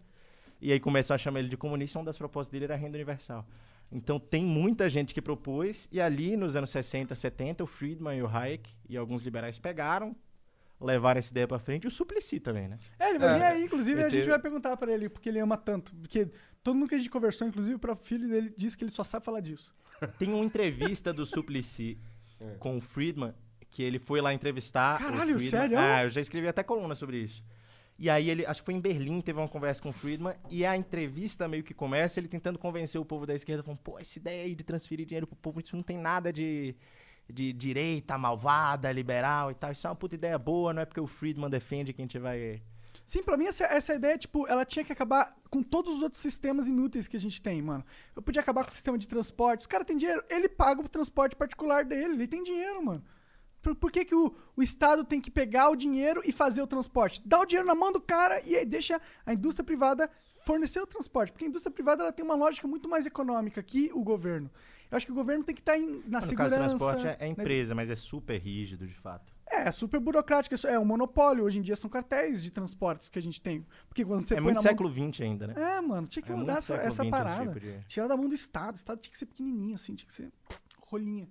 S3: E aí começou a chamar ele de comunista, uma das propostas dele era a renda universal. Então tem muita gente que propôs, e ali nos anos 60, 70, o Friedman e o Hayek e alguns liberais pegaram, levaram essa ideia para frente, e o Suplicy também, né?
S2: É, ele vai
S3: É.
S2: vir aí, inclusive,
S3: Ele
S2: a gente
S3: teve-
S2: vai perguntar pra ele porque ele ama tanto. Porque todo mundo que a gente conversou, inclusive o próprio filho dele, disse que ele só sabe falar disso.
S3: Tem uma entrevista do Suplicy com o Friedman, que ele foi lá entrevistar.
S2: Caralho,
S3: o Friedman.
S2: sério?
S3: Ah, eu já escrevi até coluna sobre isso. E aí ele, acho que foi em Berlim, teve uma conversa com o Friedman, e a entrevista meio que começa ele tentando convencer o povo da esquerda, falando, pô, essa ideia aí de transferir dinheiro pro povo, isso não tem nada de, de direita, malvada, liberal e tal, isso é uma puta ideia boa, não é porque o Friedman defende que a gente vai
S2: Sim, pra mim essa, essa ideia, tipo, ela tinha que acabar com todos os outros sistemas inúteis que a gente tem, mano. Eu podia acabar com o sistema de transporte. Os cara tem dinheiro, ele paga o transporte particular dele, ele tem dinheiro, mano. Por, por que, que o, o Estado tem que pegar o dinheiro e fazer o transporte? Dá o dinheiro na mão do cara e aí deixa a indústria privada fornecer o transporte. Porque a indústria privada ela tem uma lógica muito mais econômica que o governo. Eu acho que o governo tem que estar em- na
S3: no
S2: segurança.
S3: caso do transporte é, é
S2: né?
S3: empresa, mas é super rígido, de fato.
S2: É, é super burocrático. É um monopólio. Hoje em dia são cartéis de transportes que a gente tem. Porque quando você
S3: é muito século
S2: mão...
S3: XX ainda, né?
S2: É, mano, tinha que
S3: É
S2: mudar essa, essa parada.
S3: tipo de-
S2: Tirar da mão do Estado. O Estado tinha que ser pequenininho, assim, tinha que ser rolinha.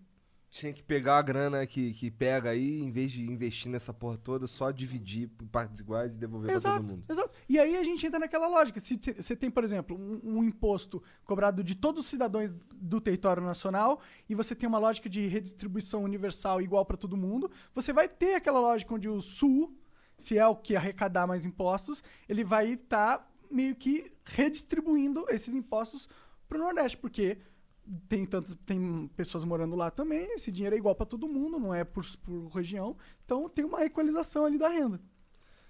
S1: Tinha que pegar a grana que, que pega aí, em vez de investir nessa porra toda, só dividir por partes iguais e devolver pra
S2: Exato,
S1: todo mundo.
S2: exato. E aí a gente entra naquela lógica. Se te- você tem, por exemplo, um, um imposto cobrado de todos os cidadãos do território nacional e você tem uma lógica de redistribuição universal igual para todo mundo, você vai ter aquela lógica onde o Sul, se é o que arrecadar mais impostos, ele vai estar meio que redistribuindo esses impostos para o Nordeste, porque tem tantas tem pessoas morando lá também, esse dinheiro é igual para todo mundo, não é por, por região, então tem uma equalização ali da renda.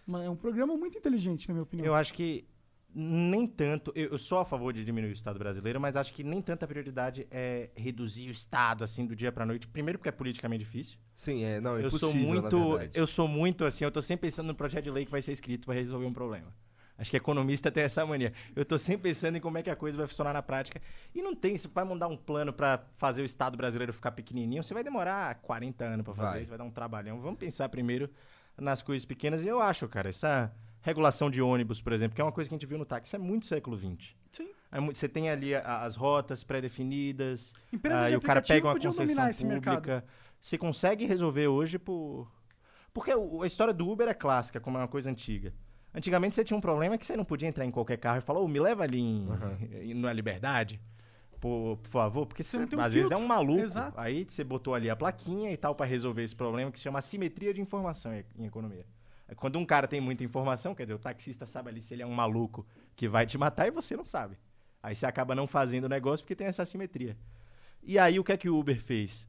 S2: Mas é um programa muito inteligente, na minha opinião.
S3: Eu acho que nem tanto. Eu, eu sou a favor de diminuir o Estado brasileiro, mas acho que nem tanta prioridade é reduzir o Estado assim do dia pra noite. Primeiro porque é politicamente difícil.
S1: Sim, é, não, é
S3: eu sou muito, eu sou muito assim, eu tô sempre pensando no projeto de lei que vai ser escrito pra resolver um problema. Acho que economista tem essa mania. Eu tô sempre pensando em como é que a coisa vai funcionar na prática. E não tem, você vai mandar um plano pra fazer o Estado brasileiro ficar pequenininho, você vai demorar 40 anos pra fazer
S1: Vai.
S3: isso, vai dar um trabalhão. Vamos pensar primeiro nas coisas pequenas. E eu acho, cara, essa regulação de ônibus, por exemplo, que é uma coisa que a gente viu no táxi, é muito século XX.
S2: Sim.
S3: É muito- você tem ali as rotas pré-definidas,
S2: Empresas
S3: aí
S2: de
S3: o cara pega uma concessão
S2: dominar esse
S3: pública.
S2: mercado.
S3: Você consegue resolver hoje por... Porque a história do Uber é clássica, como é uma coisa antiga. Antigamente você tinha um problema que você não podia entrar em qualquer carro e falar, ô, me leva ali em, em- na Liberdade, por, por favor, porque você,
S2: não tem um
S3: às vezes é
S2: filtro.
S3: um maluco.
S2: Exato.
S3: Aí você botou ali a plaquinha e tal pra resolver esse problema que se chama assimetria de informação em, economia. Quando um cara tem muita informação, quer dizer, o taxista sabe ali se ele é um maluco que vai te matar e você não sabe. Aí você acaba não fazendo o negócio porque tem essa assimetria. E aí o que é que o Uber fez?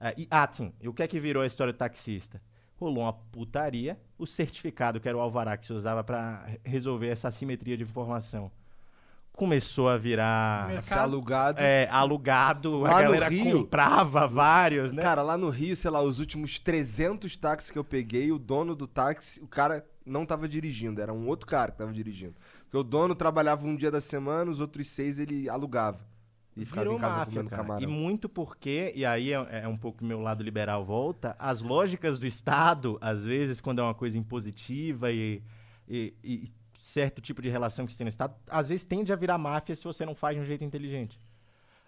S3: Ah, e, ah, sim. E o que é que virou a história do taxista? Rolou uma putaria. O certificado, que era o alvará que se usava pra re- resolver essa assimetria de informação, começou a virar.
S1: A ser alugado.
S3: É, alugado.
S1: Lá
S3: a
S1: no
S3: galera
S1: Rio-
S3: comprava vários, né?
S1: Cara, lá no Rio, sei lá, os últimos 300 táxis que eu peguei, o dono do táxi, o cara não tava dirigindo, era um outro cara que tava dirigindo. Porque o dono trabalhava um dia da semana, os outros seis ele alugava. E ficava
S3: Virou
S1: em casa
S3: máfia,
S1: comendo
S3: cara.
S1: camarão.
S3: E muito porque, e aí é, é um pouco meu lado liberal volta, as lógicas do Estado, às vezes, quando é uma coisa impositiva e, e- e certo tipo de relação que você tem no Estado, às vezes tende a virar máfia se você não faz de um jeito inteligente.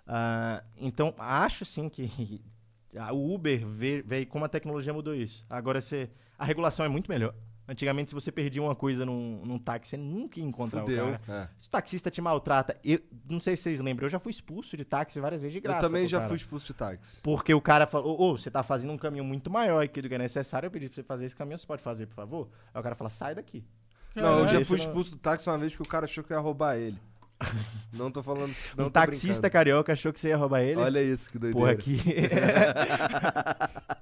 S3: Ah, então, acho sim que a- o Uber vê- veio como a tecnologia mudou isso. Agora, você, a regulação é muito melhor. Antigamente, se você perdia uma coisa num, num táxi, você nunca ia encontrar
S1: Fudeu,
S3: o cara.
S1: é.
S3: Se o taxista te maltrata, eu não sei se vocês lembram, eu já fui expulso de táxi várias vezes de graça.
S1: Eu também já
S3: cara.
S1: fui expulso de táxi.
S3: Porque o cara falou, ô, você tá fazendo um caminho muito maior que do que é necessário, eu pedi pra você fazer esse caminho, você pode fazer, por favor? Aí o cara fala, sai daqui.
S1: Não, eu já fui expulso do táxi uma vez porque o cara achou que eu ia roubar ele. Não tô falando. Não
S3: um
S1: tô
S3: taxista
S1: brincando.
S3: carioca achou que você ia roubar ele.
S1: Olha isso, que doideira.
S3: Porra, aqui.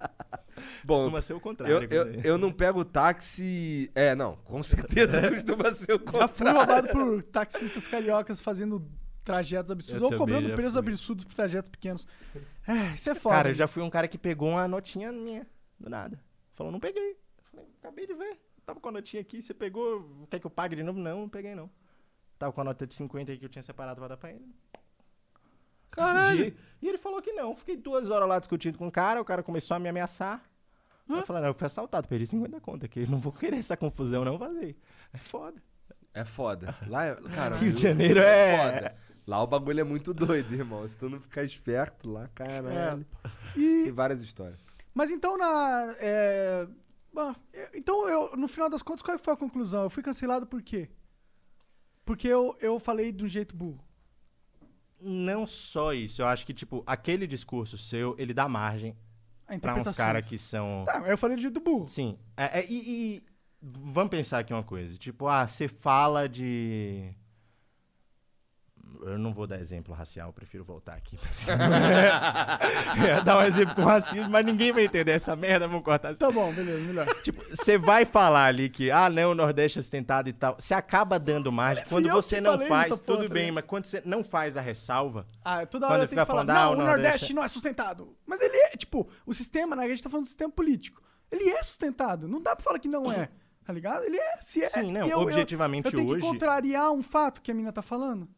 S1: Bom,
S3: Costuma ser o contrário.
S1: Eu, eu, eu não pego táxi. É, não, com certeza costuma ser o
S2: Já
S1: contrário.
S2: fui roubado por taxistas cariocas fazendo trajetos absurdos
S3: Eu
S2: ou cobrando
S3: já
S2: preços absurdos por trajetos pequenos. É, isso é foda.
S3: Cara, eu já fui um cara que pegou uma notinha minha, do nada. Falou, não peguei. Eu Falei, acabei de ver. Tava com a notinha aqui, você pegou, quer que eu pague de novo? Não, não peguei não. Tava com a nota de 50 aí que eu tinha separado pra dar pra ele.
S1: Caralho.
S3: E, e ele falou que não. Fiquei duas horas lá discutindo com o cara, o cara começou a me ameaçar. Aí Eu falei, não, eu fui assaltado, perdi 50 conto aqui. Não vou querer essa confusão, não, vazei. É foda.
S1: É foda. Lá, é- cara,
S3: Rio de Janeiro é-
S1: foda. Lá o bagulho é muito doido, irmão. Se tu não ficar esperto lá, caralho.
S2: E-
S1: Tem várias histórias.
S2: Mas então na. é, bom, é, então eu, no final das contas, qual foi a conclusão? Eu fui cancelado por quê? Porque eu, eu falei de um jeito burro.
S3: Não só isso, eu acho que, tipo, aquele discurso seu, ele dá margem
S2: A
S3: pra uns caras que são.
S2: Tá, eu falei do jeito burro.
S3: Sim. É, é, e, e vamos pensar aqui uma coisa. Tipo, ah, você fala de. Eu não vou dar exemplo racial, eu prefiro voltar aqui. Eu ia dar um exemplo com racismo, mas ninguém vai entender essa merda, vamos cortar.
S2: Tá bom, beleza, melhor.
S3: Tipo, você vai falar ali que, ah, não, o Nordeste é sustentado e tal. Você acaba dando margem. Quando
S2: eu
S3: você não faz,
S2: porra,
S3: tudo
S2: tá
S3: bem, mas quando você não faz a ressalva.
S2: Ah, toda
S3: Quando
S2: hora eu tenho
S3: fica
S2: que falar,
S3: ah,
S2: não,
S3: o
S2: Nordeste
S3: Nordeste-
S2: não é sustentado. Mas ele é, tipo, o sistema, né, a gente tá falando do sistema político. Ele é sustentado. Não dá pra falar que não é, tá ligado? Ele é, se é.
S3: Sim, não,
S2: eu- eu-
S3: objetivamente
S2: eu, tenho
S3: hoje-
S2: que contrariar um fato que a mina tá falando.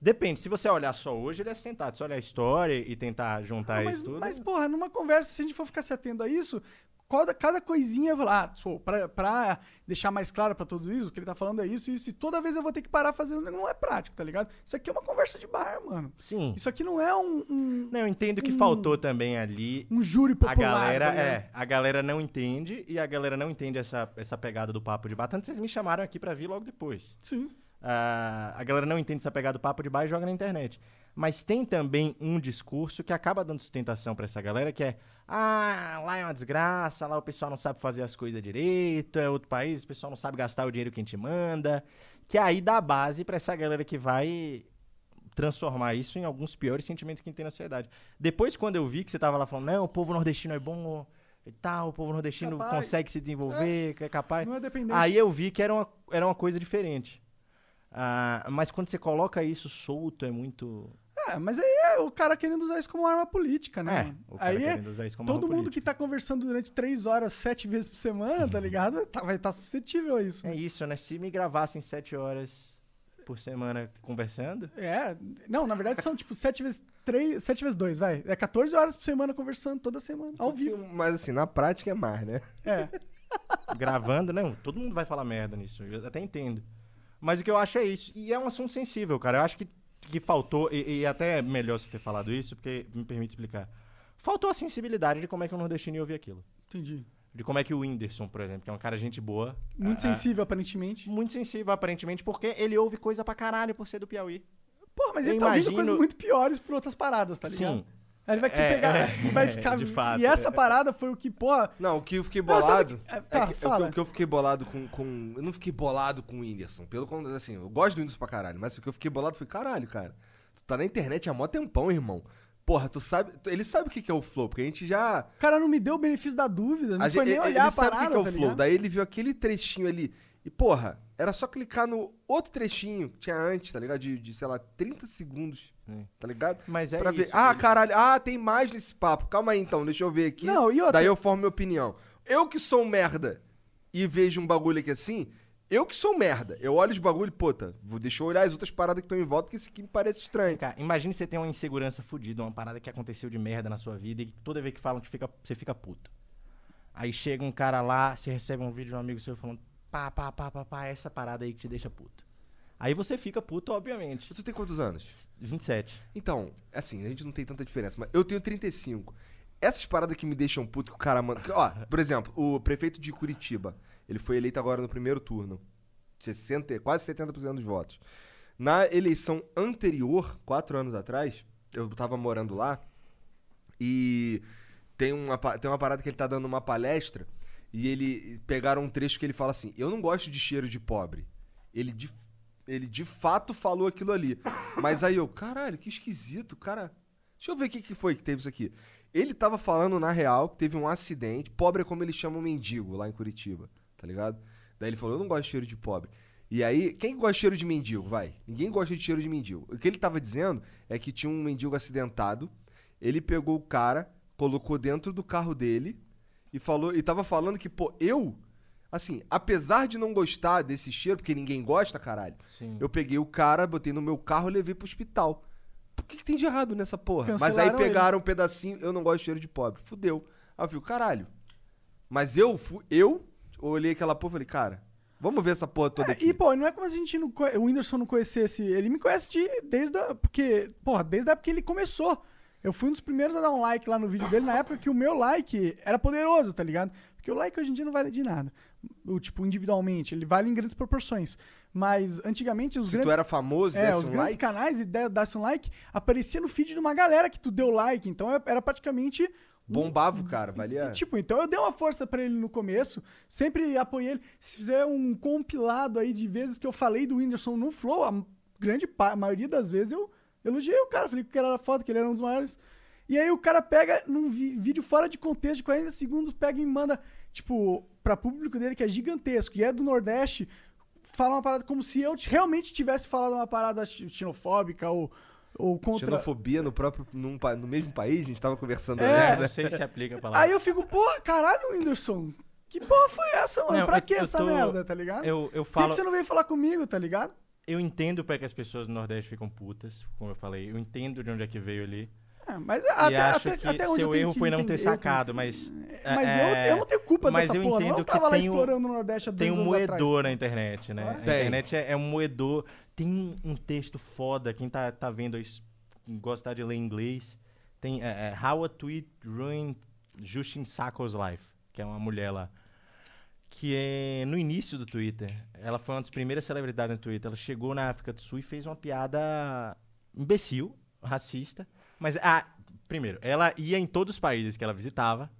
S3: Depende, se você olhar só hoje, ele é sustentado. Se olhar a história e tentar juntar
S2: mas,
S3: isso tudo.
S2: mas, porra, numa conversa, se a gente for ficar se atendo a isso, cada, cada coisinha eu vou lá, ah, pô, pra, pra deixar mais claro pra tudo isso, o que ele tá falando é isso, isso, e toda vez eu vou ter que parar fazendo, não é prático, tá ligado? Isso aqui é uma conversa de bar, mano.
S3: Sim.
S2: Isso aqui não é um. um
S3: Não, eu entendo que
S2: um-
S3: faltou também ali.
S2: Um júri popular.
S3: A galera,
S2: ligado?
S3: é, a galera não entende e a galera não entende essa, essa pegada do papo de bar. Tanto vocês me chamaram aqui pra vir logo depois.
S2: Sim.
S3: Ah, a galera não entende essa pegada do papo de bar e joga na internet. Mas tem também um discurso que acaba dando sustentação pra essa galera, que é ah, lá é uma desgraça, lá o pessoal não sabe fazer as coisas direito, é outro país, o pessoal não sabe gastar o dinheiro que a gente manda. Que aí dá base pra essa galera que vai transformar isso em alguns piores sentimentos que a gente tem na sociedade. Depois, quando eu vi que você tava lá falando, não, o povo nordestino é bom e tal, o povo nordestino
S2: Capaz.
S3: consegue se desenvolver, que é capaz.
S2: Não é dependente.
S3: Aí eu vi que era uma, era uma coisa diferente. Ah, mas quando você coloca isso solto, é muito.
S2: É, mas aí é o cara querendo usar isso como arma política, né?
S3: É,
S2: mano?
S3: o cara
S2: aí é
S3: querendo usar isso como
S2: todo
S3: arma
S2: mundo que tá conversando durante três horas, sete vezes por semana, tá ligado? Tá- vai estar suscetível a isso.
S3: É isso, né? Se me gravassem sete horas por semana conversando.
S2: É, não, na verdade são tipo sete vezes três, sete vezes dois, vai. É 14 horas por semana conversando toda semana, ao vivo.
S1: Mas assim, na prática é mais, né?
S2: É.
S3: gravando, não, todo mundo vai falar merda nisso, eu até entendo. Mas o que eu acho é isso. E é um assunto sensível, cara. Eu acho que, que faltou, e, e até é melhor você ter falado isso, porque me permite explicar. Faltou a sensibilidade de como é que o nordestino ia ouvir aquilo.
S2: Entendi.
S3: De como é que o Whindersson, por exemplo, que é um cara gente boa.
S2: Muito
S3: ah,
S2: sensível, aparentemente.
S3: Muito sensível, aparentemente, porque ele ouve coisa pra caralho por ser do Piauí.
S2: Pô, mas
S3: Eu
S2: ele tá ouvindo
S3: imagino-
S2: coisas muito piores por outras paradas, tá ligado?
S3: Sim.
S2: Aí ele vai
S3: É,
S2: pegar
S3: é,
S2: e vai
S3: é,
S2: ficar.
S3: de fato.
S2: e essa parada foi o que, pô.
S1: Não, o que eu fiquei
S2: Não,
S1: bolado.
S2: que- é,
S1: é
S2: tá,
S1: que-
S2: fala.
S1: O que eu fiquei bolado com, com. Eu não fiquei bolado com o Whindersson. Pelo contrário, assim, eu gosto do Whindersson pra caralho. Mas o que eu fiquei bolado foi, caralho, cara. Tu tá na internet há mó tempão, irmão. Porra, tu sabe. Ele sabe o que que é o Flow, porque a gente já.
S2: O cara não me deu o benefício da dúvida, não
S1: a
S2: foi
S1: gente-
S2: nem
S1: ele
S2: olhar a
S1: sabe o
S2: parada,
S1: que que é o
S2: tá
S1: Flow.
S2: ligado?
S1: Daí ele viu aquele trechinho ali. E, porra, era só clicar no outro trechinho que tinha antes, tá ligado? De, de, sei lá, 30 segundos. Tá ligado?
S3: Mas é
S1: pra ver.
S3: isso,
S1: Ah,
S3: ele-
S1: caralho. Ah, tem mais nesse papo. Calma aí então, deixa eu ver aqui.
S2: Não, e outra-
S1: Daí eu formo minha opinião. Eu que sou um merda e vejo um bagulho aqui assim, eu que sou um merda. Eu olho os bagulho, puta, vou, deixa eu olhar as outras paradas que estão em volta, porque isso aqui me parece estranho.
S3: Cara, imagine você ter uma insegurança fodida, uma parada que aconteceu de merda na sua vida e que toda vez que falam que fica, você fica puto. Aí chega um cara lá, você recebe um vídeo de um amigo seu falando, pá, pá, pá, pá, pá, essa parada aí que te deixa puto. Aí você fica puto, obviamente.
S1: Tu tem quantos anos?
S3: 27.
S1: Então, assim, a gente não tem tanta diferença, mas eu tenho 35. Essas paradas que me deixam puto que o cara manda. Ó, por exemplo, o prefeito de Curitiba, ele foi eleito agora no primeiro turno. 60, quase 70% dos votos. Na eleição anterior, quatro anos atrás, eu tava morando lá e tem uma, tem uma parada que ele tá dando uma palestra e ele pegaram um trecho que ele fala assim: Eu não gosto de cheiro de pobre. Ele de, ele de fato falou aquilo ali. Mas aí eu, caralho, que esquisito, cara. Deixa eu ver o que, que foi que teve isso aqui. Ele tava falando, na real, que teve um acidente. Pobre é como eles chamam mendigo lá em Curitiba, tá ligado? Daí ele falou: Eu não gosto de cheiro de pobre. E aí, quem gosta de cheiro de mendigo? Vai. Ninguém gosta de cheiro de mendigo. O que ele tava dizendo é que tinha um mendigo acidentado. Ele pegou o cara, colocou dentro do carro dele e falou e tava falando que, pô, eu, assim, apesar de não gostar desse cheiro, porque ninguém gosta, caralho,
S3: Sim.
S1: eu peguei o cara, botei no meu carro e levei pro hospital. Por que, que tem de errado nessa porra? Mas aí
S2: Cancelaram ele.
S1: pegaram um pedacinho, eu não gosto de cheiro de pobre. Fudeu. Aí eu fico, caralho. Mas eu, eu olhei aquela porra e falei, cara, vamos ver essa porra toda aqui.
S2: E, pô, não é como se a gente não o Whindersson não conhecesse. Ele me conhece de, desde a. Porque, porra, desde a época que ele começou. Eu fui um dos primeiros a dar um like lá no vídeo dele, na época que o meu like era poderoso, tá ligado? Porque o like hoje em dia não vale de nada. O, tipo, individualmente, ele vale em grandes proporções. Mas antigamente os
S1: Se
S2: grandes.
S1: tu era famoso,
S2: É, os
S1: um
S2: grandes
S1: like,
S2: canais e de- desse um like, aparecia no feed de uma galera que tu deu like. Então é- era praticamente.
S1: bombava o cara, valia...
S2: e, tipo, então eu dei uma força pra ele no começo, sempre apoiei ele. Se fizer um compilado aí de vezes que eu falei do Whindersson no Flow, a, grande pa- maioria das vezes eu elogiei o cara, falei que ele era foda, que ele era um dos maiores. E aí o cara pega num vídeo fora de contexto de 40 segundos, pega e manda, tipo, pra público dele que é gigantesco e é do Nordeste, fala uma parada como se eu realmente tivesse falado uma parada xenofóbica ou, ou contra.
S1: Xenofobia no próprio num no mesmo país, a gente tava conversando
S2: É,
S1: antes, né?
S3: Não sei se aplica a palavra.
S2: Aí eu fico, porra, caralho, Whindersson. Que porra foi essa, mano?
S3: Não,
S2: pra
S3: eu-
S2: que
S3: eu
S2: essa
S3: tô-
S2: merda, tá ligado?
S3: Eu, eu
S2: Por que,
S3: falo.
S2: que você não veio falar comigo, tá ligado?
S3: Eu entendo porque as pessoas do Nordeste ficam putas, como eu falei. Eu entendo de onde é que veio ali.
S2: É, mas até,
S3: acho
S2: até,
S3: que
S2: até
S3: seu erro
S2: que
S3: foi não ter sacado,
S2: que-
S3: mas.
S2: Mas
S3: é,
S2: eu, eu não tenho culpa
S3: mas
S2: dessa
S3: eu
S2: porra,
S3: entendo
S2: Eu
S3: que
S2: tava lá
S3: tem um-
S2: explorando o Nordeste há
S3: Tem
S2: dois
S3: um
S2: anos atrás.
S3: moedor na internet, né? A
S1: Tem.
S3: internet é, é um moedor. Tem um, texto foda. Quem tá, tá vendo isso, gostar de ler inglês, tem é, é, How a Tweet Ruined Justin Sacco's Life, que é uma mulher lá. Que é no início do Twitter. Ela foi uma das primeiras celebridades no Twitter. Ela chegou na África do Sul e fez uma piada imbecil, racista. Mas, ah, primeiro, ela ia em todos os países que ela visitava.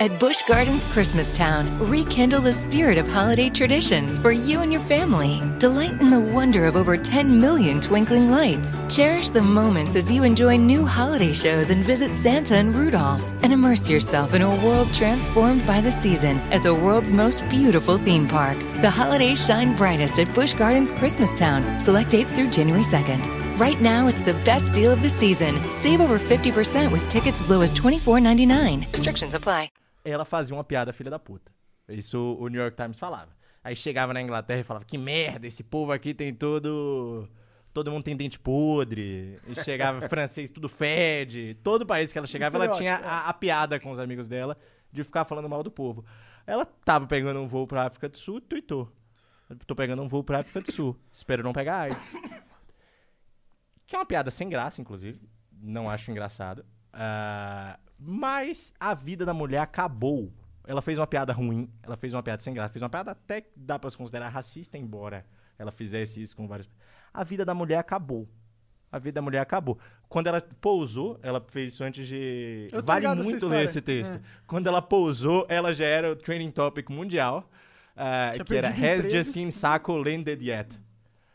S5: At Busch Gardens Christmastown, rekindle the spirit of holiday traditions for you and your family. Delight in the wonder of over 10 million twinkling lights. Cherish the moments as you enjoy new holiday shows and visit Santa and Rudolph. And immerse yourself in a world transformed by the season at the world's most beautiful theme park. The holidays shine brightest at Busch Gardens Christmastown. Select dates through January 2nd. Right now, it's the best deal of the season. Save over 50% with tickets as low as $24.99. Restrictions apply.
S3: ela fazia uma piada filha da puta. Isso o New York Times falava. Aí chegava na Inglaterra e falava: Que merda, esse povo aqui tem todo. Todo mundo tem dente podre. E chegava francês, tudo fede. Todo país que ela chegava, ela tinha a, a piada com os amigos dela de ficar falando mal do povo. Ela tava pegando um voo pra África do Sul e tweetou. Tô pegando um voo pra África do Sul. Espero não pegar AIDS. Que é uma piada sem graça, inclusive. Não acho engraçado. Ah, mas a vida da mulher acabou. Ela fez uma piada ruim, ela fez uma piada sem graça, fez uma piada até que dá pra se considerar racista, embora ela fizesse isso com vários. A vida da mulher acabou. A vida da mulher acabou. Quando ela pousou, ela fez isso antes de. Vale muito ler esse texto.
S2: É.
S3: Quando ela pousou, ela já era o training topic mundial.
S2: Tinha
S3: que era Has
S2: emprego.
S3: Sacco landed yet?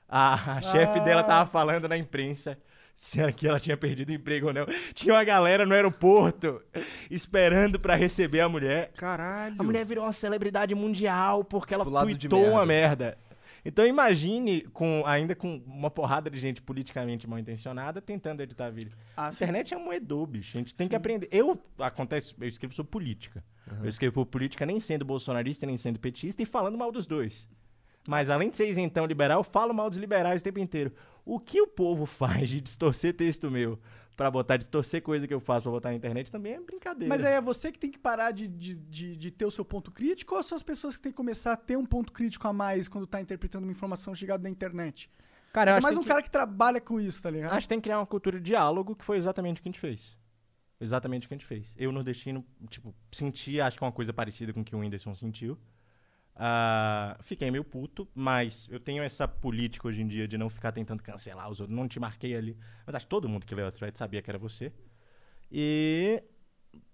S3: A, a chefe dela
S2: Ah.
S3: tava falando na imprensa se ela tinha perdido o emprego ou não. Tinha uma galera no aeroporto esperando pra receber a mulher.
S1: Caralho.
S3: A mulher virou uma celebridade mundial porque ela tweetou uma
S1: merda.
S3: Então imagine com ainda com uma porrada de gente politicamente mal intencionada tentando editar a vida.
S2: Ah,
S3: a
S2: sim.
S3: internet é um moedor, bicho. A gente tem que aprender. Eu acontece, eu escrevo sobre política. Eu escrevo sobre política nem sendo bolsonarista, nem sendo petista e falando mal dos dois. Mas além de ser isentão liberal, eu falo mal dos liberais o tempo inteiro. O que o povo faz de distorcer texto meu pra botar, distorcer coisa que eu faço pra botar na internet também é brincadeira.
S2: Mas aí é você que tem que parar de, de, de, de ter o seu ponto crítico ou são as pessoas que têm que começar a ter um ponto crítico a mais quando tá interpretando uma informação chegada da internet?
S3: Cara, eu
S2: é mais
S3: que
S2: um
S3: tem
S2: cara que trabalha com isso, tá ligado?
S3: Acho que tem que criar uma cultura de diálogo, que foi exatamente o que a gente fez. Exatamente o que a gente fez. Eu, nordestino, tipo, senti, acho que é uma coisa parecida com o que o Whindersson sentiu. Ah, fiquei meio puto, mas eu tenho essa política hoje em dia de não ficar tentando cancelar os outros. Não te marquei ali. Mas acho que todo mundo que leu a thread sabia que era você. E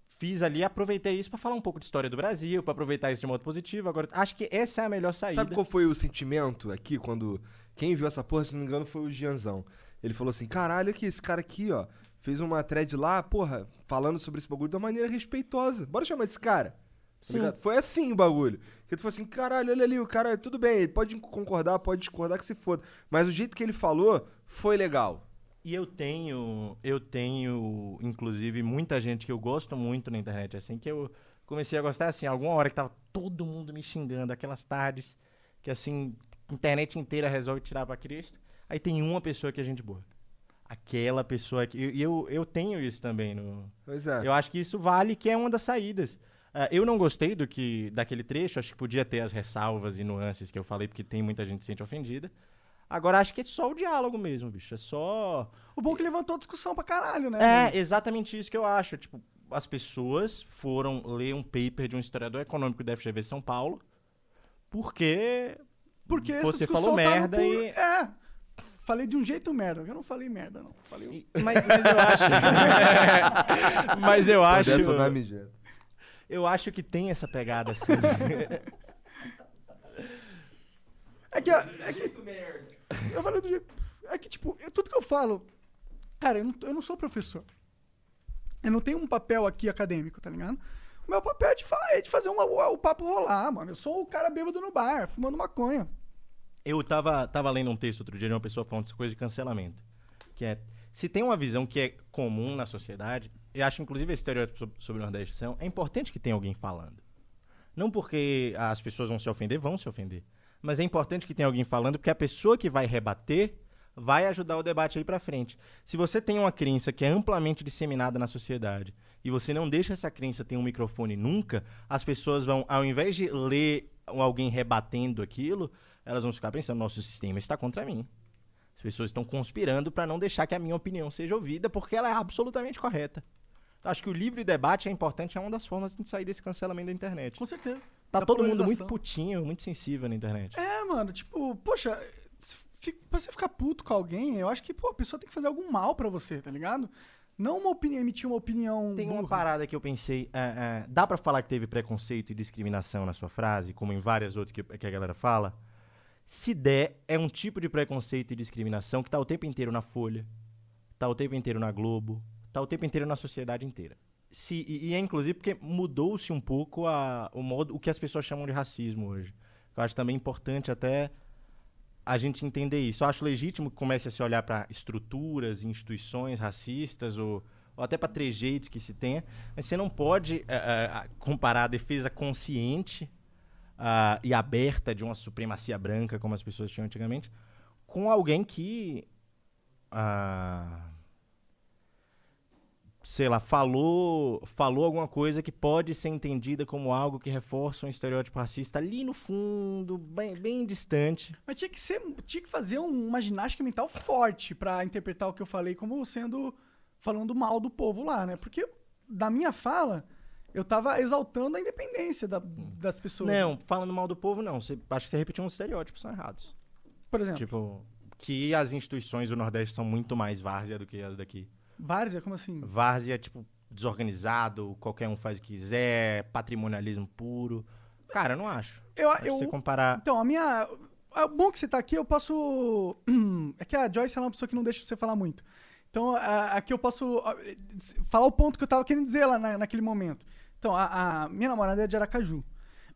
S3: fiz ali, aproveitei isso pra falar um pouco de história do Brasil, pra aproveitar isso de modo positivo. Agora, acho que essa é a melhor saída.
S1: Sabe qual foi o sentimento aqui quando. Quem viu essa porra, se não me engano, foi o Gianzão. Ele falou assim: caralho, que esse cara aqui, ó, fez uma thread lá, porra, falando sobre esse bagulho de uma maneira respeitosa. Bora chamar esse cara. Tá
S3: Sim.
S1: ligado? Foi assim o bagulho. Que tu falou assim: caralho, olha ali, o cara, tudo bem, ele pode concordar, pode discordar, que se foda. Mas o jeito que ele falou foi legal.
S3: E eu tenho, eu tenho, inclusive, muita gente que eu gosto muito na internet, assim, que eu comecei a gostar, assim, alguma hora que tava todo mundo me xingando, aquelas tardes que, assim, a internet inteira resolve tirar pra Cristo, aí tem uma pessoa que é gente boa. Aquela pessoa que... E eu, eu tenho isso também no...
S1: Pois é.
S3: Eu acho que isso vale, que é uma das saídas. Ah, eu não gostei do que daquele trecho, acho que podia ter as ressalvas e nuances que eu falei, porque tem muita gente que se sente ofendida. Agora, acho que é só o diálogo mesmo, bicho. É só.
S2: O bom é que levantou discussão pra caralho, né?
S3: É, exatamente isso que eu acho. Tipo, as pessoas foram ler um paper de um historiador econômico da FGV São Paulo, porque.
S2: Porque
S3: você falou
S2: tá
S3: merda
S2: pu-
S3: e.
S2: É. Falei de um jeito merda. Eu não falei merda, não. Falei... um
S3: Mas, mas eu acho. mas eu acho.
S1: Pudesse ou não, MG.
S3: Eu acho que tem essa pegada assim.
S2: É que, é que eu falei do jeito. É que, tipo, eu- tudo que eu falo. Cara, eu não, eu não sou professor. Eu não tenho um papel aqui acadêmico, tá ligado? O meu papel é de, falar, é de fazer uma- o papo rolar, mano. Eu sou o cara bêbado no bar, fumando maconha.
S3: Eu tava, tava lendo um texto outro dia de uma pessoa falando dessa coisa de cancelamento. Que é, se tem uma visão que é comum na sociedade, eu acho inclusive esse estereótipo sobre, o Nordeste é importante que tenha alguém falando. Não porque as pessoas vão se ofender, vão se ofender. Mas é importante que tenha alguém falando, porque a pessoa que vai rebater vai ajudar o debate aí pra frente. Se você tem uma crença que é amplamente disseminada na sociedade e você não deixa essa crença ter um microfone nunca, as pessoas vão, ao invés de ler alguém rebatendo aquilo, elas vão ficar pensando: nosso sistema está contra mim. As pessoas estão conspirando para não deixar que a minha opinião seja ouvida, porque ela é absolutamente correta. Então, acho que o livre debate é importante, é uma das formas de sair desse cancelamento da internet.
S2: Com certeza.
S3: Tá
S2: Da
S3: todo mundo muito putinho, muito sensível na internet.
S2: É, mano, tipo, poxa, pra você ficar puto com alguém, eu acho que, pô, a pessoa tem que fazer algum mal pra você, tá ligado? Não uma opinião, emitir uma opinião.
S3: Tem uma
S2: burra.
S3: parada que eu pensei. é, é, dá pra falar que teve preconceito e discriminação na sua frase, como em várias outras que, que a galera fala? Se der, é um tipo de preconceito e discriminação que tá o tempo inteiro na Folha, tá o tempo inteiro na Globo, tá o tempo inteiro na sociedade inteira. Se, e, é inclusive porque mudou-se um pouco a, o modo, o que as pessoas chamam de racismo hoje. Eu acho também importante até a gente entender isso. Eu acho legítimo que comece a se olhar para estruturas, instituições racistas ou, ou até para trejeitos que se tenha, mas você não pode eh, comparar a defesa consciente ah, e aberta de uma supremacia branca, como as pessoas tinham antigamente, com alguém que. ah, sei lá, falou, falou alguma coisa que pode ser entendida como algo que reforça um estereótipo racista ali no fundo, bem, bem distante.
S2: Mas tinha que ser, tinha que fazer um- uma ginástica mental forte pra interpretar o que eu falei como sendo falando mal do povo lá, né? Porque da minha fala eu tava exaltando a independência da- das pessoas.
S3: Não, falando mal do povo, não. Você, acho que você repetiu uns estereótipos são errados.
S2: Por exemplo,
S3: Tipo, que as instituições do Nordeste são muito mais várzea do que as daqui.
S2: Várzea, como assim?
S3: Várzea, tipo, desorganizado, qualquer um faz o que quiser, patrimonialismo puro. Cara, eu não acho.
S2: Eu,
S3: Acho
S2: eu,
S3: você comparar.
S2: Então, a minha. É bom que você tá aqui, eu posso. É que a Joyce ela é uma pessoa que não deixa você falar muito. Então, aqui eu posso falar o ponto que eu tava querendo dizer lá na- naquele momento. Então, a, a minha namorada é de Aracaju.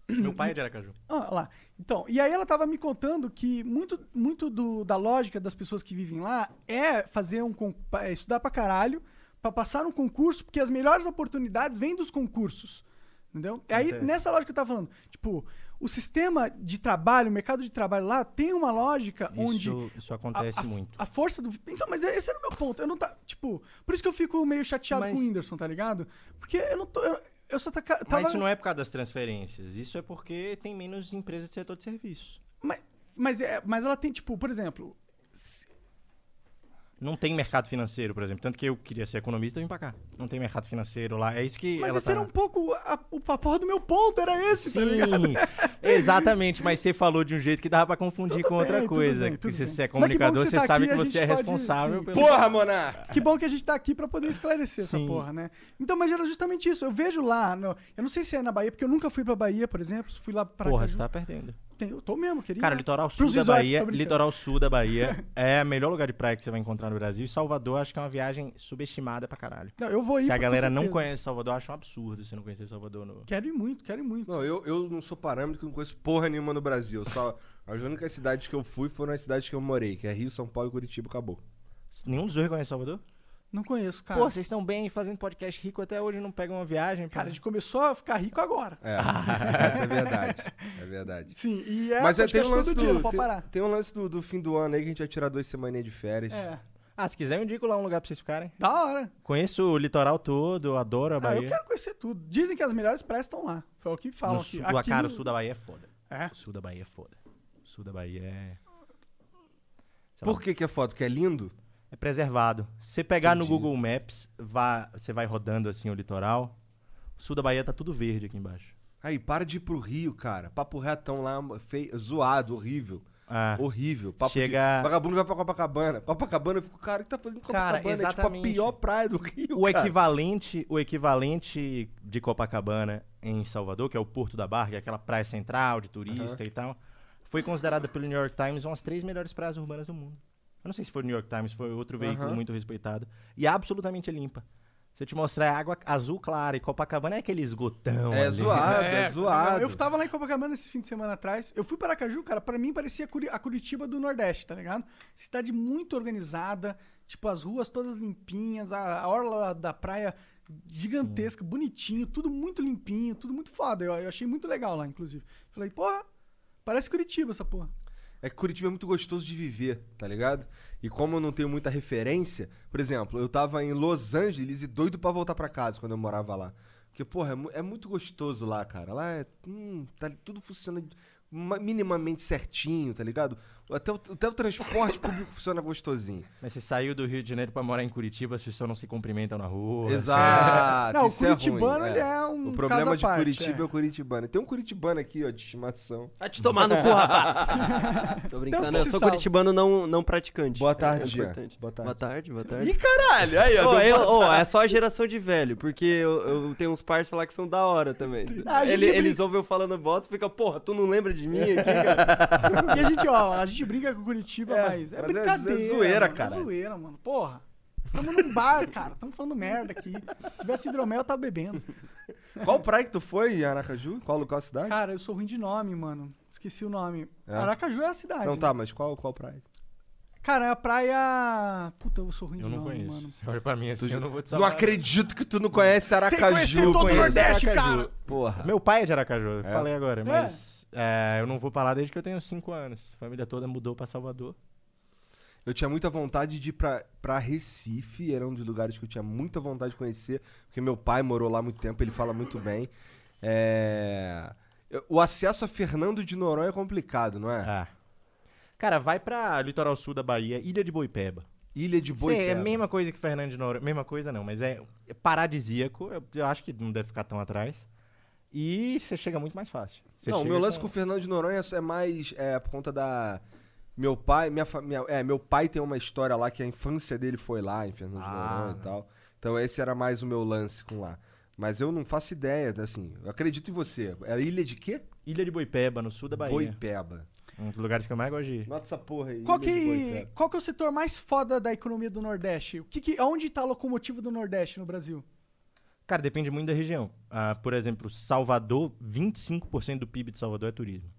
S3: Meu pai é de Aracaju.
S2: Ah, lá. Então, e aí ela tava me contando que muito, muito do- da lógica das pessoas que vivem lá é fazer um é estudar pra caralho, pra passar num concurso, porque as melhores oportunidades vêm dos concursos. Entendeu? E aí,
S3: Acontece.
S2: nessa lógica que eu tava falando, tipo, o sistema de trabalho, o mercado de trabalho lá tem uma lógica onde.
S3: Isso, isso acontece
S2: a, a-
S3: muito.
S2: A força do. Então, mas esse era o meu ponto. Eu não tá. Tipo, por isso que eu fico meio chateado
S3: Mas-
S2: com o Whindersson, tá ligado? Porque eu não tô. Eu, eu só tava.
S3: Mas isso não é por causa das transferências. Isso é porque tem menos empresas do setor de serviço.
S2: Mas, mas, é, mas ela tem, tipo, por exemplo.
S3: Não tem mercado financeiro, por exemplo. Tanto que eu queria ser economista e vim pra cá. Não tem mercado financeiro lá. É isso que
S2: Mas
S3: ela
S2: esse
S3: tá...
S2: era um pouco. A, o porra do meu ponto era esse, tá ligado?
S3: Sim, exatamente. Mas você falou de um jeito que dava pra confundir
S2: Tudo
S3: com outra
S2: bem, tudo
S3: coisa.
S2: bem,
S3: que
S2: tudo
S3: se você é
S2: que bom
S3: comunicador,
S2: que
S3: você,
S2: você tá
S3: sabe
S2: aqui,
S3: que você é
S2: pode-
S3: responsável pelo...
S1: Porra, Monark!
S2: Que bom que a gente tá aqui pra poder esclarecer essa
S3: Sim.
S2: porra, né? Então, mas era justamente isso. Eu vejo lá. no- eu não sei se é na Bahia, porque eu nunca fui pra Bahia, por exemplo. Fui lá pra.
S3: Porra,
S2: Aracaju.
S3: você tá perdendo.
S2: Tem- eu tô mesmo, queria.
S3: Cara, o litoral sul da Bahia, litoral sul da Bahia é o melhor lugar de praia que você vai encontrar no Brasil. E Salvador, acho que é uma viagem subestimada pra caralho.
S2: Não, eu vou ir
S3: Que a galera não conhece Salvador, eu acho um absurdo você não conhecer Salvador no...
S2: Quero ir muito, quero ir muito.
S1: Não, eu, eu não sou parâmetro, não conheço porra nenhuma no Brasil. Só, as únicas cidades que eu fui foram as cidades que eu morei, que é Rio, São Paulo e Curitiba, acabou.
S3: Nenhum dos dois conhece Salvador?
S2: Não conheço, cara.
S3: Pô, vocês estão bem fazendo podcast rico até hoje não pegam uma viagem.
S2: Cara, a
S3: pô.
S2: gente começou a ficar rico agora.
S1: É, essa é verdade. É verdade.
S2: Sim, e é
S1: Mas é, tem
S2: podcast
S1: um lance
S2: todo
S1: do,
S2: dia, não pode
S1: tem,
S2: parar.
S1: tem um lance do, do fim do ano aí que a gente vai tirar duas semaninhas de férias.
S2: É.
S3: Ah, se quiser eu indico lá um lugar pra vocês ficarem.
S2: Da hora.
S3: Conheço o litoral todo, eu adoro a
S2: Ah,
S3: Bahia.
S2: eu quero conhecer tudo. Dizem que as melhores praias estão lá. Foi o que falam
S3: no
S2: aqui.
S3: sul,
S2: aqui
S3: cara,
S2: no-
S3: o sul da Bahia é foda.
S2: É?
S3: O sul da Bahia é foda. O sul da Bahia é... sei lá,
S1: Por que que é foto? Porque é lindo?
S3: É preservado. Se você pegar no
S1: Entendi.
S3: Google Maps, vá, você vai rodando assim o litoral. O sul da Bahia tá tudo verde aqui embaixo.
S1: Aí, para de ir pro Rio, cara. Papo retão lá, feio, zoado, horrível.
S3: Ah,
S1: Horrível. Papo
S3: Chega-
S1: de... Vagabundo vai pra Copacabana. Copacabana, eu fico, cara, o que tá fazendo em
S3: Cara,
S1: Copacabana? É tipo a pior praia do Rio,
S3: o
S1: cara.
S3: equivalente, o equivalente de Copacabana em Salvador, que é o Porto da Barra, que é aquela praia central de turista e tal, foi considerada pelo New York Times uma das três melhores praias urbanas do mundo. Eu não sei se foi o New York Times, foi outro veículo muito respeitado. E absolutamente limpa. Se eu te mostrar, é água azul clara. E Copacabana é aquele esgotão.
S1: É
S3: ali.
S1: zoado, é, zoado.
S2: Eu tava lá em Copacabana esse fim de semana atrás. Eu fui para Aracaju, cara, pra mim parecia a Curitiba do Nordeste, tá ligado? Cidade muito organizada, tipo, as ruas todas limpinhas, a, a orla da praia gigantesca, bonitinho, tudo muito limpinho, tudo muito foda. Eu, eu achei muito legal lá, inclusive. Falei, porra, parece Curitiba essa porra.
S1: É que Curitiba é muito gostoso de viver, tá ligado? E como eu não tenho muita referência, por exemplo, eu tava em Los Angeles e doido pra voltar pra casa quando eu morava lá. Porque, porra, é, é muito gostoso lá, cara. Lá é. Hum, tá tudo funcionando ma- minimamente certinho, tá ligado? Até o, até o transporte público funciona gostosinho.
S3: Mas você saiu do Rio de Janeiro pra morar em Curitiba, as pessoas não se cumprimentam na rua.
S1: Exato.
S2: Não, o
S1: isso é ruim,
S2: curitibano, ele é um
S1: O problema de
S2: parte,
S1: Curitiba é.
S2: é.
S1: o curitibano. Tem um curitibano aqui, ó, de estimação.
S6: Vai te tomar no cu, rapaz. Tô brincando, eu sou
S2: salva.
S6: curitibano não, não praticante.
S1: Boa tarde,
S6: É.
S1: Boa tarde.
S6: Boa tarde, boa tarde.
S1: Ih, caralho! Aí, ó. Deu
S6: eu-
S1: tarde.
S6: é só a geração de velho, porque eu, eu tenho uns parceiros lá que são da hora também.
S2: A gente
S6: Ele-
S2: brinca-
S6: Eles ouvem eu falando bosta e ficam, porra, tu não lembra de mim aqui, cara?
S2: E a gente, ó, a gente brinca com Curitiba, mas é
S1: mas é- é
S2: brincadeira.
S1: zoeira,
S2: mano,
S1: caralho.
S2: É zoeira, mano. Porra. Tamo num bar, cara. Tamo falando merda aqui. Se tivesse hidromel, eu tava bebendo.
S1: Qual praia que tu foi em Aracaju? Qual local cidade?
S2: Cara, eu sou ruim de nome, mano. Esqueci o nome.
S1: É?
S2: Aracaju é a cidade.
S1: Não,
S2: né?
S1: tá, mas qual, qual praia?
S2: Cara, é a praia. Puta, eu sou ruim
S3: Eu
S2: de
S3: não
S2: nome,
S3: conheço.
S2: mano.
S3: Você olha pra mim assim, eu não vou te
S1: Não
S3: salvar.
S1: acredito que tu não conhece
S2: Tem que
S1: Aracaju.
S2: conhecer todo o Nordeste,
S3: Aracaju.
S2: cara.
S1: Porra.
S3: Meu pai é de Aracaju,
S1: É?
S3: falei agora, mas é, eu não vou lá desde que eu tenho 5 anos. A família toda mudou pra Salvador.
S1: Eu tinha muita vontade de ir pra, pra Recife, era um dos lugares que eu tinha muita vontade de conhecer, porque meu pai morou lá há muito tempo, ele fala muito bem. É, O acesso a Fernando de Noronha é complicado, não é?
S3: Ah. Cara, vai pra litoral sul da Bahia, Ilha de Boipeba.
S1: Ilha de
S3: Cê,
S1: Boipeba.
S3: é a mesma coisa que Fernando de Noronha. Mesma coisa não, mas é é paradisíaco. Eu, eu acho que não deve ficar tão atrás. E você chega muito mais fácil. Cê
S1: não, o meu lance com o Fernando de Noronha é mais é, por conta da. Meu pai, minha, fa- minha- é, meu pai tem uma história lá que a infância dele foi lá em Fernando de
S3: Ah,
S1: Noronha e tal. Então esse era mais o meu lance com lá. Mas eu não faço ideia, assim. Eu acredito em você. Era ilha de quê?
S3: Ilha de Boipeba, no sul da Bahia.
S1: Boipeba.
S3: Um dos lugares que eu mais gosto de ir.
S1: Nota essa porra aí.
S2: Qual
S1: de
S2: que, qual que é o setor mais foda da economia do Nordeste? O que que, onde tá a locomotiva do Nordeste no Brasil?
S3: Cara, depende muito da região. Ah, por exemplo, Salvador, 25% do PIB de Salvador é turismo.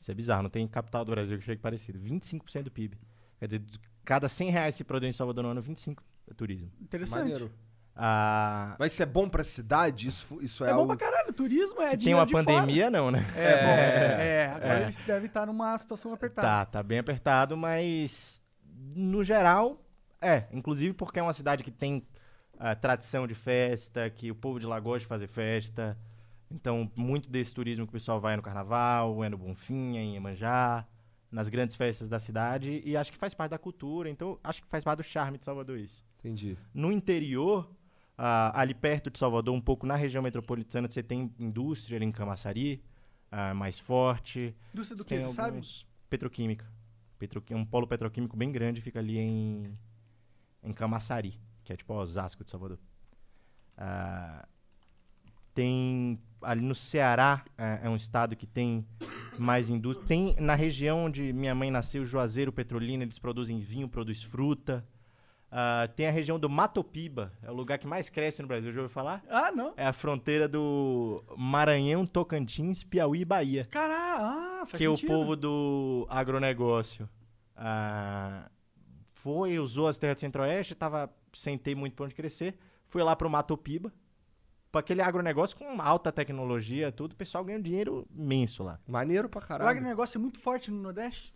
S3: Isso é bizarro, não tem capital do Brasil que chegue parecido. 25% do PIB. Quer dizer, de cada 100 reais que se produz em Salvador no ano, 25 é turismo.
S2: Interessante.
S1: Maneiro.
S3: Ah,
S1: Mas isso é bom pra cidade? Isso, isso é,
S2: É, bom
S1: algo...
S2: pra caralho, turismo é
S3: se tem uma
S2: de fora.
S3: pandemia, não, né?
S2: É, bom,
S1: É,
S2: é, agora
S3: é.
S2: eles devem estar numa situação apertada.
S3: Tá, tá bem apertado, mas no geral, é. Inclusive porque é uma cidade que tem ah, tradição de festa, que o povo de lá gosta de fazer festa. Então, muito desse turismo que o pessoal vai no carnaval, é no Bonfim, é em Iemanjá, nas grandes festas da cidade, e acho que faz parte da cultura, então acho que faz parte do charme de Salvador isso.
S1: Entendi.
S3: No interior, ah, ali perto de Salvador, um pouco na região metropolitana, você tem indústria ali em Camaçari, ah, mais forte.
S2: Indústria do
S3: tem
S2: você sabe?
S3: Petroquímica. Petroqui- um polo petroquímico bem grande fica ali em, em Camaçari, que é tipo Osasco de Salvador. Ah, tem ali no Ceará, é, é um estado que tem mais indústria. Tem na região onde minha mãe nasceu, Juazeiro, Petrolina, eles produzem vinho, produz fruta. Ah, tem a região do Matopiba, é o lugar que mais cresce no Brasil, já ouviu falar?
S2: Ah, não.
S3: É a fronteira do Maranhão, Tocantins, Piauí e Bahia
S2: Caralho, ah, faz
S3: que o
S2: sentido.
S3: povo do agronegócio ah, foi, usou as terras do Centro-Oeste, tava sem ter muito pra onde crescer, foi lá pro Mato Piba, para aquele agronegócio com alta tecnologia, tudo, o pessoal ganha um dinheiro imenso lá.
S1: Maneiro pra
S2: O
S1: caralho.
S2: agronegócio é muito forte no Nordeste?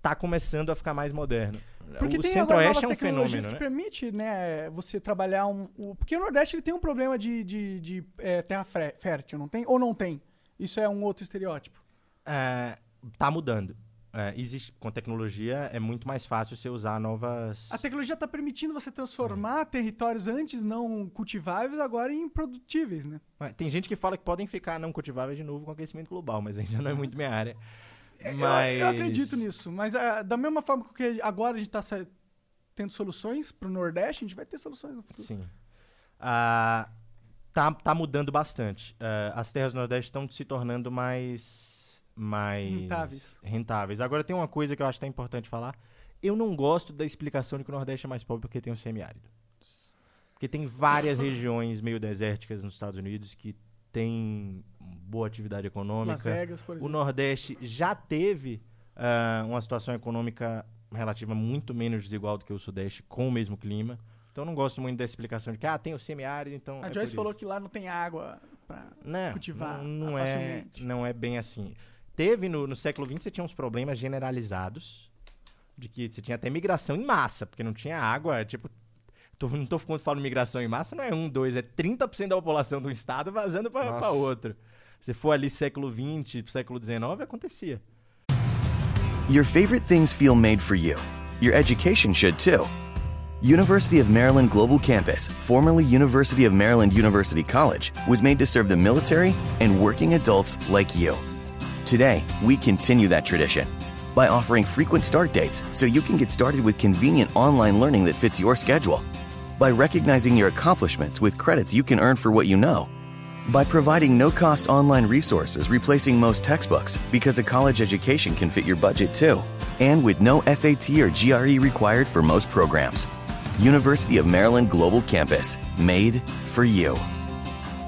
S3: Tá começando a ficar mais moderno.
S2: Porque
S3: o
S2: tem agora novas
S3: Centro-Oeste é um
S2: tecnologias
S3: fenômeno,
S2: que
S3: né?
S2: permite, né, você trabalhar um... o- porque o Nordeste ele tem um problema de, de, de, é, terra fértil, não tem? Ou não tem? Isso é um outro estereótipo.
S3: É, tá mudando. É, existe, com tecnologia é muito mais fácil você usar novas...
S2: A tecnologia está permitindo você transformar territórios antes não cultiváveis agora em produtíveis, né?
S3: Mas Tem gente que fala que podem ficar não cultiváveis de novo com aquecimento global, mas ainda não é muito minha área.
S2: Eu-
S3: Mas...
S2: Eu, acredito nisso, mas ah, da mesma forma que agora a gente está tendo soluções para o Nordeste, a gente vai ter soluções no futuro.
S3: Sim. Ah, tá, tá mudando bastante. Ah, as terras do Nordeste estão se tornando mais, mais
S2: Rentáveis.
S3: rentáveis. Agora tem uma coisa que eu acho que é importante falar. Eu não gosto da explicação de que o Nordeste é mais pobre porque tem o semiárido. Porque tem várias regiões meio desérticas nos Estados Unidos que tem boa atividade econômica.
S2: Las Vegas, por
S3: O
S2: exemplo.
S3: Nordeste já teve ah, uma situação econômica relativa muito menos desigual do que o Sudeste com o mesmo clima. Então eu não gosto muito da explicação de que ah, tem o semiárido, então.
S2: A
S3: é
S2: Joyce falou
S3: isso.
S2: que lá não tem água
S3: Não,
S2: cultivar
S3: não, não é, não é bem assim. Teve no, no século XX, você tinha uns problemas generalizados, de que você tinha até migração em massa, porque não tinha água, tipo... tô- não tô quando falo migração em massa, não é um, dois, é 30% da população do estado vazando para outro. Se for ali século XX, século XIX, acontecia.
S7: Your favorite things feel made for you. Your education should too. University of Maryland Global Campus, formerly University of Maryland University College, was made to serve the military and working adults like you. Today, we continue that tradition by offering frequent start dates so you can get started with convenient online learning that fits your schedule, by recognizing your accomplishments with credits you can earn for what you know, by providing no cost online resources replacing most textbooks because a college education can fit your budget too, and with no SAT or GRE required for most programs. University of Maryland Global Campus, made for you.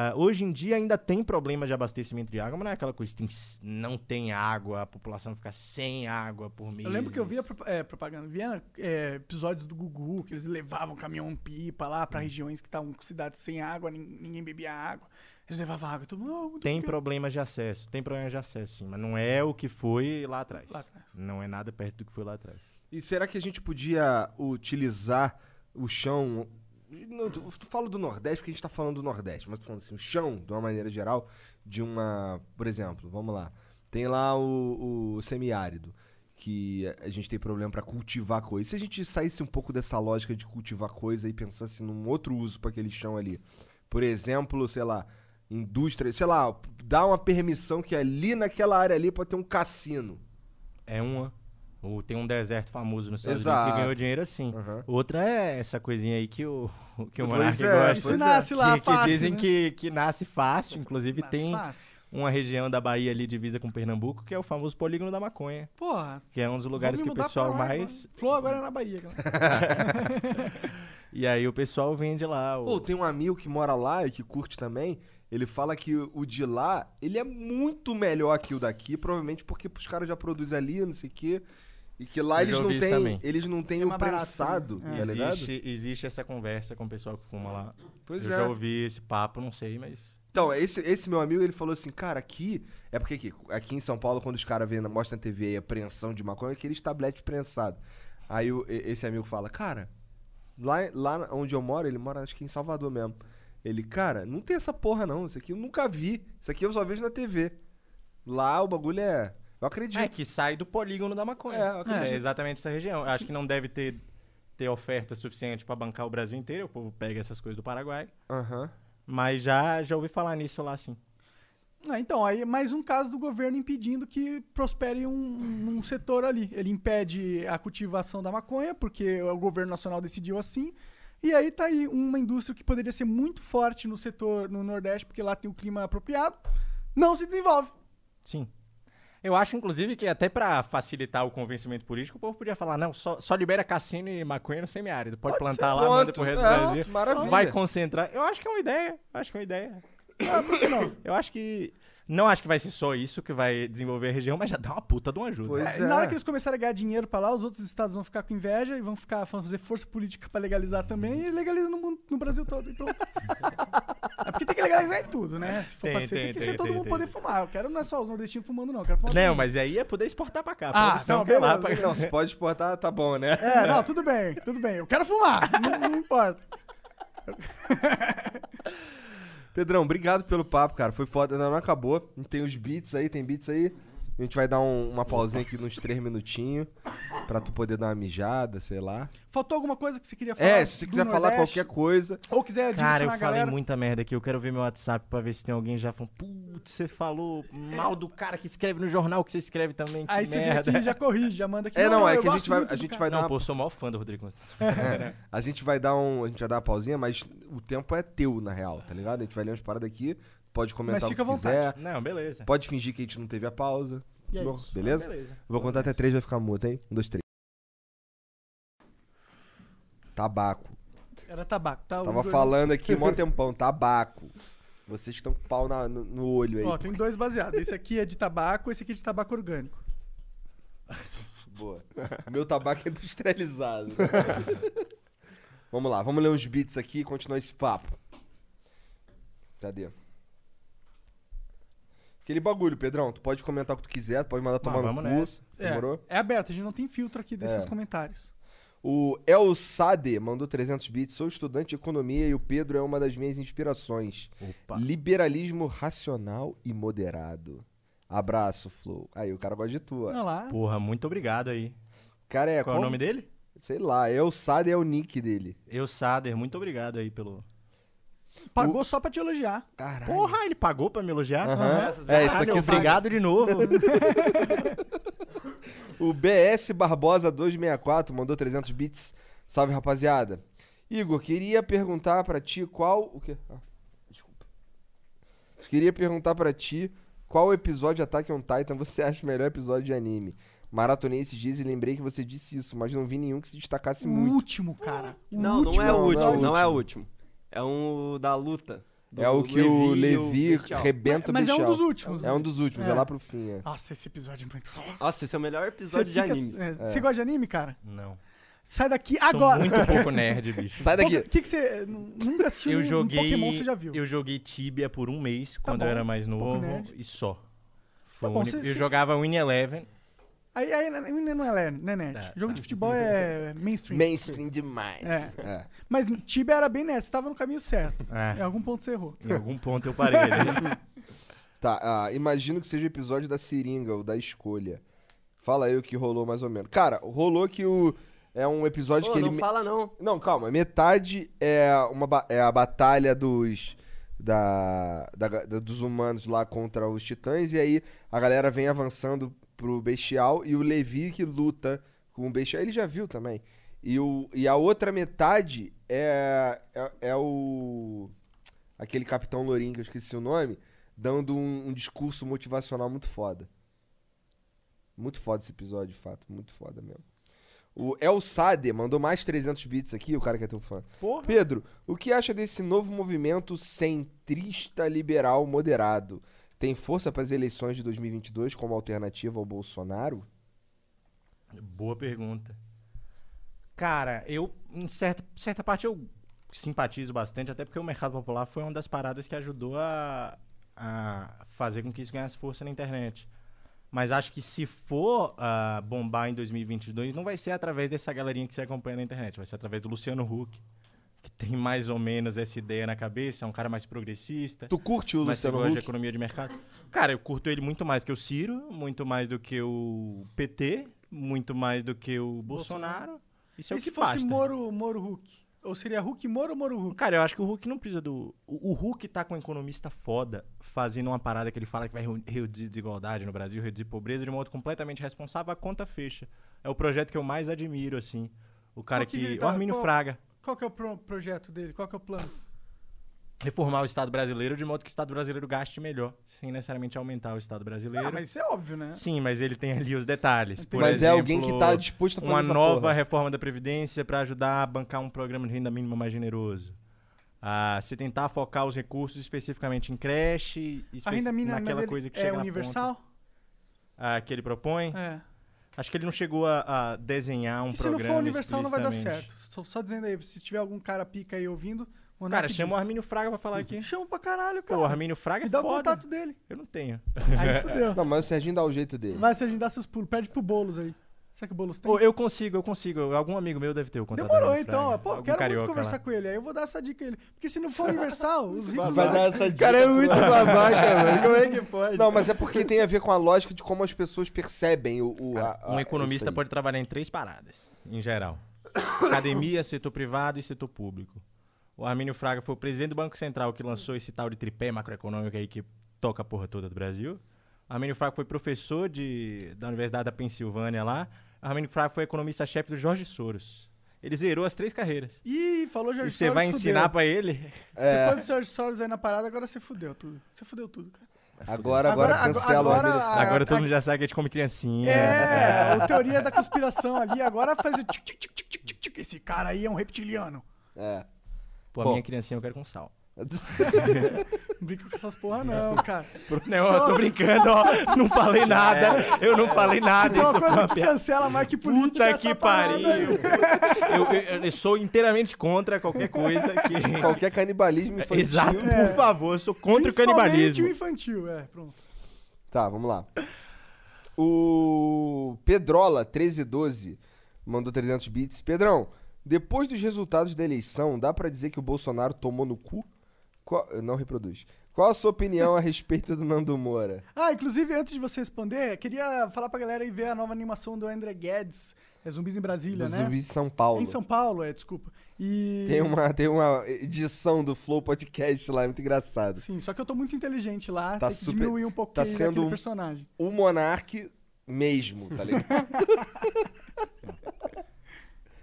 S3: Ah, hoje em dia ainda tem problema de abastecimento de água, mas não é aquela coisa, tem, não tem água, a população fica sem água por mês.
S2: Eu lembro que eu via é, propaganda, via é, episódios do Gugu, que eles levavam caminhão-pipa lá
S3: Hum.
S2: pra regiões que estavam com cidades sem água, nin- ninguém bebia água. Eles levavam água, todo mundo. "Ah,
S3: Tem problemas de acesso, tem problemas de acesso, sim, mas não é o que foi lá atrás.
S2: Lá atrás.
S3: Não é nada perto do que foi lá atrás.
S1: E será que a gente podia utilizar o chão. Eu falo do Nordeste porque a gente tá falando do Nordeste, mas tô falando assim, o chão, de uma maneira geral, de uma. Por exemplo, vamos lá. Tem lá o, o semiárido, que a gente tem problema pra cultivar coisa. Se a gente saísse um pouco dessa lógica de cultivar coisa e pensasse num outro uso pra aquele chão ali? Por exemplo, sei lá, indústria, sei lá, dá uma permissão que ali naquela área ali pode ter um cassino.
S3: É uma. Ou tem um deserto famoso nos Estados
S1: Exato.
S3: Unidos que ganhou dinheiro assim.
S1: Aham.
S3: Outra é essa coisinha aí que o, que o Monark
S1: é,
S3: gosta.
S1: Isso é. nasce
S2: lá
S3: que, que
S2: fácil,
S3: dizem
S2: né?
S3: que, que nasce fácil. Inclusive
S2: Nasce
S3: tem
S2: fácil.
S3: uma região da Bahia ali divisa com Pernambuco que é o famoso polígono da maconha.
S2: Porra.
S3: Que é um dos lugares que o pessoal
S2: lá
S3: mais...
S2: Flor agora é na Bahia, cara.
S3: E aí o pessoal vende lá. O...
S1: Pô, tem um amigo que mora lá e que curte também. Ele fala que o de lá, ele é muito melhor que o daqui, provavelmente porque os caras já produzem ali, não sei o quê. E que lá eles não têm,
S3: também.
S1: eles não têm
S2: É
S1: o
S2: barato
S1: prensado,
S2: também.
S1: tá ligado?
S3: existe, existe essa conversa com o pessoal que fuma lá.
S1: Pois
S3: Eu
S1: é.
S3: já ouvi esse papo, não sei, mas...
S1: Então, esse, esse meu amigo, ele falou assim, cara, aqui... É porque aqui, aqui em São Paulo, quando os caras mostram na TV aí a apreensão de maconha, é aqueles tabletes prensados. Aí o- esse amigo fala, cara, lá, lá onde eu moro, ele mora acho que em Salvador mesmo. Ele, cara, não tem essa porra não, isso aqui eu nunca vi. Isso aqui eu só vejo na TV. Lá o bagulho é... Eu acredito.
S3: É, que sai do polígono da maconha.
S1: É, eu acredito.
S3: É exatamente essa região. Eu Acho que não deve ter, ter oferta suficiente pra bancar o Brasil inteiro. O povo pega essas coisas do Paraguai.
S1: Aham.
S3: Mas já, já ouvi falar nisso lá, sim.
S2: Ah, então, aí mais um caso do governo impedindo que prospere um, um setor ali. Ele impede a cultivação da maconha, porque o governo nacional decidiu assim. E aí tá aí uma indústria que poderia ser muito forte no setor no Nordeste, porque lá tem o clima apropriado, não se desenvolve.
S3: Sim. Eu acho, inclusive, que até pra facilitar o convencimento político, o povo podia falar, não, só, só libera cassino e maconha no semiárido. Pode,
S1: Pode
S3: plantar lá, manda pro resto
S1: É,
S3: do Brasil.
S1: maravilha.
S3: Vai concentrar. Eu acho que é uma ideia. Acho que é uma ideia.
S2: Ah, por que não?
S3: Eu acho que... Não acho que vai ser só isso que vai desenvolver a região, mas já dá uma puta de uma ajuda.
S1: Pois
S2: É, e na hora que eles começarem a ganhar dinheiro pra lá, os outros estados vão ficar com inveja e vão ficar vão fazer força política pra legalizar também e legaliza no, mundo- no Brasil todo. E pronto. é porque tem que legalizar em tudo, né? Se for
S3: Tem,
S2: pra ser, tem,
S3: tem,
S2: que
S3: tem,
S2: ser todo
S3: tem,
S2: mundo
S3: tem.
S2: poder fumar. Eu quero não é só os nordestinos fumando, não. Eu quero fumar
S3: Não, mas aí é poder exportar pra cá. A
S2: Ah, não,
S3: que é lá
S2: beleza,
S3: pra...
S2: beleza.
S1: Não, se pode exportar, tá bom, né?
S2: É, não, tudo bem, tudo bem. Eu quero fumar, não, não importa.
S1: Pedrão, obrigado pelo papo, cara. Foi foda, ainda não acabou. Tem os beats aí, tem beats aí. A gente vai dar um- uma pausinha aqui nos três minutinhos pra tu poder dar uma mijada, sei lá.
S2: Faltou alguma coisa que você queria falar?
S1: É, se você
S2: do
S1: quiser falar
S2: Nordeste?
S1: qualquer coisa.
S2: Ou quiser
S3: Cara, eu
S2: direcionar a
S3: falei
S2: galera.
S3: muita merda aqui. Eu quero ver meu WhatsApp pra ver se tem alguém já falando. Putz, puto, você falou mal do cara que escreve no jornal que você escreve também. Que
S2: Aí você vem
S3: merda.
S2: aqui e já corrige, já manda aqui.
S1: É, não, é
S2: eu
S1: que a
S2: gosto
S1: gente vai,
S2: muito
S1: a
S2: do
S1: gente
S2: cara.
S1: vai dar
S3: Não,
S1: uma
S3: pô, eu sou o maior fã do Rodrigo Constantino.
S1: É, a gente vai dar um, a gente vai dar uma pausinha, mas o tempo é teu na real, tá ligado? A gente vai ler umas paradas aqui, pode comentar
S2: Mas
S1: o
S2: fica
S1: que
S2: à
S1: quiser.
S2: vontade.
S3: Não, beleza.
S1: Pode fingir que a gente não teve a pausa.
S2: E é
S1: Bom,
S2: isso.
S1: Beleza?
S3: Ah, beleza.
S1: Vou contar até três, vai ficar mudo, hein? Um, dois, três. Tabaco.
S2: Era tabaco, tá? O
S1: Tava falando aqui mó tempão, tabaco. Vocês estão com pau na- no, no olho aí.
S2: Ó, tem dois baseados. Esse aqui é de tabaco, esse aqui é de tabaco orgânico.
S1: Boa. Meu tabaco é industrializado. vamos lá, vamos ler uns beats aqui e continuar esse papo. Cadê? Aquele bagulho, Pedrão, tu pode comentar o que tu quiser, tu pode mandar tomar no cu.
S3: nessa.
S1: Demorou?
S2: É, é aberto, a gente não tem filtro aqui desses
S1: É.
S2: comentários.
S1: O El Sade mandou 300 bits. Sou estudante de economia e o Pedro é uma das minhas inspirações.
S3: Opa.
S1: Liberalismo racional e moderado. Abraço, Flow. Aí, o cara gosta de tua.
S2: Olha lá.
S3: Porra, muito obrigado aí.
S1: Cara, é
S3: Qual é o nome dele?
S1: Sei lá, El Sade é o nick dele.
S3: Eu, Sader, muito obrigado aí pelo.
S2: Pagou só pra te elogiar.
S1: Caralho.
S3: Porra, ele pagou pra me elogiar?
S1: Aham. É, isso aqui são-
S3: Obrigado de novo.
S1: O BS Barbosa 264 mandou 300 bits. Salve, rapaziada. Igor, queria perguntar pra ti qual. O quê? Ah, desculpa. Queria perguntar pra ti qual episódio de Attack on Titan você acha o melhor episódio de anime. Maratonei esses dias e lembrei que você disse isso, mas não vi nenhum que se destacasse
S2: O
S1: muito.
S2: último, cara. O
S6: Não,
S2: último
S6: não é o
S1: não,
S6: último,
S1: não é o
S6: não é o último. É um da luta. do
S1: É o que o
S6: e
S1: Levi
S6: Bestial.
S1: rebenta o
S2: Mas é um dos últimos.
S1: É um dos últimos, é,
S2: É.
S1: lá pro fim. É.
S2: Nossa, esse episódio é muito foda.
S6: Nossa, esse é o melhor
S2: Você
S6: episódio de
S2: fica-
S6: animes.
S2: é, Você gosta de anime, cara?
S3: Não.
S2: Sai daqui
S3: Sou
S2: agora.
S3: muito pouco nerd, bicho.
S1: Sai daqui.
S2: O que, que você. Nunca assistiu
S3: Eu
S2: um-
S3: joguei.
S2: um Pokémon, você já viu.
S3: Eu joguei Tibia por um mês quando
S2: bom,
S3: eu era mais novo
S2: nerd.
S3: e só.
S2: Tá
S3: Foi o
S2: bom,
S3: único-
S2: cê-
S3: eu
S2: cê-
S3: jogava Win Eleven.
S2: Aí, aí não é- não é nerd, não é.
S3: Tá,
S2: Jogo
S3: tá.
S2: de futebol é mainstream.
S1: Mainstream demais.
S2: É.
S1: É.
S2: Mas Tibia era bem nerd, você tava no caminho certo.
S3: É.
S2: Em algum ponto você errou.
S3: Em algum ponto eu parei. né?
S1: Tá, ah, imagino que seja o episódio da seringa, ou da escolha. Fala aí o que rolou mais ou menos. Cara, rolou que o. É um episódio
S6: Pô,
S1: que
S6: não
S1: ele. me-
S6: fala não.
S1: Não, calma. Metade é, uma, ba- é a batalha dos. Da- da- dos humanos lá contra os titãs. E aí a galera vem avançando pro bestial. E o Levi que luta com o bestial. Ele já viu também. E, o, e a outra metade é, é, é o. Aquele capitão Lourinho, que eu esqueci o nome. Dando um, um discurso motivacional muito foda. Muito foda esse episódio, de fato. Muito foda mesmo. O El Sade mandou mais 300 bits aqui, o cara que é teu fã.
S3: Porra.
S1: Pedro, o que acha desse novo movimento centrista liberal moderado? Tem força para as eleições de 2022 como alternativa ao Bolsonaro?
S3: Boa pergunta. Cara, eu, em certa, certa parte, eu simpatizo bastante, até porque o mercado popular foi uma das paradas que ajudou a, a fazer com que isso ganhasse força na internet. Mas acho que se for ah, bombar em 2022, não vai ser através dessa galerinha que você acompanha na internet, vai ser através do Luciano Huck, que tem mais ou menos essa ideia na cabeça, é um cara mais progressista.
S1: Tu curte o
S3: que
S1: Luciano
S3: gosta de
S1: Huck?
S3: economia de mercado. Cara, eu curto ele muito mais que o Ciro, muito mais do que o PT, muito mais do que o Bolsonaro. Isso é
S2: e
S3: o
S2: se
S3: que
S2: fosse
S3: basta.
S2: Moro, Moro Hulk? Ou seria Hulk Moro ou Moro Hulk?
S3: Cara, eu acho que o Hulk não precisa do. O, o Hulk tá com um economista foda, fazendo uma parada que ele fala que vai reduzir desigualdade no Brasil, reduzir pobreza de um modo completamente responsável, a conta fecha. É o projeto que eu mais admiro, assim. O cara
S2: Qual
S3: que.
S2: ele
S3: o
S2: tá-
S3: Armínio
S2: qual-
S3: Fraga.
S2: Qual que é o pro- projeto dele? Qual que é o plano?
S3: Reformar o Estado brasileiro de modo que o Estado brasileiro gaste melhor, sem necessariamente aumentar o Estado brasileiro.
S2: Ah, mas isso é óbvio, né?
S3: Sim, mas ele tem ali os detalhes. Por
S1: Mas é
S3: exemplo,
S1: alguém que tá disposto a fazer
S3: Uma
S1: essa
S3: nova
S1: porra.
S3: reforma da Previdência para ajudar a bancar um programa de renda mínima mais generoso. Ah, se tentar focar os recursos especificamente em creche,
S2: A
S3: espe-
S2: renda mínima
S3: naquela coisa que
S2: é
S3: chega na
S2: universal?
S3: ponta. Ah, que ele propõe?
S2: É.
S3: Acho que ele não chegou a, a desenhar um
S2: E se não
S3: programa
S2: for universal, não vai dar certo. Só, só dizendo aí, se tiver algum cara pica aí ouvindo, o
S3: Cara, chama o. Armínio Fraga pra falar aqui.
S2: Chama pra caralho, cara.
S3: Pô, o Armínio Fraga é
S2: Me dá o
S3: foda.
S2: contato dele.
S3: Eu não tenho.
S2: Aí fudeu.
S1: Não, mas o Serginho dá o jeito dele.
S2: Vai, se a gente dá seus pulos, pede pro Boulos aí. Será que o Boulos tem?
S3: Pô, eu consigo, eu consigo. Algum amigo meu deve ter o contato
S2: Demorou,
S3: Armínio
S2: então.
S3: Fraga.
S2: Pô,
S3: Algum
S2: quero muito conversar
S3: lá.
S2: com ele. Aí eu vou dar essa dica a ele. Porque se não for universal, os ricos...
S1: Vai dar essa
S6: O cara é muito babaca, mano. Como é que pode?
S1: Não, mas é porque tem a ver com a lógica de como as pessoas percebem o. o a- a-
S3: Um economista pode trabalhar em três paradas, em geral: academia, setor privado e setor público. O Armínio Fraga foi o presidente do Banco Central que lançou esse tal de tripé macroeconômico aí que toca a porra toda do Brasil. Armênio Fraco foi professor de, da Universidade da Pensilvânia lá. Armênio Fraco foi economista-chefe do Jorge Soros. Ele zerou as três carreiras.
S2: Ih, falou Jorge
S3: E você
S2: Soros,
S3: vai
S2: fudeu.
S3: ensinar pra ele?
S1: É.
S2: Você pôs o Jorge Soros aí na parada, agora você fudeu tudo. Você fudeu tudo, cara.
S1: Agora, agora,
S2: Agora-
S1: cancela o
S2: agora-
S1: Fraco.
S3: Agora todo
S2: a-
S3: mundo já sabe que a gente come criancinha.
S2: É, o teoria da conspiração ali, agora faz o tic, tic, tic, tic, tic, tic, tic. Esse cara aí é um reptiliano.
S1: É.
S3: Pô, a minha criancinha eu quero com sal.
S2: Não brinca com essas porra não, cara.
S3: Não, eu tô brincando, ó. Não falei nada. Eu não falei nada.
S2: Uma
S3: Isso foi
S2: coisa que cancela mais que política
S3: Puta
S2: essa
S3: que pariu. Eu, eu- eu sou inteiramente contra qualquer coisa que.
S1: Qualquer canibalismo infantil.
S3: Exato,
S2: É.
S3: por favor, eu sou contra o canibalismo.
S2: o infantil, é, pronto.
S1: Tá, vamos lá. O Pedrola 1312 mandou 300 bits. Pedrão, depois dos resultados da eleição, dá pra dizer que o Bolsonaro tomou no cu? Qual- Não reproduz. Qual a sua opinião a respeito do Nando Moura?
S2: Ah, inclusive, antes de você responder, queria falar pra galera ir ver a nova animação do André Guedes, é Zumbis em Brasília,
S1: Do
S2: né?
S1: Zumbis em São Paulo.
S2: Em São Paulo, é, desculpa. E...
S1: Tem uma, tem uma edição do Flow Podcast lá, é muito engraçado.
S2: Sim, só que eu tô muito inteligente lá,
S1: Tá
S2: tem que
S1: super-
S2: diminuir um pouquinho
S1: tá sendo
S2: personagem.
S1: O Monark mesmo, tá ligado?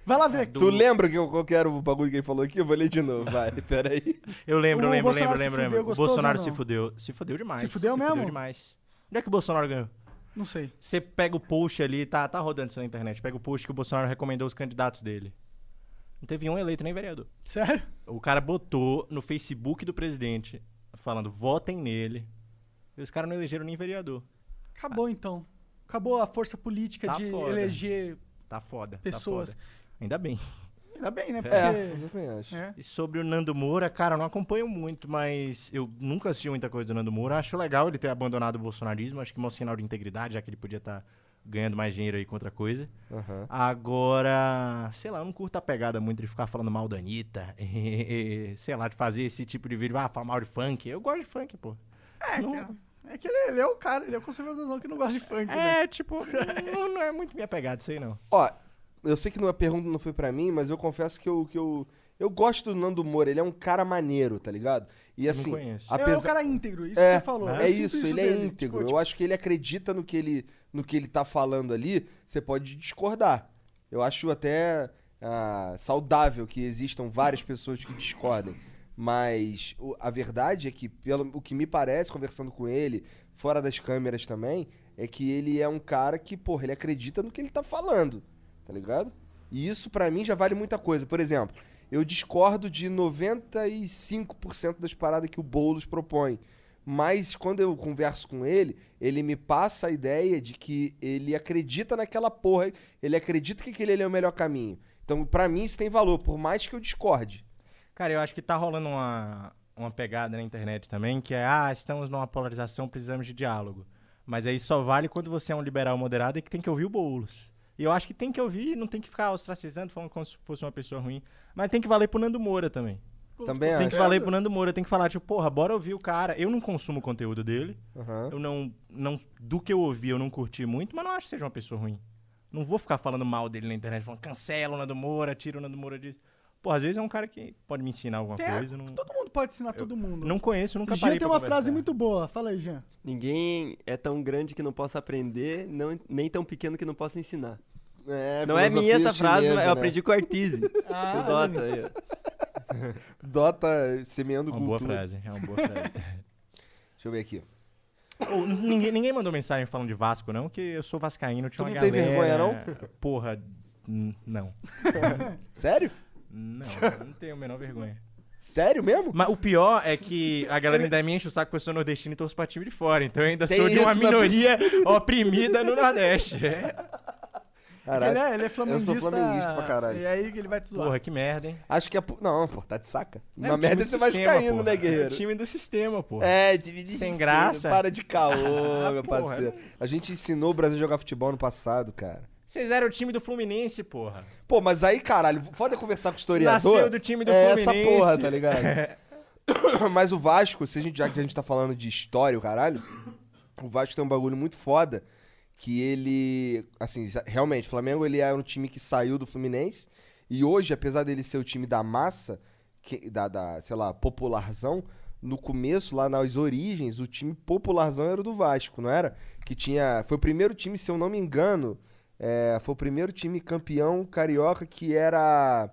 S2: Vai lá ver.
S1: Tu lembra que, eu- qual que era o bagulho que ele falou aqui? Eu vou ler de novo, vai, peraí.
S3: Eu lembro,
S2: O
S3: lembro,
S2: Bolsonaro
S3: lembro,
S2: se
S3: lembro,
S2: fudeu,
S3: lembro. O Bolsonaro se fudeu. Se fudeu demais.
S2: Se fudeu mesmo?
S3: demais. Onde é que o Bolsonaro ganhou?
S2: Não sei.
S3: Você pega o post ali, tá, tá rodando isso na internet. Pega o post que o Bolsonaro recomendou os candidatos dele. Não teve um eleito nem vereador.
S2: Sério?
S3: O cara botou no Facebook do presidente, falando, votem nele. E os caras não elegeram nem vereador.
S2: Acabou então. Acabou a força política
S3: Tá
S2: de
S3: foda.
S2: eleger
S3: Tá foda.
S2: pessoas.
S3: Tá foda. Ainda bem.
S2: Ainda bem, né? Porque...
S1: É, eu também acho.
S2: É.
S3: E sobre o Nando Moura, cara, eu não acompanho muito, mas eu nunca assisti muita coisa do Nando Moura. Acho legal ele ter abandonado o bolsonarismo. Acho que é um sinal de integridade, já que ele podia estar ganhando mais dinheiro aí com outra coisa.
S1: Aham.
S3: Agora, sei lá, eu não curto a pegada muito de ficar falando mal da Anitta. sei lá, de fazer esse tipo de vídeo. Ah, falar mal de funk. Eu gosto de funk, pô.
S2: É,
S3: Não-
S2: que- é que ele, ele é o cara, ele é o conservadorzão que não gosta de funk, né?
S3: É, tipo, não, não é muito minha pegada isso aí, não.
S1: Ó, eu sei que não- a pergunta não foi pra mim, mas eu confesso que eu, que eu, eu gosto do Nando Moura. Ele é um cara maneiro, tá ligado? E assim,
S3: conheço.
S2: É o
S1: apesar...
S2: cara íntegro, isso
S1: é,
S2: que você falou.
S1: É
S2: Eu sinto
S1: isso, ele é
S2: dele.
S1: íntegro.
S2: Tipo,
S1: eu acho que ele acredita no que ele, no que ele tá falando ali. Você pode discordar. Eu acho até ah, saudável que existam várias pessoas que discordem. Mas o- a verdade é que, pelo o que me parece, conversando com ele, fora das câmeras também, é que ele é um cara que, porra, ele acredita no que ele tá falando, tá ligado? E isso pra mim já vale muita coisa. Por exemplo, eu discordo de 95% das paradas que o Boulos propõe. Mas quando eu converso com ele, ele me passa a ideia de que ele acredita naquela porra, ele acredita que aquele é o melhor caminho. Então, pra mim, isso tem valor, por mais que eu discorde.
S3: Cara, eu acho que tá rolando uma, uma pegada na internet também, que é, ah, estamos numa polarização, precisamos de diálogo. Mas aí só vale quando você é um liberal moderado e que tem que ouvir o Boulos. E eu acho que tem que ouvir, não tem que ficar ostracizando, falando como se fosse uma pessoa ruim. Mas tem que valer pro Nando Moura também.
S1: Também
S3: tem
S1: acho.
S3: que valer pro Nando Moura, tem que falar, tipo, porra, bora ouvir o cara. Eu não consumo o conteúdo dele.
S1: Aham.
S3: Eu não, não. Do que eu ouvi, eu não curti muito, mas não acho que seja uma pessoa ruim. Não vou ficar falando mal dele na internet, falando cancela o Nando Moura, tira o Nando Moura disso. Pô, às vezes é um cara que pode me ensinar alguma
S2: Tem-
S3: coisa. Não,
S2: Todo mundo pode ensinar todo mundo.
S3: não conheço, nunca
S2: Jean
S3: parei
S2: tem
S3: pra
S2: uma frase
S3: conversar.
S2: muito boa. Fala aí, Jean.
S6: Ninguém é tão grande que não possa aprender, não, nem tão pequeno que não possa ensinar.
S1: É,
S6: não é minha essa frase,
S1: chinesa,
S6: eu
S1: né?
S6: aprendi com o Artise.
S2: Ah,
S6: o Dota aí, ó.
S1: Dota semeando
S3: É uma boa
S1: cultura.
S3: frase, é uma boa frase.
S1: Deixa eu ver aqui.
S3: Ô, ninguém, ninguém mandou mensagem falando de Vasco, não, que eu sou vascaíno, tinha
S1: Tu
S3: uma
S1: não tem
S3: galera...
S1: vergonha, não?
S3: Porra, não.
S1: Sério?
S3: Não, eu não tenho a menor vergonha.
S1: Sério mesmo?
S3: Mas o pior é que a galera ainda me enche o saco porque eu sou nordestino e torço pra time de fora. Então eu ainda
S1: Tem
S3: sou de uma
S1: isso na
S3: minoria oprimida no Nordeste. É.
S1: Caralho.
S2: Ele é, ele é
S1: Eu
S2: flamenguista.
S1: sou flamenguista pra caralho.
S2: E aí que ele vai te zoar.
S3: Porra, que merda, hein?
S1: Acho que é. pu- Não, pô, tá de saca.
S3: É
S1: Na
S3: o
S1: merda você vai
S3: sistema,
S1: caindo,
S3: porra.
S1: né,
S3: É
S1: guerreiro?
S3: o time do sistema, pô.
S1: É, dividir
S3: Sem graça.
S1: Para de caô,
S3: Ah,
S1: meu
S3: porra.
S1: parceiro. A gente ensinou o Brasil a jogar futebol no passado, cara.
S3: Vocês eram o time do Fluminense, porra.
S1: Pô, mas aí, caralho, foda conversar com o historiador.
S3: Nasceu do time do
S1: é
S3: Fluminense.
S1: essa porra, tá ligado? mas o Vasco, se a gente, já que a gente tá falando de história, o caralho, o Vasco tem um bagulho muito foda que ele, assim, realmente, o Flamengo ele era um time que saiu do Fluminense e hoje, apesar dele ser o time da massa, que- da, da, sei lá, popularzão, no começo, lá nas origens, o time popularzão era o do Vasco, não era? Que tinha. Foi o primeiro time, se eu não me engano. É, foi o primeiro time campeão carioca que era.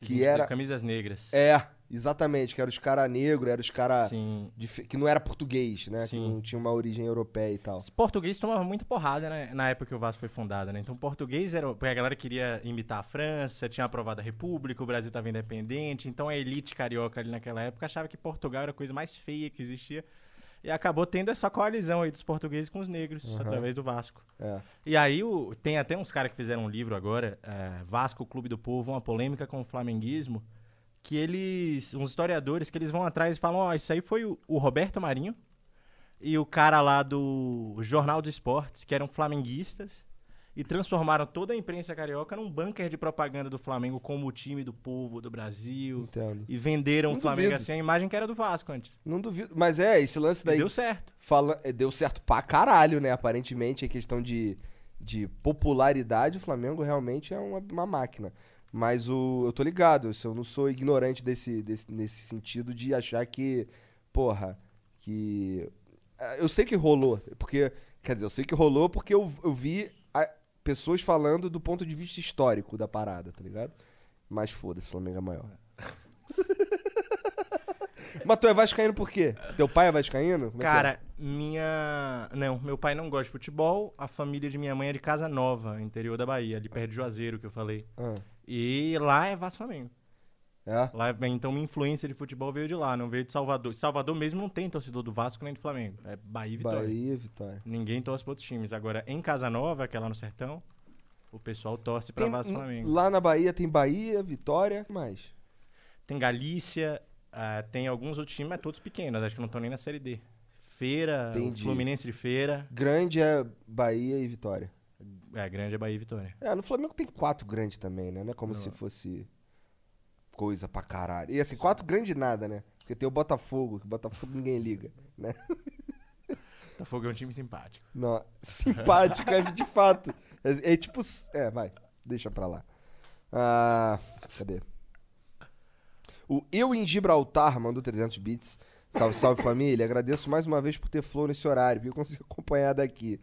S1: Que
S3: Gente,
S1: era.
S3: Camisas negras.
S1: É, exatamente, que era os caras negros, era os caras.
S3: Sim.
S1: Que não era português, né? Que
S3: Sim.
S1: não tinha uma origem europeia e tal.
S3: Esse português tomava muita porrada né, na época que o Vasco foi fundado, né? Então, português era. Porque a galera queria imitar a França, tinha aprovado a República, o Brasil estava independente. Então, a elite carioca ali naquela época achava que Portugal era a coisa mais feia que existia. E acabou tendo essa coalizão aí dos portugueses com os negros,
S1: Uhum.
S3: através do Vasco.
S1: É.
S3: E aí, o- tem até uns caras que fizeram um livro agora, é, Vasco, Clube do Povo, uma polêmica com o flamenguismo, que eles, uns historiadores, que eles vão atrás e falam, ó, isso aí foi o, o Roberto Marinho e o cara lá do Jornal dos Esportes, que eram flamenguistas, e transformaram toda a imprensa carioca num bunker de propaganda do Flamengo como o time do povo do Brasil.
S1: Entendo.
S3: E venderam
S1: Não
S3: o Flamengo
S1: duvido.
S3: assim, a imagem que era do Vasco antes.
S1: Não duvido. Mas é, esse lance daí.
S3: deu certo.
S1: Fala, é, deu certo pra caralho, né? Aparentemente, a questão de, de popularidade, o Flamengo realmente é uma, uma máquina. Mas o, eu tô ligado, eu não sou ignorante desse, desse, nesse sentido de achar que, porra, que. é, Eu sei que rolou, porque. Quer dizer, eu sei que rolou porque eu, eu vi pessoas falando do ponto de vista histórico da parada, tá ligado? Mas foda-se, Flamengo é maior. Mas tu é vascaíno por quê? Teu pai é vascaíno? Como é que é?
S3: Cara, minha. Não, meu pai não gosta de futebol. A família de minha mãe é de Casa Nova, interior da Bahia, ali perto de Juazeiro, que eu falei.
S1: Ah.
S3: E lá é Vasco Flamengo.
S1: É?
S3: Lá, então minha influência de futebol veio de lá, não veio de Salvador. Salvador mesmo não tem torcedor do Vasco nem do Flamengo. É Bahia e Vitória.
S1: Bahia e Vitória.
S3: Ninguém torce para outros times. Agora, em Casa Nova, que é lá no sertão, o pessoal torce para Vasco Flamengo.
S1: Lá na Bahia tem Bahia, Vitória, o que mais?
S3: Tem Galícia, ah, tem alguns outros times, mas todos pequenos, acho que não estão nem na Série D. Feira,
S1: Entendi.
S3: Fluminense de Feira.
S1: Grande é Bahia e Vitória.
S3: É, grande é Bahia e Vitória.
S1: É, no Flamengo tem quatro grandes também, né? Não é como se fosse coisa pra caralho. E assim, quatro grandes nada, né? Porque tem o Botafogo, que o Botafogo ninguém liga, né?
S3: Botafogo é um time simpático.
S1: Não, simpático, é de fato. É, é tipo. É, vai, deixa pra lá. Ah, cadê? O Eu em Gibraltar mandou 300 bits. Salve, salve família. Agradeço mais uma vez por ter flow nesse horário, porque eu consigo acompanhar daqui.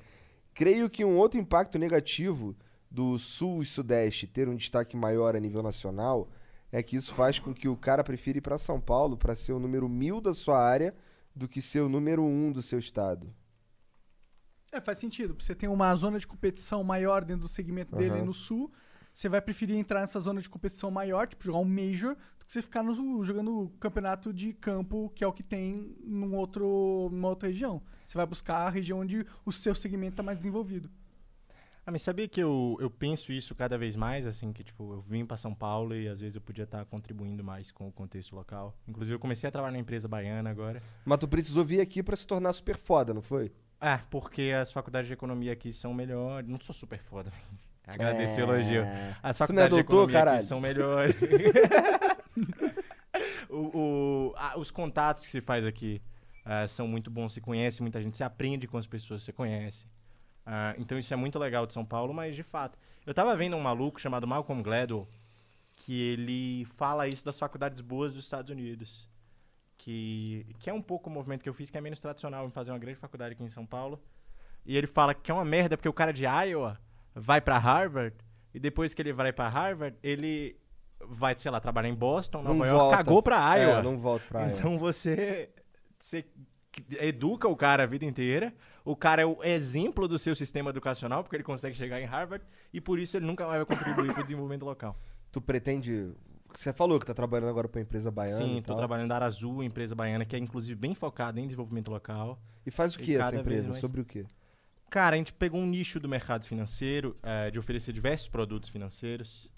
S1: Creio que um outro impacto negativo do Sul e Sudeste ter um destaque maior a nível nacional é que isso faz com que o cara prefira ir pra São Paulo pra ser o número mil da sua área do que ser o número um do seu estado.
S2: É, faz sentido. Você tem uma zona de competição maior dentro do segmento dele
S1: Aham.
S2: no sul. Você vai preferir entrar nessa zona de competição maior, tipo jogar um Major, do que você ficar no, jogando campeonato de campo, que é o que tem num outro, numa outra região. Você vai buscar a região onde o seu segmento está mais desenvolvido.
S3: Ah, mas sabia que eu, eu penso isso cada vez mais, assim, que tipo, eu vim pra São Paulo e às vezes eu podia estar contribuindo mais com o contexto local. Inclusive, eu comecei a trabalhar na empresa baiana agora.
S1: Mas tu precisou vir aqui pra se tornar super foda, não foi?
S3: É, porque as faculdades de economia aqui são melhores. Não sou super foda. Agradecer
S1: É.
S3: o elogio. As
S1: Tu não é
S3: faculdades de
S1: doutor,
S3: economia
S1: caralho?
S3: aqui são melhores. O- o- ah, os contatos que se faz aqui ah, são muito bons. Se conhece muita gente, se aprende com as pessoas que você conhece. Ah, então isso é muito legal de São Paulo, mas de fato. Eu tava vendo um maluco chamado Malcolm Gladwell que ele fala isso das faculdades boas dos Estados Unidos. Que, que é um pouco o movimento que eu fiz, que é menos tradicional em fazer uma grande faculdade aqui em São Paulo. E ele fala que é uma merda porque o cara de Iowa vai pra Harvard e depois que ele vai pra Harvard, ele vai, sei lá, trabalhar em Boston, Nova
S1: Não
S3: York,
S1: volta.
S3: cagou pra
S1: É,
S3: Iowa.
S1: não volta pra Iowa.
S3: Então você, você educa o cara a vida inteira. O cara é o exemplo do seu sistema educacional, porque ele consegue chegar em Harvard e por isso ele nunca mais vai contribuir para o desenvolvimento local.
S1: Tu pretende. Você falou que tá trabalhando agora pra empresa baiana.
S3: Sim, estou trabalhando na Azul, empresa baiana, que é inclusive bem focada em desenvolvimento local.
S1: E faz o que essa empresa?
S3: mais-
S1: Sobre o quê?
S3: Cara, a gente pegou um nicho do mercado financeiro, eh, de oferecer diversos produtos financeiros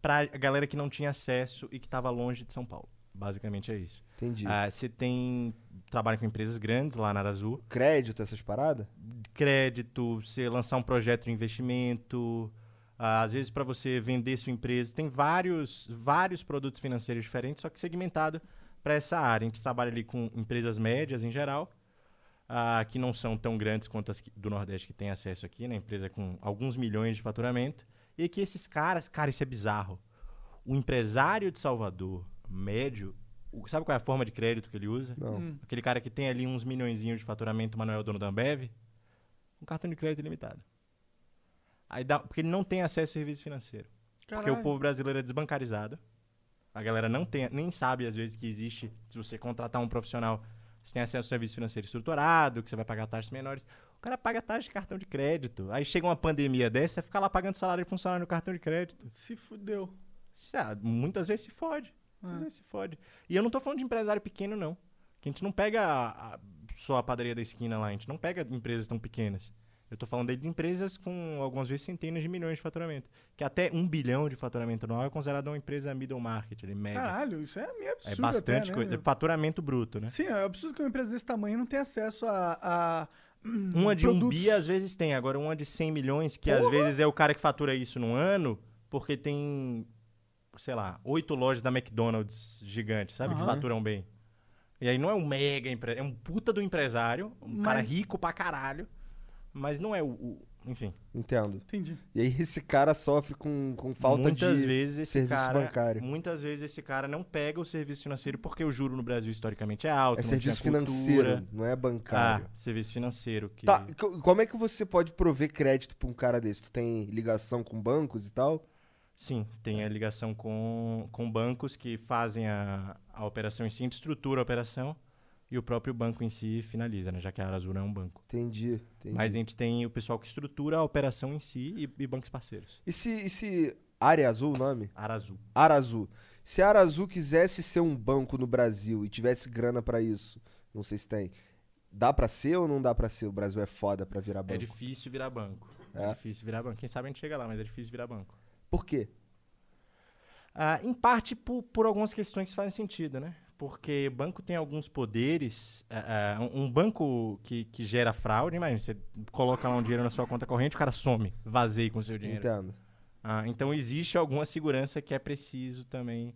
S3: para a galera que não tinha acesso e que estava longe de São Paulo. Basicamente é isso.
S1: Entendi.
S3: Ah, Você tem. Trabalha com empresas grandes lá na Arazu.
S1: Crédito, essas paradas?
S3: Crédito, você lançar um projeto de investimento. ah, às vezes, para você vender sua empresa. Tem vários, vários produtos financeiros diferentes, só que segmentado para essa área. A gente trabalha ali com empresas médias em geral, ah, que não são tão grandes quanto as do Nordeste que tem acesso aqui, né? Empresa com alguns milhões de faturamento. E que esses caras, cara, isso é bizarro. O empresário de Salvador, médio, o- sabe qual é a forma de crédito que ele usa?
S1: Não.
S2: Hum.
S3: Aquele cara que tem ali uns milhõeszinhos de faturamento, mas não é o dono da Ambev, um cartão de crédito ilimitado. Aí dá, porque ele não tem acesso a serviço financeiro. Porque
S2: Caralho.
S3: o povo brasileiro é desbancarizado. A galera não tem, nem sabe às vezes que existe, se você contratar um profissional, você tem acesso ao serviço financeiro estruturado, que você vai pagar taxas menores. O cara paga taxa de cartão de crédito. Aí chega uma pandemia dessa, você fica lá pagando salário de funcionário no cartão de crédito.
S2: Se fudeu.
S3: Você, ah, muitas vezes se fode. Muitas
S2: É.
S3: vezes se fode. E eu não tô falando de empresário pequeno, não. Que a gente não pega a- a- só a padaria da esquina lá, a gente não pega empresas tão pequenas. Eu tô falando aí de empresas com algumas vezes centenas de milhões de faturamento. Que até um bilhão de faturamento anual é considerado uma empresa middle market, ali, média.
S2: Caralho, isso é meio absurdo
S3: é bastante
S2: até, né,
S3: coisa.
S2: meu?
S3: É faturamento bruto, né?
S2: Sim, é absurdo que uma empresa desse tamanho não tenha acesso a... a hum,
S3: Uma de um
S2: produtos.
S3: bi às vezes tem, agora uma de 100 milhões, que às
S2: Porra!
S3: vezes é o cara que fatura isso num ano, porque tem, sei lá, oito lojas da McDonald's gigantes, sabe? Que
S2: Aham.
S3: faturam bem. E aí não é um mega empresário, é um puta do empresário, um cara
S1: Mas-
S3: rico pra caralho, mas não é o. o- enfim.
S1: Entendo.
S2: Entendi.
S1: E aí esse cara sofre com, com falta
S3: muitas
S1: de
S3: vezes esse
S1: serviço
S3: cara,
S1: bancário.
S3: Muitas vezes esse cara não pega o serviço financeiro porque o juro no Brasil historicamente é alto.
S1: É
S3: não
S1: serviço financeiro, não é bancário.
S3: Ah, serviço financeiro. Que...
S1: Tá, co- como é que você pode prover crédito pra um cara desse? Tu tem ligação com bancos e tal?
S3: Sim, tem a ligação com, com bancos que fazem a, a operação em si, a gente estrutura a operação e o próprio banco em si finaliza, né? Já que a não é um banco.
S1: Entendi, entendi.
S3: Mas a gente tem o pessoal que estrutura a operação em si e, e bancos parceiros.
S1: E se, e se Área Azul o nome?
S3: Arazu.
S1: Arazu. Se a Arazu quisesse ser um banco no Brasil e tivesse grana pra isso, não sei se tem, dá pra ser ou não dá pra ser? O Brasil é foda pra virar banco.
S3: É difícil virar banco.
S1: É?
S3: É? difícil virar banco. Quem sabe a gente chega lá, mas é difícil virar banco.
S1: Por quê?
S3: Ah, em parte por, por algumas questões que fazem sentido, né? Porque banco tem alguns poderes. ah, ah, um banco que, que gera fraude, imagina, você coloca lá um dinheiro na sua conta corrente, o cara some, vazia com o seu dinheiro.
S1: Entendo.
S3: Ah, então existe alguma segurança que é preciso também,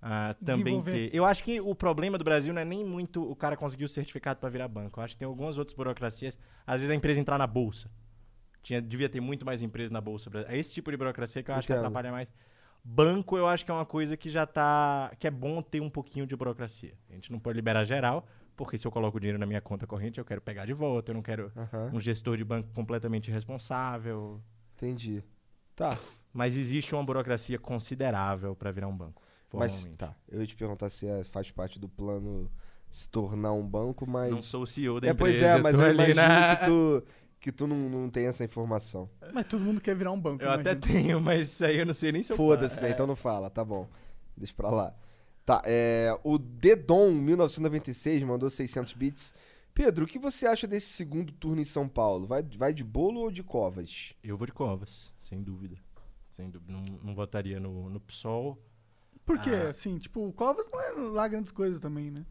S3: ah, também ter. Eu acho que o problema do Brasil não é nem muito o cara conseguir o certificado para virar banco. Eu acho que tem algumas outras burocracias. Às vezes a empresa entrar na bolsa. Tinha, devia ter muito mais empresas na bolsa. brasileira. É esse tipo de burocracia que eu acho que
S1: Entendo.
S3: atrapalha mais. Banco, eu acho que é uma coisa que já tá. que é bom ter um pouquinho de burocracia. A gente não pode liberar geral, porque se eu coloco o dinheiro na minha conta corrente, eu quero pegar de volta, eu não quero
S1: Aham.
S3: um gestor de banco completamente irresponsável.
S1: Entendi. Tá.
S3: Mas existe uma burocracia considerável para virar um banco.
S1: Mas tá, eu ia te perguntar se é- faz parte do plano se tornar um banco, mas.
S3: Não sou o CEO da
S1: é, Pois
S3: empresa,
S1: é, mas eu
S3: ali
S1: imagino
S3: na-
S1: que tu, que tu não, não tem essa informação.
S2: Mas todo mundo quer virar um banco.
S3: Eu até
S2: imagina.
S3: tenho, mas isso aí eu não sei nem se eu
S1: Foda-se, né?
S3: É.
S1: Então não fala, tá bom. Deixa pra lá. Tá, é, o Dedon 1996 mandou 600 bits. Pedro, o que você acha desse segundo turno em São Paulo? Vai, vai de bolo ou de covas?
S3: Eu vou de Covas, sem dúvida. Sem dúvida. Não, não votaria no, no PSOL.
S2: Por quê?
S3: Ah.
S2: Assim, tipo, o Covas não é lá grandes coisas também, né?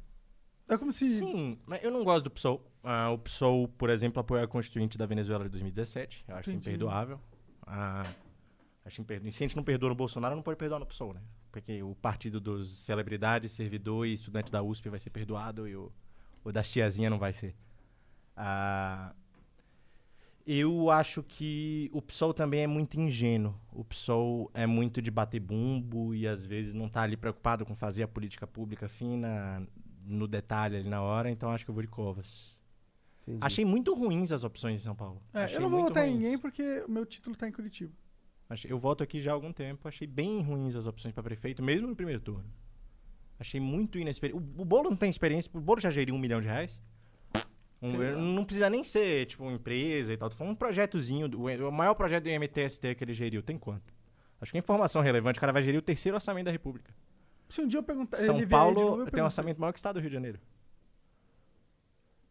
S2: É como se...
S3: Sim, mas eu não gosto do PSOL. Ah, o PSOL, por exemplo, apoiou a Constituinte da Venezuela de 2017. Eu acho
S2: Entendi.
S3: imperdoável. Ah, acho imperdoável. E se a gente não perdoa no Bolsonaro, não pode perdoar no PSOL, né? Porque o partido dos celebridades, servidor e estudante da USP vai ser perdoado e o, o da tiazinha não vai ser. Ah, eu acho que o PSOL também é muito ingênuo. O PSOL é muito de bater bumbo e às vezes não tá ali preocupado com fazer a política pública fina no detalhe ali na hora, então acho que eu vou de Covas.
S1: Entendi.
S3: Achei muito ruins as opções em São Paulo.
S2: É,
S3: Achei
S2: eu não vou votar em ninguém porque o meu título tá em Curitiba.
S3: Achei- Eu voto aqui já há algum tempo, achei bem ruins as opções para prefeito, mesmo no primeiro turno. Achei muito inexperiente. O, o Bolo não tem experiência, o Bolo já geriu um milhão de reais. Um- não precisa nem ser, tipo, uma empresa e tal. Falando um projetozinho. do- O, o maior projeto do MTST que ele geriu, tem quanto? Acho que é informação relevante. O cara vai gerir o terceiro orçamento da República.
S2: Se um dia eu perguntar...
S3: São
S2: novo, eu
S3: Paulo tem um orçamento maior que o Estado do Rio de Janeiro.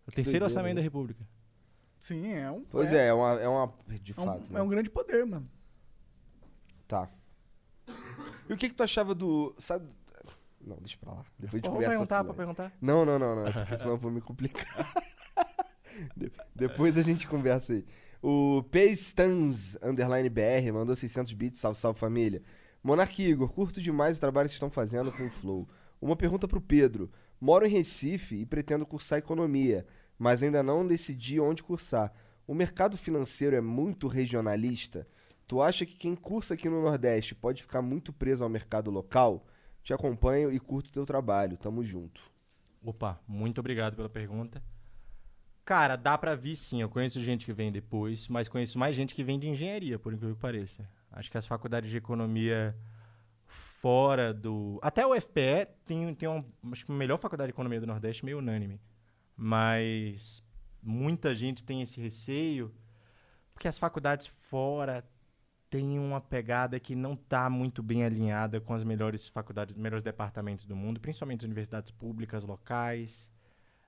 S3: O terceiro
S1: doideira,
S3: orçamento
S1: né?
S3: da República.
S2: Sim, é um...
S1: Pois é, é uma. É uma de
S2: é um-
S1: fato. né?
S2: é um grande poder, mano.
S1: Tá. E o que que tu achava do. Sabe. Não, deixa pra lá. Depois a gente
S3: Pô, vou
S1: conversa.
S3: perguntar, pra perguntar.
S1: Não, não, não, não. é Porque senão eu vou me complicar. De- Depois a gente conversa aí. O Pastans underline BR mandou 600 bits. Salve, salve família. Monarque Igor, curto demais o trabalho que vocês estão fazendo com o Flow. Uma pergunta pro Pedro. Moro em Recife e pretendo cursar economia, mas ainda não decidi onde cursar. O mercado financeiro é muito regionalista? Tu acha que quem cursa aqui no Nordeste pode ficar muito preso ao mercado local? Te acompanho e curto teu trabalho. Tamo junto.
S3: Opa, muito obrigado pela pergunta. Cara, dá pra vir sim. Eu conheço gente que vem depois, mas conheço mais gente que vem de engenharia, por incrível que pareça. Acho que as faculdades de economia fora do. Até o FPE tem, tem uma, acho que a melhor faculdade de economia do Nordeste, meio unânime. Mas muita gente tem esse receio, porque as faculdades fora têm uma pegada que não está muito bem alinhada com as melhores faculdades, melhores departamentos do mundo, principalmente as universidades públicas locais.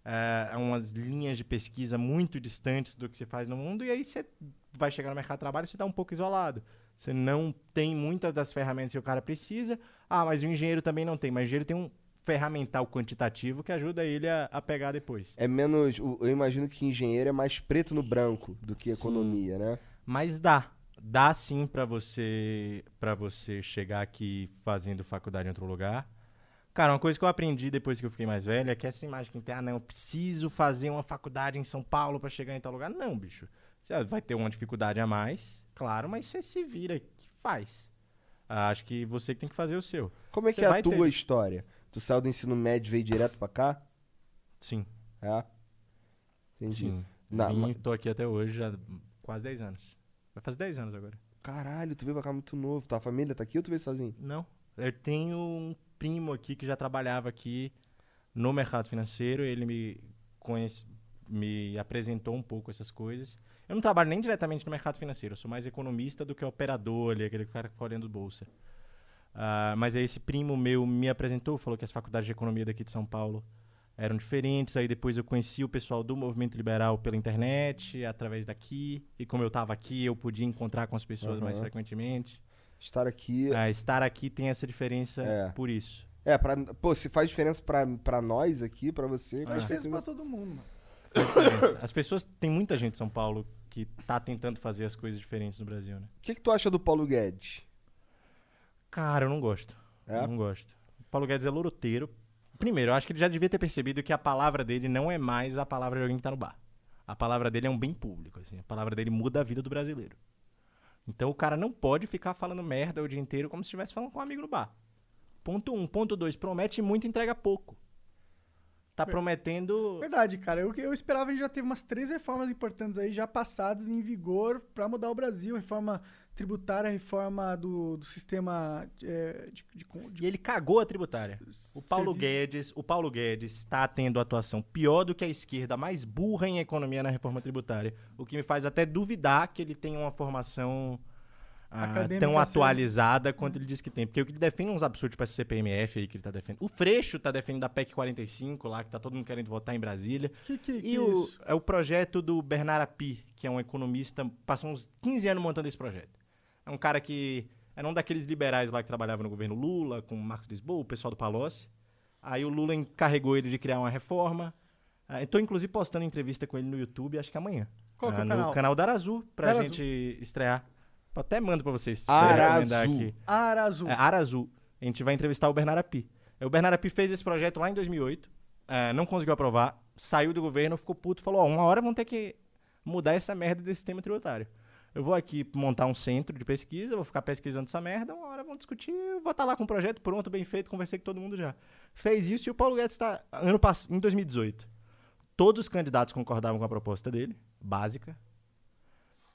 S3: É, umas linhas de pesquisa muito distantes do que se faz no mundo, e aí você vai chegar no mercado de trabalho e você está um pouco isolado. Você não tem muitas das ferramentas que o cara precisa. Ah, mas o engenheiro também não tem. Mas o engenheiro tem um ferramental quantitativo que ajuda ele a, a pegar depois.
S1: É menos. Eu imagino que engenheiro é mais preto no branco do que
S3: Sim.
S1: economia, né?
S3: Mas dá. Dá sim pra você para você chegar aqui fazendo faculdade em outro lugar. Cara, uma coisa que eu aprendi depois que eu fiquei mais velho é que essa imagem que tem, ah, não, eu preciso fazer uma faculdade em São Paulo pra chegar em tal lugar. Não, bicho. Você vai ter uma dificuldade a mais, claro, mas você se vira que faz. Ah, Acho que você que tem que fazer o seu.
S1: Como é
S3: Você
S1: que é a tua
S3: ter-
S1: história? Tu saiu do ensino médio e veio direto pra cá?
S3: Sim.
S1: É? Entendi.
S3: Sim.
S1: Na-
S3: Vim, tô aqui até hoje, já quase 10 anos. Vai fazer 10 anos agora.
S1: Caralho, tu veio pra cá muito novo. Tua família tá aqui ou tu veio sozinho?
S3: Não. Eu tenho um primo aqui que já trabalhava aqui no mercado financeiro. Ele me conhece, me apresentou um pouco essas coisas. Eu não trabalho nem diretamente no mercado financeiro. Eu sou mais economista do que operador ali, aquele cara que fica olhando bolsa. Ah, mas aí esse primo meu me apresentou, falou que as faculdades de economia daqui de São Paulo eram diferentes. Aí depois eu conheci o pessoal do movimento liberal pela internet, através daqui. E como eu estava aqui, eu podia encontrar com as pessoas mais
S1: Aham.
S3: frequentemente.
S1: Estar aqui.
S3: Ah, estar aqui tem essa diferença
S1: É.
S3: por isso.
S1: É, pra, pô, se faz diferença pra, pra nós aqui, pra você.
S3: Ah.
S2: Faz diferença pra todo mundo, mano.
S3: Faz diferença. As pessoas. Tem muita gente em São Paulo que tá tentando fazer as coisas diferentes no Brasil, né?
S1: O que, que tu acha do Paulo Guedes?
S3: Cara, eu não gosto.
S1: É?
S3: Eu não gosto. O Paulo Guedes é loroteiro. Primeiro, eu acho que ele já devia ter percebido que a palavra dele não é mais a palavra de alguém que tá no bar. A palavra dele é um bem público, assim. A palavra dele muda a vida do brasileiro. Então o cara não pode ficar falando merda o dia inteiro como se estivesse falando com um amigo no bar. Ponto um. Ponto dois. Promete muito, entrega pouco. Tá prometendo.
S2: Verdade, cara. Eu, eu esperava a gente já teve umas três reformas importantes aí já passadas em vigor pra mudar o Brasil. Reforma tributária, reforma do, do sistema é, de, de, de-
S3: E ele cagou a tributária. O Paulo
S2: serviço.
S3: Guedes, o Paulo Guedes está tendo atuação pior do que a esquerda, mais burra em economia na reforma tributária. O que me faz até duvidar que ele tenha uma formação ah, tão atualizada quanto ele diz que tem. Porque o que ele defende é uns absurdos para esse CPMF aí que ele tá defendendo. O Freixo tá defendendo da PEC 45 lá, que tá todo mundo querendo votar em Brasília.
S2: Que, que,
S3: E
S2: que
S3: o,
S2: isso?
S3: é o projeto do Bernard Api, que é um economista, passou uns 15 anos montando esse projeto. É um cara que era um daqueles liberais lá que trabalhava no governo Lula, com o Marcos Lisboa, o pessoal do Palocci. Aí o Lula encarregou ele de criar uma reforma. Ah, tô, inclusive, postando entrevista com ele no YouTube, acho que amanhã.
S2: Qual que é
S3: Ah,
S2: o
S3: no
S2: canal?
S3: canal da Arazu, pra
S2: Dara
S3: gente estrear. Eu até mando pra vocês.
S1: Arazu.
S2: Arazu.
S3: É, Arazu. A gente vai entrevistar o Bernardo Api. É, O Bernardo Api fez esse projeto lá em 2008, é, não conseguiu aprovar, saiu do governo, ficou puto, falou, ó, uma hora vão ter que mudar essa merda desse sistema tributário. Eu vou aqui montar um centro de pesquisa, vou ficar pesquisando essa merda, uma hora vão discutir, eu vou estar lá com o projeto pronto, bem feito, conversei com todo mundo já. Fez isso e o Paulo Guedes está, ano em 2018, todos os candidatos concordavam com a proposta dele, básica.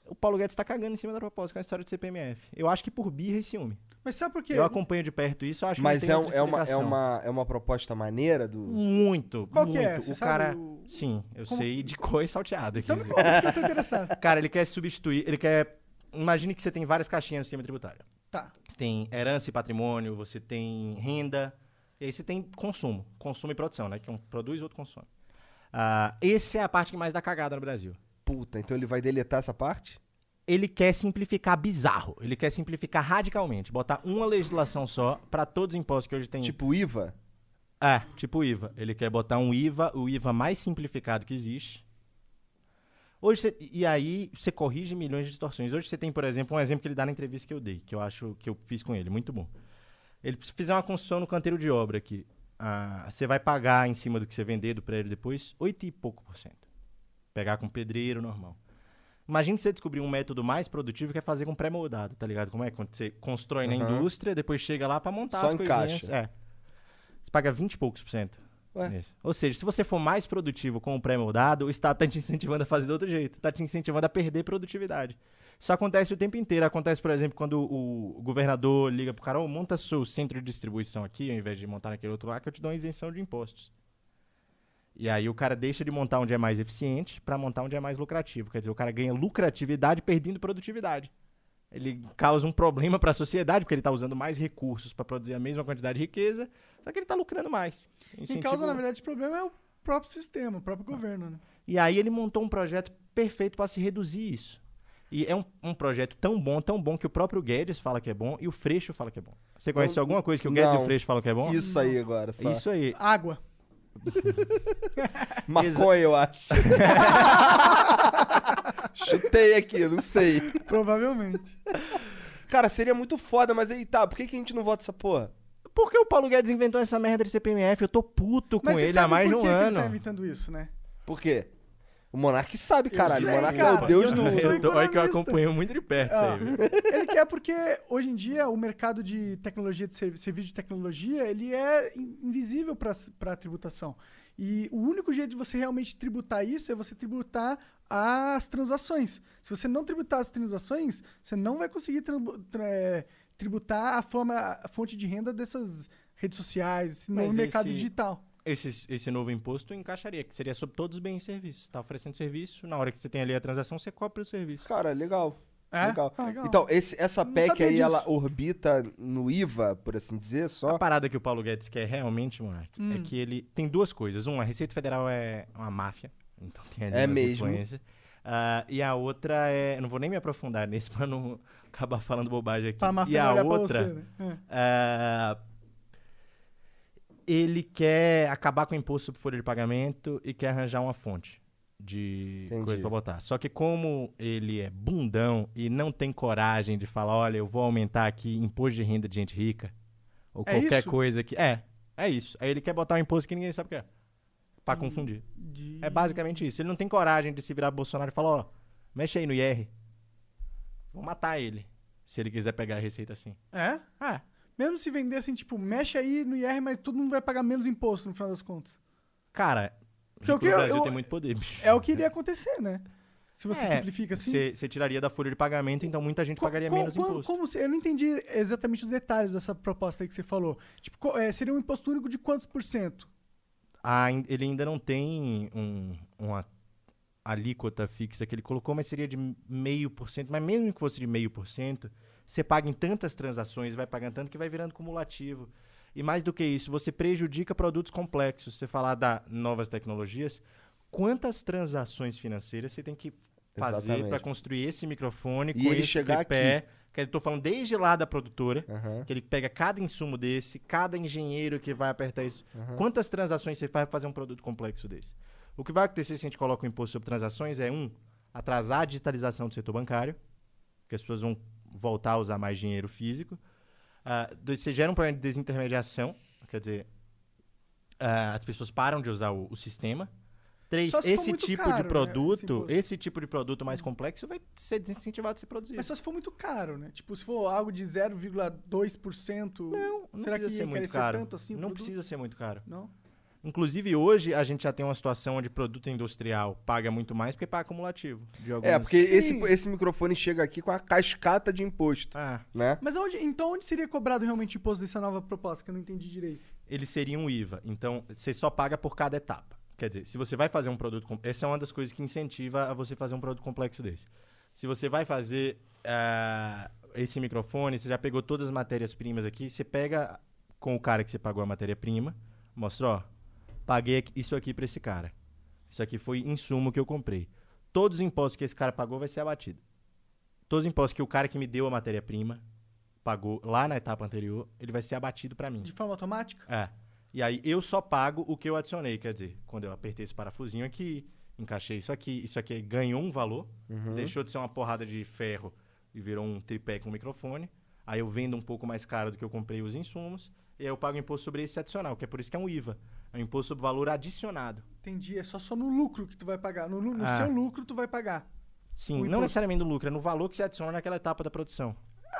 S3: O Paulo Guedes está cagando em cima da proposta com a história do CPMF. Eu acho que por birra e ciúme.
S2: Mas sabe por quê?
S3: Eu acompanho de perto isso, eu acho
S1: Mas
S3: que
S1: é,
S3: não
S1: um- é, uma, é, uma, é uma proposta maneira do.
S3: Muito,
S2: Qual que
S3: muito.
S2: é? Você
S3: O cara...
S2: o-
S3: Sim, eu
S2: Como-
S3: sei de cor e salteado.
S2: Então me
S3: aqui.
S2: conta, porque eu tô interessado.
S3: Cara, ele quer substituir, ele quer... Imagine que você tem várias caixinhas no sistema tributário.
S2: Tá.
S3: Você tem herança e patrimônio, você tem renda, e aí você tem consumo. Consumo e produção, né? Que um produz, outro consome. Ah, essa é a parte que mais dá cagada no Brasil.
S1: Puta, então ele vai deletar essa parte?
S3: Ele quer simplificar bizarro. Ele quer simplificar radicalmente. Botar uma legislação só para todos os impostos que hoje tem.
S1: Tipo IVA?
S3: É, tipo IVA. Ele quer botar um IVA, o IVA mais simplificado que existe. Hoje você- e aí você corrige milhões de distorções. Hoje você tem, por exemplo, um exemplo que ele dá na entrevista que eu dei, que eu acho que eu fiz com ele, muito bom. Ele se fizer uma construção no canteiro de obra aqui, ah, você vai pagar em cima do que você vender do prédio depois, oito e pouco por cento. Pegar com pedreiro normal. Imagina você descobrir um método mais produtivo que é fazer com pré-moldado, tá ligado? Como é? Quando você constrói na
S1: Aham.
S3: indústria, depois chega lá pra montar
S1: Só
S3: as
S1: encaixa.
S3: coisinhas. É. Você paga 20 e poucos por cento. Ou seja, se você for mais produtivo com o pré-moldado, o Estado está te incentivando a fazer de outro jeito. Está te incentivando a perder produtividade. Isso acontece o tempo inteiro. Acontece, por exemplo, quando o, governador liga pro cara, "Ô, monta seu centro de distribuição aqui, ao invés de montar naquele outro lá, que eu te dou uma isenção de impostos. E aí o cara deixa de montar onde é mais eficiente para montar onde é mais lucrativo. Quer dizer, o cara ganha lucratividade perdendo produtividade. Ele causa um problema para a sociedade, porque ele está usando mais recursos para produzir a mesma quantidade de riqueza, só que ele está lucrando mais.
S2: Quem
S3: Incentivo-
S2: causa, na verdade, esse problema é o próprio sistema, o próprio governo, né?
S3: E aí ele montou um projeto perfeito para se reduzir isso. E é um, um projeto tão bom, tão bom, que o próprio Guedes fala que é bom e o Freixo fala que é bom. Você conhece
S1: Não,
S3: alguma coisa que o Guedes e
S1: não.
S3: o Freixo falam que é bom?
S1: Isso aí agora, só.
S3: Isso aí.
S2: Água.
S1: Maconha, eu acho. Chutei aqui, não sei.
S2: Provavelmente.
S1: Cara, seria muito foda, mas aí tá, por que, que a gente não vota essa porra?
S3: Porque o Paulo Guedes inventou essa merda de CPMF, eu tô puto com
S2: Mas você
S3: ele
S2: sabe
S3: há mais de
S2: por
S3: um
S2: que que
S3: ano.
S2: ele tá inventando isso, né?
S1: Por quê? O Monark sabe, caralho. O
S2: sei,
S1: Monark é
S2: cara,
S1: o deus
S2: eu
S1: do...
S3: tô- olha que eu acompanho muito de perto isso
S2: Ah,
S3: aí, viu?
S2: Ele quer porque hoje em dia o mercado de tecnologia, de servi- serviço de tecnologia, ele é in- invisível para a tributação. E o único jeito de você realmente tributar isso é você tributar as transações. Se você não tributar as transações, você não vai conseguir é, tributar a, forma, a fonte de renda dessas redes sociais,
S3: Mas
S2: mercado
S3: esse-
S2: digital.
S3: Esse, esse novo imposto encaixaria, que seria sobre todos os bens e serviços. Tá oferecendo serviço, na hora que você tem ali a transação, você cobra o serviço.
S1: Cara, legal.
S2: É?
S1: Legal.
S2: Ah, legal.
S1: Então, esse, essa
S2: Não
S1: PEC aí,
S2: disso.
S1: ela orbita no IVA, por assim dizer, só.
S3: A parada que o Paulo Guedes quer realmente, Monark, é
S2: Hum.
S3: que ele tem duas coisas. Um, a Receita Federal é uma máfia, então tem ali
S1: É mesmo.
S3: Ah, e a outra é. Não vou nem me aprofundar nisso pra não acabar falando bobagem aqui.
S2: Pra máfia
S3: e a
S2: pra
S3: outra.
S2: você, né?
S3: ah, ele quer acabar com o imposto sobre folha de pagamento e quer arranjar uma fonte de
S1: Entendi.
S3: coisa pra botar. Só que como ele é bundão e não tem coragem de falar, olha, eu vou aumentar aqui imposto de renda de gente rica ou
S2: É
S3: qualquer
S2: isso?
S3: coisa que é, é isso. Aí ele quer botar um imposto que ninguém sabe o que é. Pra confundir. É basicamente isso. Ele não tem coragem de se virar Bolsonaro e falar, ó, mexe aí no IR. Vou matar ele. Se ele quiser pegar a receita assim.
S2: É?
S3: Ah.
S2: Mesmo se vender assim, tipo, mexe aí no IR, mas todo mundo vai pagar menos imposto no final das contas.
S3: Cara,
S2: Porque o que eu-
S3: Brasil
S2: eu-
S3: tem muito poder, bicho.
S2: É o que iria acontecer, né? Se você
S3: É,
S2: simplifica assim.
S3: Você você tiraria da folha de pagamento, então muita gente pagaria
S2: Co-
S3: menos
S2: quando-
S3: imposto.
S2: como se- eu não entendi exatamente os detalhes dessa proposta aí que você falou. Tipo, co- é, seria um imposto único de quantos por cento?
S3: Ah, ain- ele ainda não tem um, uma alíquota fixa que ele colocou, mas seria de meio por cento. Mas mesmo que fosse de meio por cento, você paga em tantas transações, vai pagando tanto que vai virando cumulativo. E mais do que isso, você prejudica produtos complexos. Você falar da novas tecnologias, quantas transações financeiras você tem que fazer para construir esse microfone
S1: E
S3: com
S1: ele
S3: esse
S1: chegar
S3: tripé?
S1: aqui.
S3: Que eu tô falando desde lá da produtora,
S1: Aham.
S3: que ele pega cada insumo desse, cada engenheiro que vai apertar isso.
S1: Aham.
S3: Quantas transações você faz para fazer um produto complexo desse? O que vai acontecer se a gente coloca o imposto sobre transações é, um, atrasar a digitalização do setor bancário, que as pessoas vão voltar a usar mais dinheiro físico. Ah, dois, você gera um problema de desintermediação, quer dizer, ah, as pessoas param de usar o, o sistema. Três, esse tipo
S2: caro, né,
S3: de
S2: esse
S3: produto,
S2: imposto.
S3: esse tipo de produto mais complexo vai ser desincentivado de ser produzido.
S2: Mas só se for muito caro, né? Tipo, se for algo de 0,2%. Não,
S3: Não
S2: será que
S3: precisa ser muito caro.
S2: tanto assim
S3: não
S2: produto?
S3: precisa ser muito caro.
S2: Não?
S3: Inclusive, hoje a gente já tem uma situação onde produto industrial paga muito mais porque paga acumulativo. de
S1: É,
S3: algumas-
S1: porque esse, esse microfone chega aqui com a cascata de imposto.
S3: Ah.
S1: Né?
S2: Mas onde, então onde seria cobrado realmente o imposto dessa nova proposta que eu não entendi direito?
S3: ele seria um IVA. Então, você só paga por cada etapa. Quer dizer, se você vai fazer um produto... com- Essa é uma das coisas que incentiva a você fazer um produto complexo desse. Se você vai fazer ah, esse microfone, você já pegou todas as matérias-primas aqui, você pega com o cara que você pagou a matéria-prima, mostra, ó, paguei isso aqui pra esse cara. Isso aqui foi insumo que eu comprei. Todos os impostos que esse cara pagou vai ser abatido. Todos os impostos que o cara que me deu a matéria-prima pagou lá na etapa anterior, ele vai ser abatido pra mim.
S2: De forma automática?
S3: É. E aí eu só pago o que eu adicionei, quer dizer, quando eu apertei esse parafusinho aqui, encaixei isso aqui, isso aqui ganhou um valor,
S1: Uhum.
S3: deixou de ser uma porrada de ferro e virou um tripé com microfone. Aí eu vendo um pouco mais caro do que eu comprei os insumos, e aí eu pago imposto sobre esse adicional, que é por isso que é um IVA. É um imposto sobre valor adicionado.
S2: Entendi, é só, só no lucro que tu vai pagar. No, no
S3: Ah.
S2: seu lucro tu vai pagar.
S3: Sim, não necessariamente no lucro, é no valor que você adiciona naquela etapa da produção.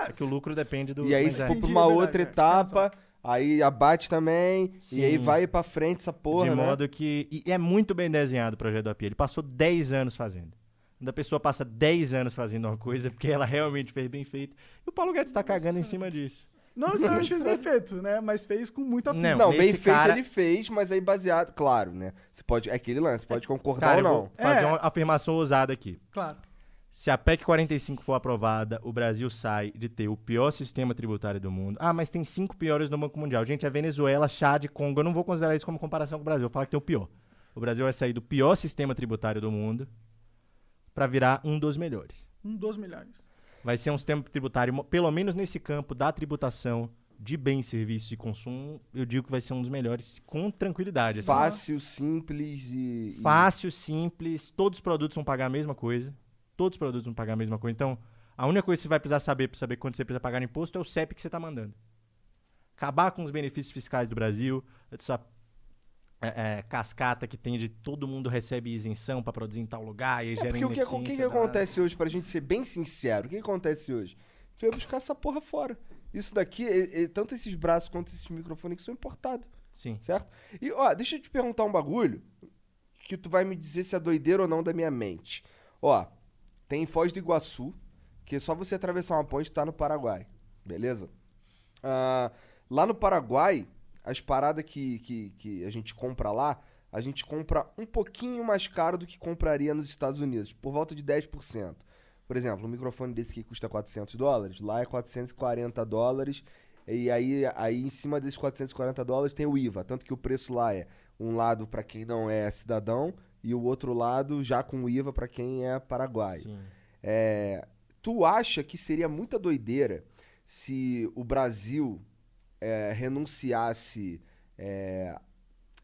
S3: é que o lucro depende do.
S1: E aí, se for pra
S2: Entendi,
S1: uma
S2: é verdade,
S1: outra
S2: é,
S1: etapa, aí abate também,
S3: Sim.
S1: e aí vai pra frente essa porra,
S3: de
S1: né?
S3: modo que. E é muito bem desenhado o projeto do API. Ele passou 10 anos fazendo. Quando a pessoa passa 10 anos fazendo uma coisa, porque ela realmente fez bem feito. E o Paulo Guedes tá cagando em cima disso.
S2: Não necessariamente fez bem feito, né? Mas fez com muito afinco.
S3: Não,
S1: Não, bem feito
S3: cara-
S1: ele fez, mas aí baseado, claro, né? Você pode, é aquele lance, pode concordar
S3: Cara, eu
S1: ou
S3: vou
S1: não.
S3: fazer
S2: É.
S3: uma afirmação ousada aqui.
S2: Claro.
S3: Se a PEC 45 for aprovada, o Brasil sai de ter o pior sistema tributário do mundo. Ah, mas tem cinco piores no Banco Mundial. Gente, é Venezuela, Chad, Congo. Eu não vou considerar isso como comparação com o Brasil. Eu vou falar que tem o pior. O Brasil vai sair do pior sistema tributário do mundo para virar um dos melhores.
S2: Um dos melhores.
S3: Vai ser um sistema tributário, pelo menos nesse campo da tributação de bens, serviços e consumo, eu digo que vai ser um dos melhores com tranquilidade. assim.
S1: Fácil, simples e.
S3: Fácil, simples, todos os produtos vão pagar a mesma coisa. Todos os produtos vão pagar a mesma coisa. Então, a única coisa que você vai precisar saber para saber quando você precisa pagar imposto é o CEP que você está mandando. Acabar com os benefícios fiscais do Brasil, essa é, é, cascata que tem de todo mundo recebe isenção para produzir em tal lugar e
S1: É
S3: gera
S1: porque o que, o que, acontece hoje, pra gente ser bem sincero, o que acontece hoje? A gente vai buscar essa porra fora. Isso daqui, é- é- tanto esses braços quanto esses microfones que são importados.
S3: Sim.
S1: Certo? E, ó, deixa eu te perguntar um bagulho que tu vai me dizer se é doideira ou não da minha mente. Ó, tem Foz do Iguaçu, que é só você atravessar uma ponte e tá no Paraguai. Beleza? Ah, lá no Paraguai, as paradas que, que, que a gente compra lá, a gente compra um pouquinho mais caro do que compraria nos Estados Unidos, por volta de 10%. Por exemplo, um microfone desse aqui custa 400 dólares, lá é 440 dólares, e aí, aí em cima desses 440 dólares tem o IVA, tanto que o preço lá é um lado para quem não é cidadão e o outro lado já com o IVA para quem é paraguaio. É, tu acha que seria muita doideira se o Brasil é, renunciasse é,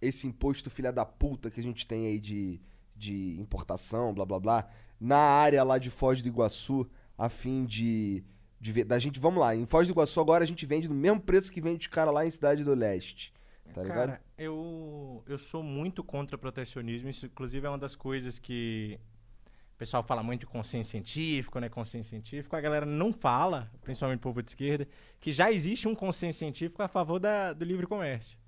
S1: esse imposto filha da puta que a gente tem aí de, de importação, blá blá blá, na área lá de Foz do Iguaçu, a fim de, de da gente, vamos lá, em Foz do Iguaçu agora a gente vende no mesmo preço que vende os cara lá em Cidade do Leste, tá ligado?
S3: Cara, eu, eu sou muito contra protecionismo. Isso, inclusive, é uma das coisas que pessoal fala muito de consenso científico, né? Consenso científico. A galera não fala, principalmente o povo de esquerda, que já existe um consenso científico a favor da, do livre comércio.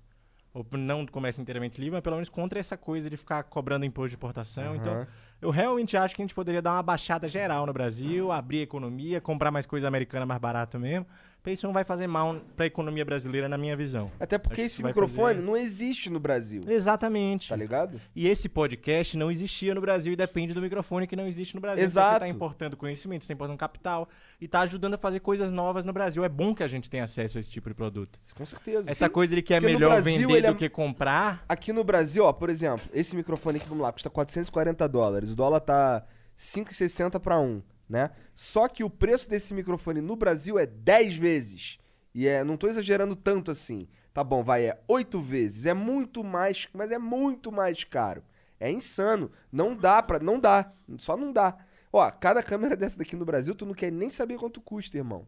S3: Ou não do comércio inteiramente livre, mas pelo menos contra essa coisa de ficar cobrando imposto de importação.
S1: Aham.
S3: Então, eu realmente acho que a gente poderia dar uma baixada geral no Brasil, abrir a economia, comprar mais coisa americana mais barato mesmo. Isso não vai fazer mal para a economia brasileira, na minha visão.
S1: Até porque
S3: Acho
S1: esse microfone
S3: fazer-
S1: não existe no Brasil.
S3: Exatamente.
S1: Tá ligado?
S3: E esse podcast não existia no Brasil e depende do microfone que não existe no Brasil. Então
S1: Exato.
S3: você tá importando conhecimento, você tá importando capital e tá ajudando a fazer coisas novas no Brasil. É bom que a gente tenha acesso a esse tipo de produto.
S1: Com certeza.
S3: Essa
S1: Sim.
S3: coisa de que é
S1: Porque
S3: melhor
S1: Brasil
S3: vender
S1: ele
S3: do
S1: é-
S3: que comprar.
S1: Aqui no Brasil, ó, por exemplo, esse microfone aqui, vamos lá, custa 440 dólares. O dólar tá 5,60 para 1, né? Só que o preço desse microfone no Brasil é 10 vezes. E é, não tô exagerando tanto assim. Tá bom, vai, é 8 vezes. É muito mais, mas é muito mais caro. É insano. Não dá pra, não dá. Só não dá. Ó, cada câmera dessa daqui no Brasil, tu não quer nem saber quanto custa, irmão.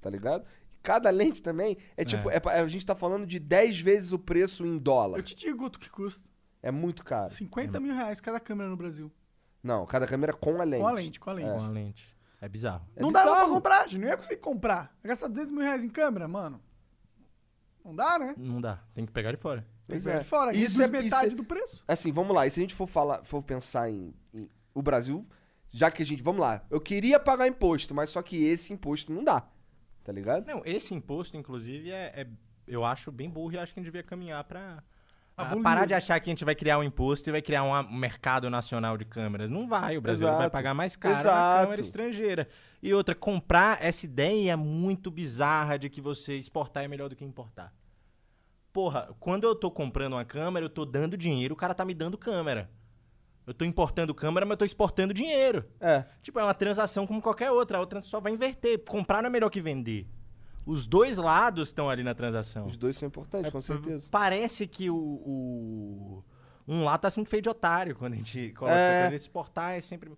S1: Tá ligado? Cada lente também é tipo, é. pa- a gente tá falando de 10 vezes o preço em dólar.
S2: Eu te digo quanto que custa.
S1: É muito caro.
S2: 50 mil reais cada câmera no Brasil.
S1: Não, cada câmera com a lente.
S2: Com a lente, com a lente.
S1: É.
S3: Com a lente. É bizarro.
S1: É
S2: não dava pra
S1: bizarro.
S2: comprar, gente. Não ia conseguir comprar. Gastar 200 mil reais em câmera, mano. Não dá, né?
S3: Não dá. Tem que pegar de fora.
S2: Tem que pegar
S1: é.
S2: de fora.
S1: Isso
S2: Reduz
S1: é-
S2: metade
S1: isso é-
S2: do preço.
S1: Assim, vamos lá. E se a gente for falar, for pensar em, em- o Brasil, já que a gente, vamos lá. Eu queria pagar imposto, mas só que esse imposto não dá. Tá ligado?
S3: Não, esse imposto, inclusive, é, é- eu acho bem burro e acho que a gente devia caminhar pra. A
S2: Abolir.
S3: parar de achar que a gente vai criar um imposto e vai criar um mercado nacional de câmeras. Não vai, o Brasil vai pagar mais caro na
S1: Exato.
S3: câmera estrangeira. E outra, comprar essa ideia muito bizarra de que você exportar é melhor do que importar. Porra, quando eu tô comprando uma câmera, eu tô dando dinheiro, o cara tá me dando câmera. Eu tô importando câmera, mas eu tô exportando dinheiro.
S1: É.
S3: Tipo, é uma transação como qualquer outra. A outra só vai inverter. Comprar não é melhor que vender. Os dois lados estão ali na transação.
S1: Os dois são importantes,
S3: É,
S1: com certeza.
S3: Parece que o, o- um lá tá sendo feito de otário quando a gente coloca
S1: É.
S3: essa coisa. Exportar é sempre.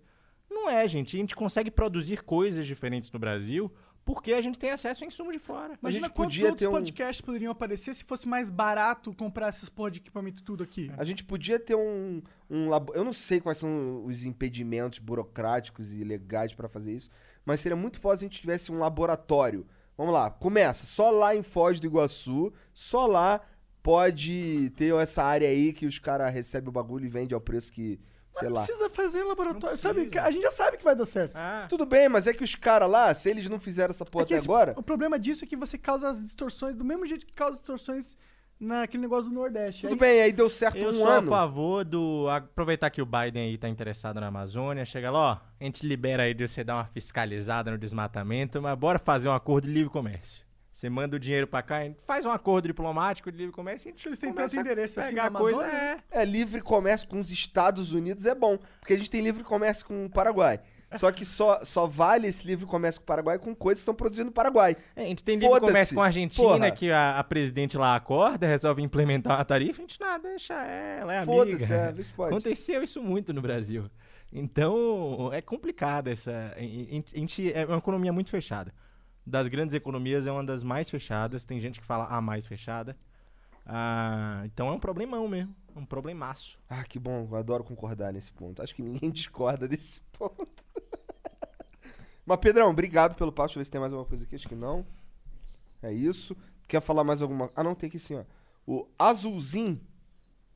S3: Não é, gente. A gente consegue produzir coisas diferentes no Brasil porque a gente tem acesso a insumo de fora.
S2: Imagina
S1: gente
S2: quantos
S1: podia
S2: outros
S1: ter um-
S2: podcasts poderiam aparecer se fosse mais barato comprar esses porra de equipamento tudo aqui.
S1: A gente podia ter um, um labo... Eu não sei quais são os impedimentos burocráticos e legais pra fazer isso, mas seria muito foda se a gente tivesse um laboratório Vamos lá, começa. Só lá em Foz do Iguaçu, só lá pode ter essa área aí que os caras recebem o bagulho e vendem ao preço que, sei
S2: Não
S1: lá.
S2: precisa fazer em laboratório. Sabe, a gente já sabe que vai dar certo.
S1: Tudo bem, mas é que os caras lá, se eles não fizeram essa porra
S2: É
S1: até
S2: esse-
S1: agora.
S2: O problema disso é que você causa as distorções do mesmo jeito que causa distorções naquele negócio do Nordeste.
S1: Tudo
S2: Aí-
S1: bem, aí deu certo
S3: Eu
S1: um
S3: sou
S1: ano.
S3: a favor do. Aproveitar que o Biden aí tá interessado na Amazônia, chega lá, ó. A gente libera aí de você dar uma fiscalizada no desmatamento, mas bora fazer um acordo de livre comércio. Você manda o dinheiro pra cá, a gente faz um acordo diplomático de livre comércio e a gente
S2: Eles têm tanto endereço assim na
S3: coisa.
S2: Amazônia,
S3: É.
S1: É, livre comércio com os Estados Unidos é bom, porque a gente tem livre comércio com o Paraguai. Só que só, só vale esse livre comércio com o Paraguai com coisas que são produzidas no Paraguai.
S3: É, a gente tem livre comércio com a Argentina,
S1: Porra.
S3: que a, a presidente lá acorda, resolve implementar uma tarifa, a gente nada, deixa ela, é
S1: Foda-se,
S3: amiga.
S1: é, se pode.
S3: Aconteceu isso muito no Brasil. Então, é complicado essa. A gente é uma economia muito fechada. Das grandes economias, é uma das mais fechadas. Tem gente que fala a mais fechada. Ah, então é um problemão mesmo. É um problemaço.
S1: Ah, que bom, eu adoro concordar nesse ponto. Acho que ninguém discorda desse ponto. Mas, Pedrão, obrigado pelo papo. Deixa eu ver se tem mais alguma coisa aqui. Acho que não. É isso. Quer falar mais alguma Ah, não, tem aqui sim, ó. O Azulzinho.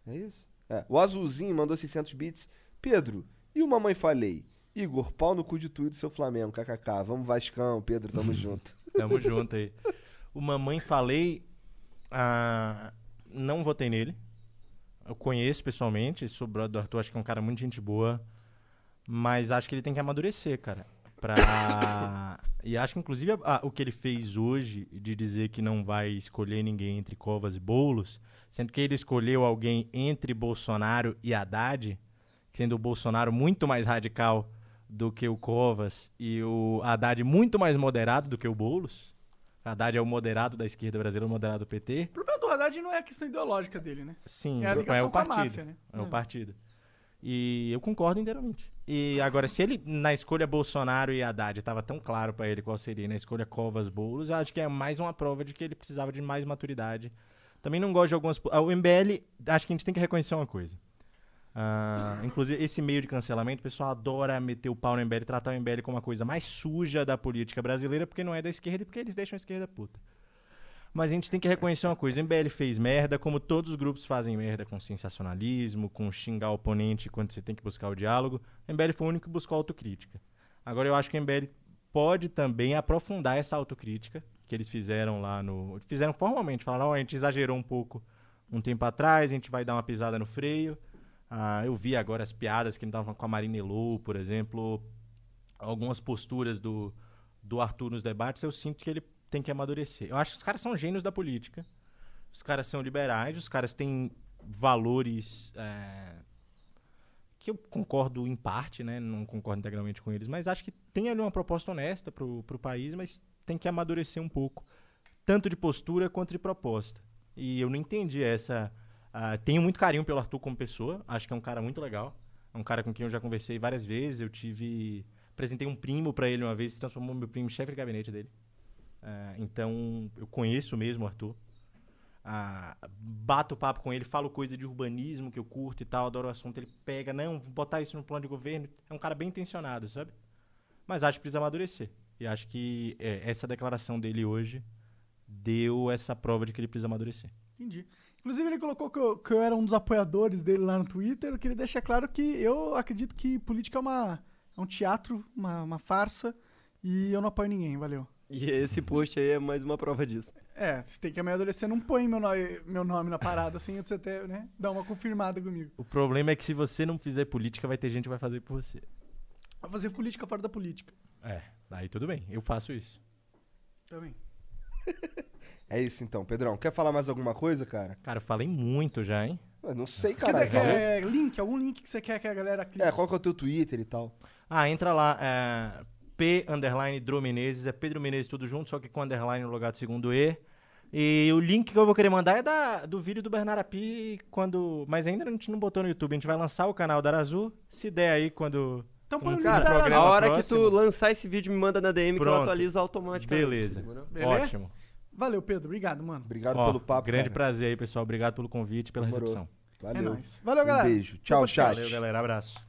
S1: É isso? É. O Azulzinho mandou 600 bits. Pedro, e o Mamãe Falei? Igor, pau no cu de tudo, seu Flamengo. KKK. Vamos, Vascão. Pedro, tamo junto.
S3: Tamo junto aí. O Mamãe Falei, ah, não votei nele. Eu conheço pessoalmente, sou brother do Arthur, acho que é um cara muito gente boa. Mas acho que ele tem que amadurecer, cara. Pra... e acho que, inclusive, a- o que ele fez hoje, de dizer que não vai escolher ninguém entre Covas e Boulos, sendo que ele escolheu alguém entre Bolsonaro e Haddad, sendo o Bolsonaro muito mais radical do que o Covas e o Haddad muito mais moderado do que o Boulos. Haddad é o moderado da esquerda brasileira, o moderado do PT.
S2: O problema do Haddad não é a questão ideológica dele, né?
S3: Sim,
S2: é a ligação
S3: o
S2: com a
S3: partido.
S2: máfia, né?
S3: É o partido. E eu concordo inteiramente. E agora, se ele, na escolha Bolsonaro e Haddad, estava tão claro pra ele qual seria na escolha Covas Boulos, eu acho que é mais uma prova de que ele precisava de mais maturidade. Também não gosto de algumas. ah, O MBL, acho que a gente tem que reconhecer uma coisa. Ah, inclusive, esse meio de cancelamento, o pessoal adora meter o pau no MBL, tratar o MBL como a coisa mais suja da política brasileira, porque não é da esquerda e porque eles deixam a esquerda puta. Mas a gente tem que reconhecer uma coisa: o MBL fez merda, como todos os grupos fazem merda com sensacionalismo, com xingar o oponente quando você tem que buscar o diálogo. O MBL foi o único que buscou autocrítica. Agora eu acho que o MBL pode também aprofundar essa autocrítica que eles fizeram lá no. Fizeram formalmente, falaram: ó, a gente exagerou um pouco um tempo atrás, a gente vai dar uma pisada no freio. Ah, eu vi agora as piadas que ele tava com a Marina Elou, por exemplo, algumas posturas do, do Arthur nos debates, eu sinto que ele tem que amadurecer. Eu acho que os caras são gênios da política. Os caras são liberais, os caras têm valores é, que eu concordo em parte, né? Não concordo integralmente com eles, mas acho que tem ali uma proposta honesta pro, pro país, mas tem que amadurecer um pouco. Tanto de postura quanto de proposta. E eu não entendi essa. Ah, tenho muito carinho pelo Arthur como pessoa. Acho que é um cara muito legal. É um cara com quem eu já conversei várias vezes. Eu tive. Apresentei um primo pra ele uma vez, se transformou meu primo chefe de gabinete dele. Ah, então, eu conheço mesmo o Arthur. Ah, bato papo com ele, falo coisa de urbanismo que eu curto e tal, adoro o assunto. Ele pega, não, vou botar isso no plano de governo. É um cara bem intencionado, sabe? Mas acho que precisa amadurecer. E acho que é, essa declaração dele hoje deu essa prova de que ele precisa amadurecer.
S2: Entendi. Inclusive, ele colocou que eu, que eu era um dos apoiadores dele lá no Twitter. Eu queria deixar claro que eu acredito que política é, uma, é um teatro, uma, uma farsa, e eu não apoio ninguém, valeu.
S6: E esse post aí é mais uma prova disso.
S2: É, você tem que amadurecer, não põe meu nome, meu nome na parada assim, antes de você até, né, dar uma confirmada comigo.
S3: O problema é que se você não fizer política, vai ter gente que vai fazer por você.
S2: Vou fazer política fora da política.
S3: É, aí tudo bem, eu faço isso.
S2: Também.
S1: É isso então, Pedrão. Quer falar mais alguma coisa, cara?
S3: Cara, eu falei muito já, hein?
S1: Eu não sei,
S2: Quer,
S1: caralho.
S2: quer link? Algum link que você quer que a galera clique?
S1: É, qual que é o teu Twitter e tal?
S3: Ah, entra lá, é, P underline Dro Menezes, é Pedro Menezes tudo junto, só que com underline no lugar do segundo E. E o link que eu vou querer mandar é da, do vídeo do Bernardo Api, quando. Mas ainda a gente não botou no YouTube, a gente vai lançar o canal da Arazu, se der aí quando.
S2: Então
S3: põe o link
S6: Cara,
S3: programa
S6: a hora
S3: próximo.
S6: que tu lançar esse vídeo, me manda na DM que eu
S3: Pronto.
S6: atualizo automaticamente.
S3: Beleza.
S2: Beleza?
S3: Ótimo.
S2: Valeu, Pedro. Obrigado, mano.
S1: Obrigado
S3: Ó,
S1: pelo papo,
S3: Grande
S1: cara.
S3: prazer aí, pessoal. Obrigado pelo convite, pela
S1: Demorou.
S3: recepção.
S1: Valeu.
S2: É nóis. Valeu, galera.
S1: Um beijo. Tchau, chat.
S3: Valeu, galera. Abraço.